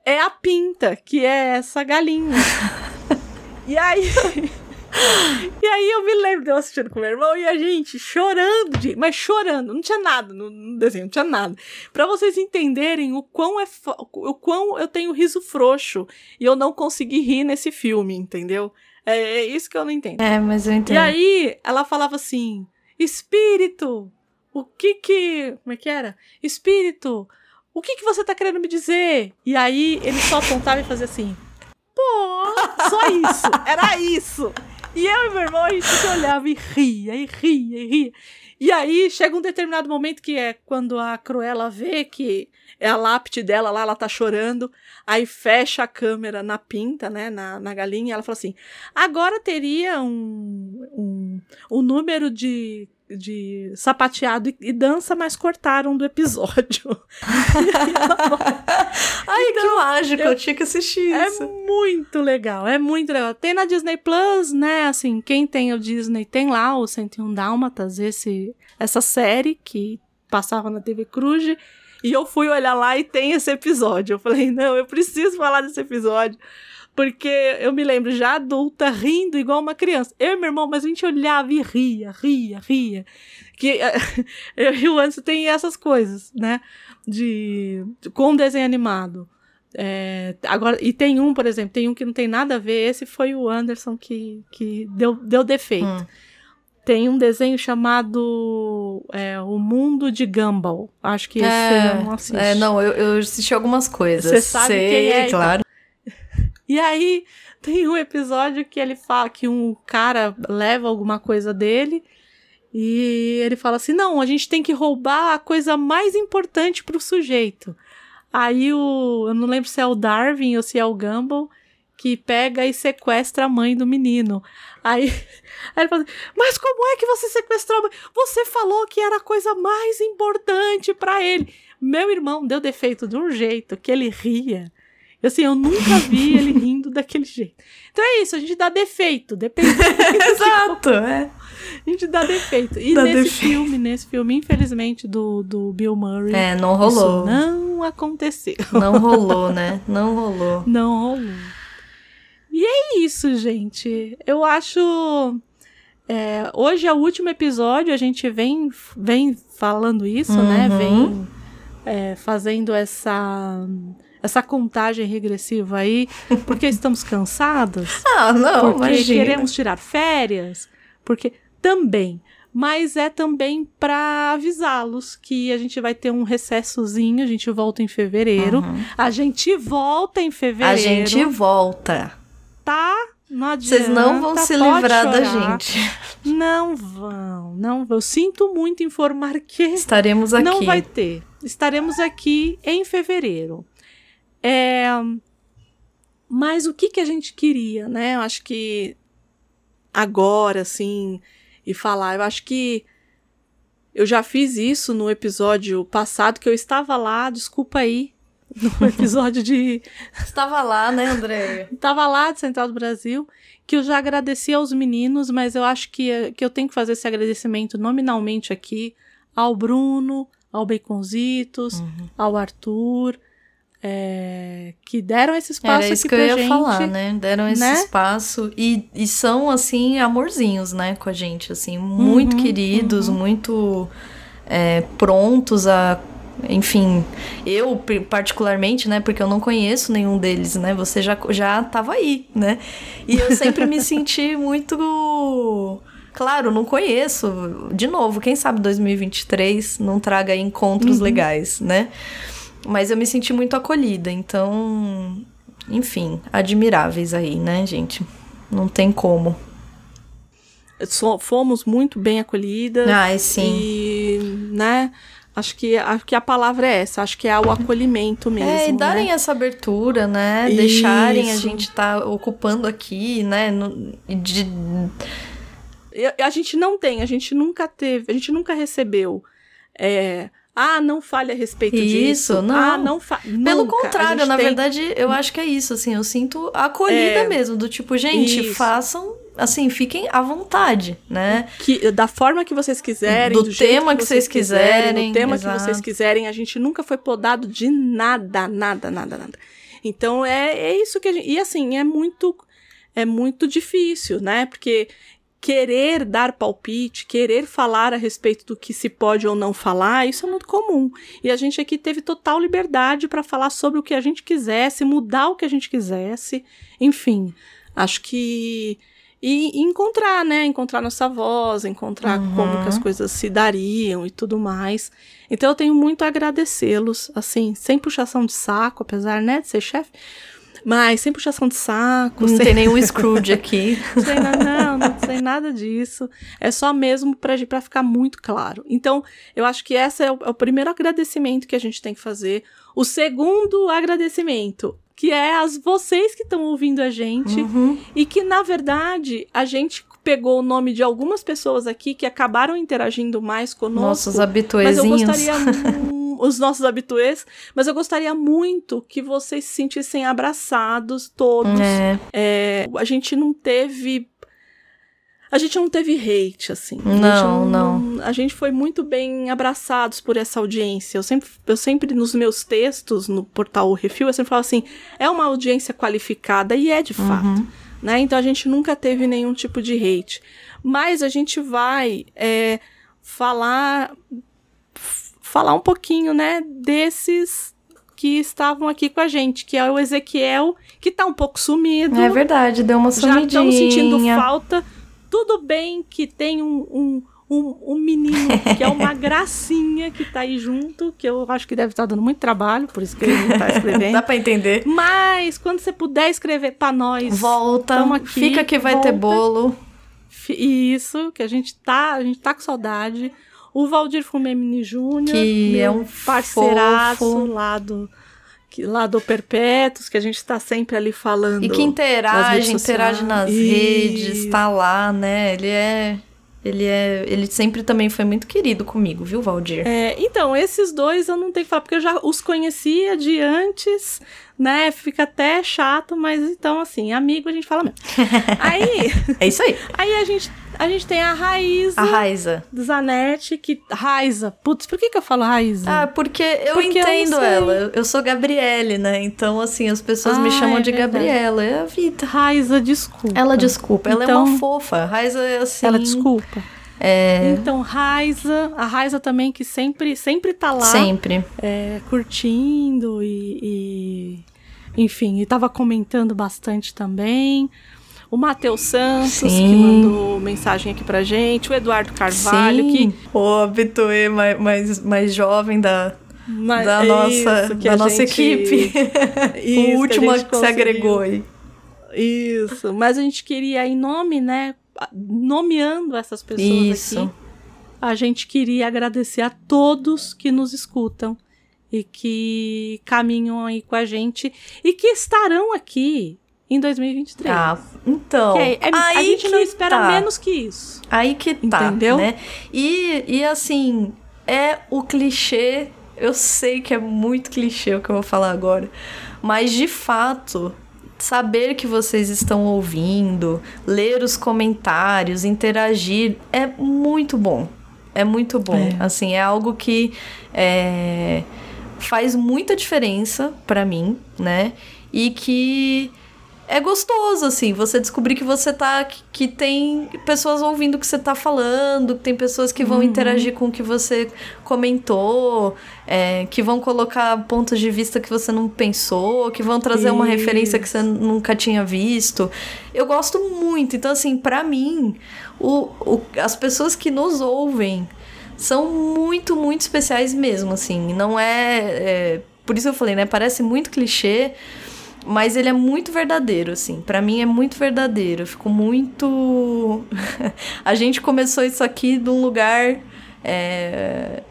é a pinta, que é essa galinha. e aí. E aí eu me lembro de eu assistindo com meu irmão e a gente chorando, de, mas chorando, não tinha nada no, no desenho, não tinha nada. Pra vocês entenderem o quão é o quão eu tenho riso frouxo e eu não consegui rir nesse filme, entendeu? É, é isso que eu não entendo. É, mas eu entendo. E aí, ela falava assim: Espírito, o que que. Como é que era? Espírito, o que que você tá querendo me dizer? E aí, ele só apontava e fazia assim: Pô, só isso, era isso. E eu e meu irmão, a gente se olhava e ria, e ria, e ria. E aí, chega um determinado momento que é quando a Cruella vê que é a lápide dela lá, ela tá chorando, aí fecha a câmera na pinta, né, na, na galinha, e ela fala assim, agora teria um, um, um número de, de sapateado e, e dança, mas cortaram do episódio. Ai, que mágico, eu... tinha que assistir É isso. muito legal, é muito legal. Tem na Disney Plus, né? Assim, quem tem o Disney tem lá o 101 Dálmatas, esse, essa série que passava na TV Cruz. E eu fui olhar lá e tem esse episódio. Eu falei, não, eu preciso falar desse episódio. Porque eu me lembro já adulta rindo igual uma criança. Eu e meu irmão, mas a gente olhava e ria, ria, ria. Que eu e o Anderson tem essas coisas, né? De com desenho animado. É, agora, e tem um, por exemplo, tem um que não tem nada a ver. Esse foi o Anderson que, que deu, deu defeito. Hum. Tem um desenho chamado é, O Mundo de Gumball. Acho que esse É, você não assiste. é, não, eu, eu assisti algumas coisas. Você sabe Sei, quem é, então. claro. E aí tem um episódio que ele fala que um cara leva alguma coisa dele e ele fala assim: não, a gente tem que roubar a coisa mais importante pro sujeito. Aí o. Eu não lembro se é o Darwin ou se é o Gumball que pega e sequestra a mãe do menino. Aí, aí ele fala assim, mas como é que você sequestrou a mãe? Você falou que era a coisa mais importante pra ele. Meu irmão deu defeito de um jeito que ele ria. Assim, eu nunca vi ele rindo daquele jeito. Então é isso, a gente dá defeito, depende. Exato, é. A gente dá defeito. E Dá nesse defeito. filme, nesse filme, infelizmente, do, do Bill Murray, É, não rolou. não aconteceu. Não rolou, né? Não rolou. Não rolou. E é isso, gente. Eu acho. é, hoje é o último episódio, a gente vem, vem falando isso, né? Uhum. Vem é, fazendo essa, essa contagem regressiva aí, porque estamos cansados, Ah, não, porque imagina. queremos tirar férias, porque também. Mas é também para avisá-los que a gente vai ter um recessozinho, a gente volta em fevereiro. A gente volta em fevereiro. Uhum. A gente volta. tá? Não adianta. Vocês não vão se livrar da chorar. gente. Não vão, não vão. Eu sinto muito informar que Estaremos aqui. não vai ter. Estaremos aqui em fevereiro. É, Mas o que, que a gente queria, né? Eu acho que agora, assim, e falar, eu acho que eu já fiz isso no episódio passado, que eu estava lá, desculpa aí, no episódio de Estava lá, né, André? Tava lá de Central do Brasil, que eu já agradeci aos meninos, mas eu acho que, que eu tenho que fazer esse agradecimento nominalmente aqui ao Bruno, ao Baconzitos, Uhum. ao Arthur, é, que deram esse espaço Era isso que eu ia gente. falar, né? Deram esse né? espaço e, e são, assim, amorzinhos, né, com a gente, assim, muito Uhum, queridos, muito é, prontos a. Enfim, eu particularmente, né, porque eu não conheço nenhum deles, né, você já, já tava aí, né, e eu sempre me senti muito. Claro, não conheço. De novo, quem sabe 2023 não traga encontros legais, né? Mas eu me senti muito acolhida, então, enfim, admiráveis aí, né, gente? Não tem como. So- fomos muito bem acolhidas. Ai, sim. E, né, acho que, acho que a palavra é essa, acho que é o acolhimento mesmo. É, e darem né? essa abertura, né? Deixarem a Isso. gente estar ocupando aqui, né? no- de, a gente não tem, a gente nunca teve, a gente nunca recebeu. é, ah, não fale a respeito Isso, disso. não. Ah, não fa Pelo nunca. Contrário, na tem- verdade, eu acho que é isso, assim, eu sinto acolhida É, mesmo, do tipo, gente, isso. façam, assim, fiquem à vontade, né? que da forma que vocês quiserem, Do do, tema que vocês quiserem, do tema exato. que vocês quiserem, a gente nunca foi podado de nada, nada, nada, nada. Então é, é isso que a gente, e assim, é muito é muito difícil, né? Porque querer dar palpite, querer falar a respeito do que se pode ou não falar, isso é muito comum. E a gente aqui teve total liberdade para falar sobre o que a gente quisesse, mudar o que a gente quisesse, enfim. Acho que e encontrar, né? Encontrar nossa voz, encontrar Uhum. como que as coisas se dariam e tudo mais. Então eu tenho muito a agradecê-los, assim, sem puxação de saco, apesar, né, de ser chefe, mas sem puxação de saco, Não sem, tem nenhum Scrooge aqui. sem na- não, não sei nada disso. É só mesmo pra, pra ficar muito claro. Então, eu acho que esse é o, é o primeiro agradecimento que a gente tem que fazer. O segundo agradecimento, que é as vocês que estão ouvindo a gente Uhum. e que, na verdade, a gente pegou o nome de algumas pessoas aqui que acabaram interagindo mais conosco. Nossos Mas eu habituezinhos. gostaria. Os nossos habituês, mas eu gostaria muito que vocês se sentissem abraçados, todos. É, É, a gente não teve. A gente não teve hate, assim. Não, gente não. A gente foi muito bem abraçados por essa audiência. Eu sempre, eu sempre nos meus textos, no portal Refil, eu sempre falo assim: é uma audiência qualificada, e é de fato. Uhum. Né? Então a gente nunca teve nenhum tipo de hate. Mas a gente vai é, falar falar um pouquinho, né, desses que estavam aqui com a gente, que é o Ezequiel, que tá um pouco sumido. é verdade, deu uma já sumidinha. estamos sentindo falta. Tudo bem que tem um, um, um, um menino que é uma gracinha que tá aí junto, que eu acho que deve estar dando muito trabalho, por isso que ele não tá escrevendo. Dá pra entender. Mas quando você puder escrever pra nós, Volta, aqui, fica que vai ter volta. bolo. fi- isso, que a gente tá, a gente tá com saudade. O Valdir Fumemini Júnior, Que é um parceiraço fofo. lá do que- lá do Perpétuos, que a gente tá sempre ali falando. E que interage, interage nas Isso. redes, tá lá, né? Ele é. Ele é. Ele sempre também foi muito querido comigo, viu, Valdir? É, então, esses dois eu não tenho que falar, porque eu já os conhecia de antes, né? Fica até chato, mas então, assim, amigo a gente fala mesmo. aí. É isso aí. Aí a gente, a gente tem a Raíza. A Raiza. Zanetti, que. Raiza. Putz, por que, que eu falo Raiza? Ah, porque eu Porque eu entendo sei. ela. Eu sou Gabriele, né? Então, assim, as pessoas me Ah, chamam é de verdade. Gabriela. É a vida. Raiza, desculpa. Ela desculpa, ela é Então- uma fofa. Raiza é assim. Ela desculpa. É. Então, Raiza, a Raiza também que sempre, sempre tá lá. Sempre. é, curtindo e, e- enfim, e tava comentando bastante também. O Matheus Santos, que Sim. mandou mensagem aqui pra gente. O Eduardo Carvalho, Sim. que. O habituê mais, mais, mais jovem da, Mas da nossa, que da a nossa gente- equipe. Isso, o último a que, gente se agregou aí. Isso, mas a gente queria, em nome, né, nomeando essas pessoas Isso. aqui, a gente queria agradecer a todos que nos escutam e que caminham aí com a gente e que estarão aqui em 2023. Ah, então. É- é- a aí gente não espera tá. menos que isso. Aí que tá, Entendeu? né? E, e assim, é o clichê. Eu sei que é muito clichê o que eu vou falar agora. Mas de fato, saber que vocês estão ouvindo, ler os comentários, interagir, é muito bom. É muito bom. É. Assim, é algo que é, faz muita diferença pra mim, né? E que é gostoso, assim, você descobrir que você tá. que, que tem pessoas ouvindo o que você tá falando, que tem pessoas que vão interagir com o que você comentou, é, que vão colocar pontos de vista que você não pensou, que vão trazer uma referência que você nunca tinha visto. Eu gosto muito. Então, assim, pra mim, o, o- as pessoas que nos ouvem são muito, muito especiais mesmo, assim. Não é, é. Por isso eu falei, né? Parece muito clichê. Mas ele é muito verdadeiro, assim. Pra mim é muito verdadeiro. Eu fico muito. a gente começou isso aqui de um lugar é,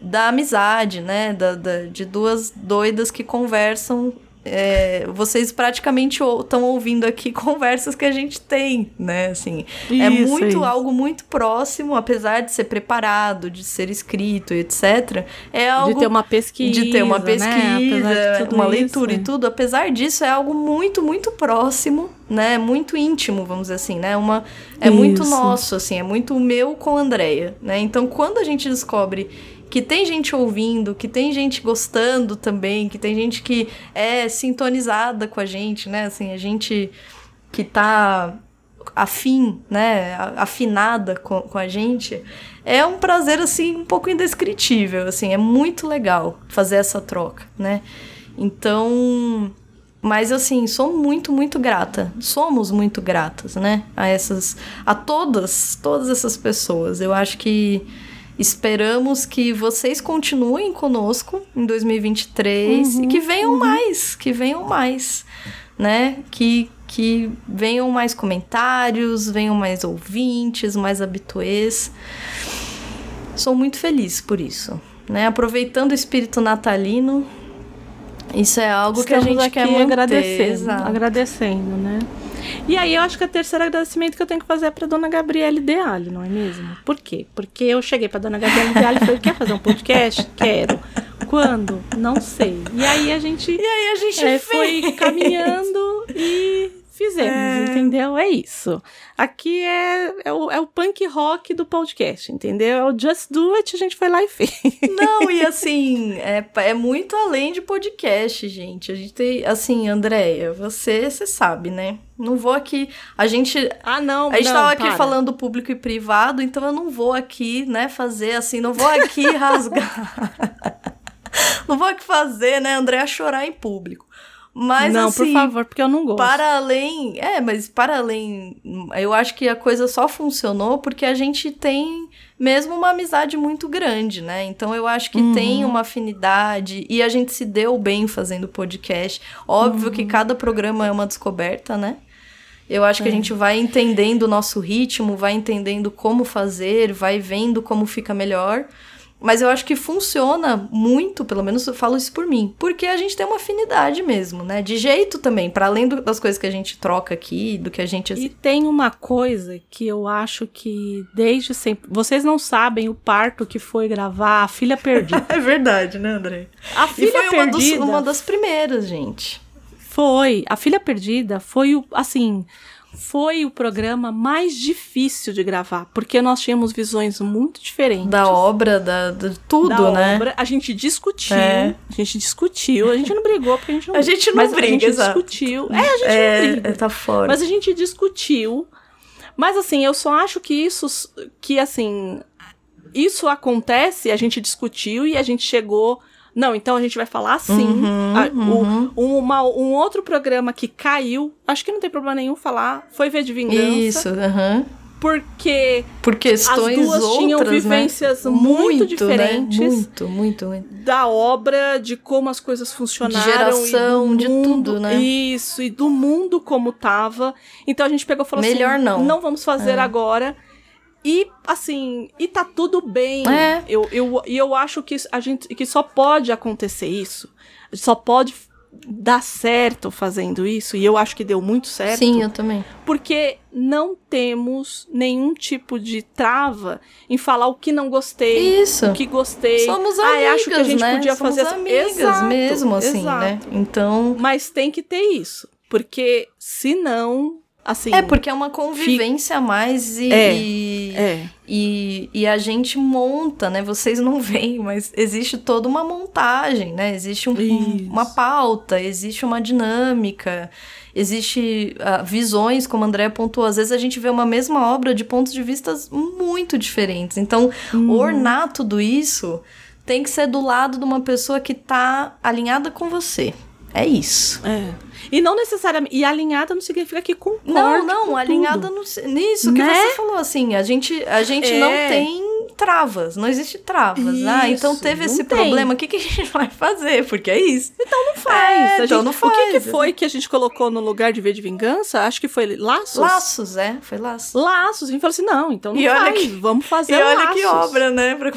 da amizade, né? Da, da- de duas doidas que conversam. É, vocês praticamente estão ouvindo aqui conversas que a gente tem, né? Assim, é Isso, muito isso. algo muito próximo, apesar de ser preparado, de ser escrito, etc. É algo de ter uma pesquisa. de ter uma né? pesquisa, tudo uma leitura é. e tudo. Apesar disso, é algo muito, muito próximo, né? Muito íntimo, vamos dizer assim, né? Uma, é muito nosso, assim, é muito meu com a Andrea, né? Então, quando a gente descobre que tem gente ouvindo, que tem gente gostando também, que tem gente que é sintonizada com a gente, né? Assim, a gente que tá afim, né, afinada com, com a gente, é um prazer, assim, um pouco indescritível, assim, é muito legal fazer essa troca, né? Então, mas assim, sou muito, muito grata, somos muito gratas, né, a essas, a todas, todas essas pessoas, eu acho que esperamos que vocês continuem conosco em 2023 e que venham mais, que venham mais, né? Que, que venham mais comentários, venham mais ouvintes, mais habituês. Sou muito feliz por isso, né? Aproveitando o espírito natalino, isso é algo que a Estamos gente quer manter. agradecendo, exato. agradecendo, né? E aí eu acho que o terceiro agradecimento que eu tenho que fazer é pra dona Gabriele Deali, não é mesmo? Por quê? Porque eu cheguei pra dona Gabriele Deali e falei, quer fazer um podcast? Quero. Quando? Não sei. E aí a gente, E aí a gente é, foi caminhando e fizemos, É. entendeu? É isso. Aqui é, é, o, é o punk rock do podcast, entendeu? É o Just Do It, a gente foi lá e fez. Não, e assim, é, é muito além de podcast, gente. A gente tem, assim, Andréia, você, você sabe, né? Não vou aqui. A gente. Ah, não, A gente não, tava aqui para. falando público e privado, então eu não vou aqui, né, fazer assim, não vou aqui rasgar. não vou aqui fazer, né, Andréia chorar em público. Mas não, assim, por favor, porque eu não gosto. para além. É, mas para além. Eu acho que a coisa só funcionou porque a gente tem mesmo uma amizade muito grande, né? Então eu acho que Uhum. tem uma afinidade e a gente se deu bem fazendo podcast. Óbvio Uhum. que cada programa é uma descoberta, né? Eu acho que É. a gente vai entendendo o nosso ritmo, vai entendendo como fazer, vai vendo como fica melhor. Mas eu acho que funciona muito, pelo menos eu falo isso por mim, porque a gente tem uma afinidade mesmo, né? De jeito também, para além do- das coisas que a gente troca aqui, do que a gente E tem uma coisa que eu acho que desde sempre. Vocês não sabem o parto que foi gravar A Filha Perdida. É verdade, né, André? A E Filha foi uma, dos- Perdida. uma das primeiras, gente. Foi. A Filha Perdida foi o. Assim. Foi o programa mais difícil de gravar, porque nós tínhamos visões muito diferentes. Da obra, da, de tudo, da né? obra. A gente discutiu. É. A gente discutiu. A gente não brigou porque a gente não. A gente não mas briga, a gente exato. discutiu. É, a gente É, não briga. tá fora. Mas a gente discutiu. Mas assim, eu só acho que isso que assim, isso acontece, a gente discutiu e a gente chegou, não, então a gente vai falar assim. Uhum, A- o- um, uma- um outro programa que caiu, acho que não tem problema nenhum falar, foi ver de vingança, Isso, aham. porque Por questões As duas outras, tinham né? vivências muito diferentes. Né? Muito, muito, muito. da obra, de como as coisas funcionaram. geração, e do de mundo, tudo, né? Isso, e do mundo como tava. Então a gente pegou e falou Melhor assim: não. Não vamos fazer É. agora. E, assim, e tá tudo bem. É. Eu, eu, e eu acho que a gente que só pode acontecer isso. Só pode dar certo fazendo isso. E eu acho que deu muito certo Sim, eu também. porque não temos nenhum tipo de trava em falar o que não gostei, Isso. o que gostei. Somos Ah, amigas, acho que a gente né? podia Somos fazer amigas Exato, mesmo, assim, exato. né? Então... Mas tem que ter isso, porque senão, assim, É, porque é uma convivência a mais e... É, e... é, E, e a gente monta, né? Vocês não veem, mas existe toda uma montagem, né? Existe um- um- uma pauta, existe uma dinâmica, existe ah, visões, como a André pontuou. Às vezes a gente vê uma mesma obra de pontos de vistas muito diferentes. Então, Uhum. ornar tudo isso tem que ser do lado de uma pessoa que tá alinhada com você. É isso. é. E não necessariamente. E alinhada não significa que concorda. Não, não, com alinhada tudo. no- nisso que Né? você falou, assim, a gente, a gente É. não tem travas, não existe travas. ah, então Isso, teve não esse tem. problema, o que, que a gente vai fazer? Porque é isso. Não faz. É, A então gente- não O que, que faz. foi que a gente colocou no lugar de V de vingança? Acho que foi laços. Laços, é, foi laços. Laços. A gente falou assim: não, então não E olha faz. que- Vamos fazer E olha laços. que obra, né? Pra...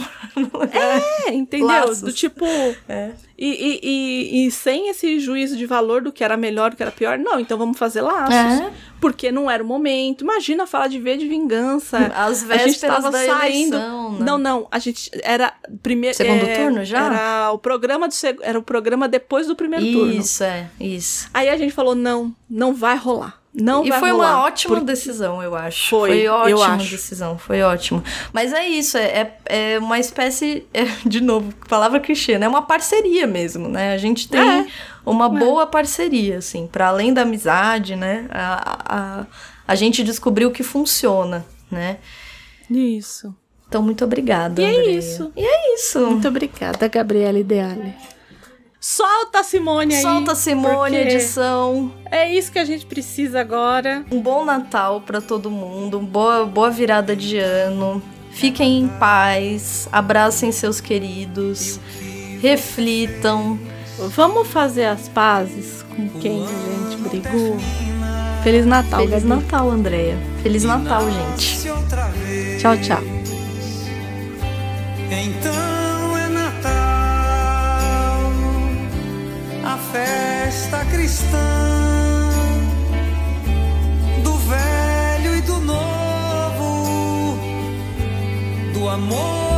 É, entendeu? Laços. Do tipo. É. E, e, e, e sem esse juízo de valor do que era melhor, do que era pior, não, então vamos fazer laços. É. Porque não era o momento. Imagina falar de V de vingança. As a gente tava da saindo. eleição, né? Não, não. A gente era primeiro. Segundo turno já? Era o programa do seg- era o programa depois do primeiro turno. Isso, é, isso. Aí a gente falou: não, não vai rolar. Não e vai foi rolar. uma ótima Por- decisão, eu acho. Foi, eu ótima acho. decisão, foi ótimo. Mas é isso, é, é, é uma espécie, é, de novo, palavra clichê, né? É uma parceria mesmo, né? A gente tem É. uma boa parceria, assim, para além da amizade, né? A, a, a gente descobriu que funciona, né? Isso. Então, muito obrigada, E é Andrea. isso. E é isso. Muito obrigada, Gabriela Ideale. Solta a Simone aí. Solta Simone, porque edição. É isso que a gente precisa agora. Um bom Natal pra todo mundo, boa, boa virada de ano. Fiquem em paz, abracem seus queridos, reflitam. Vamos fazer as pazes com quem a gente brigou? Feliz Natal, Feliz. Natal, Andréia. Feliz Natal, gente. Tchau, tchau. então é Natal, a festa cristã do velho e do novo, do amor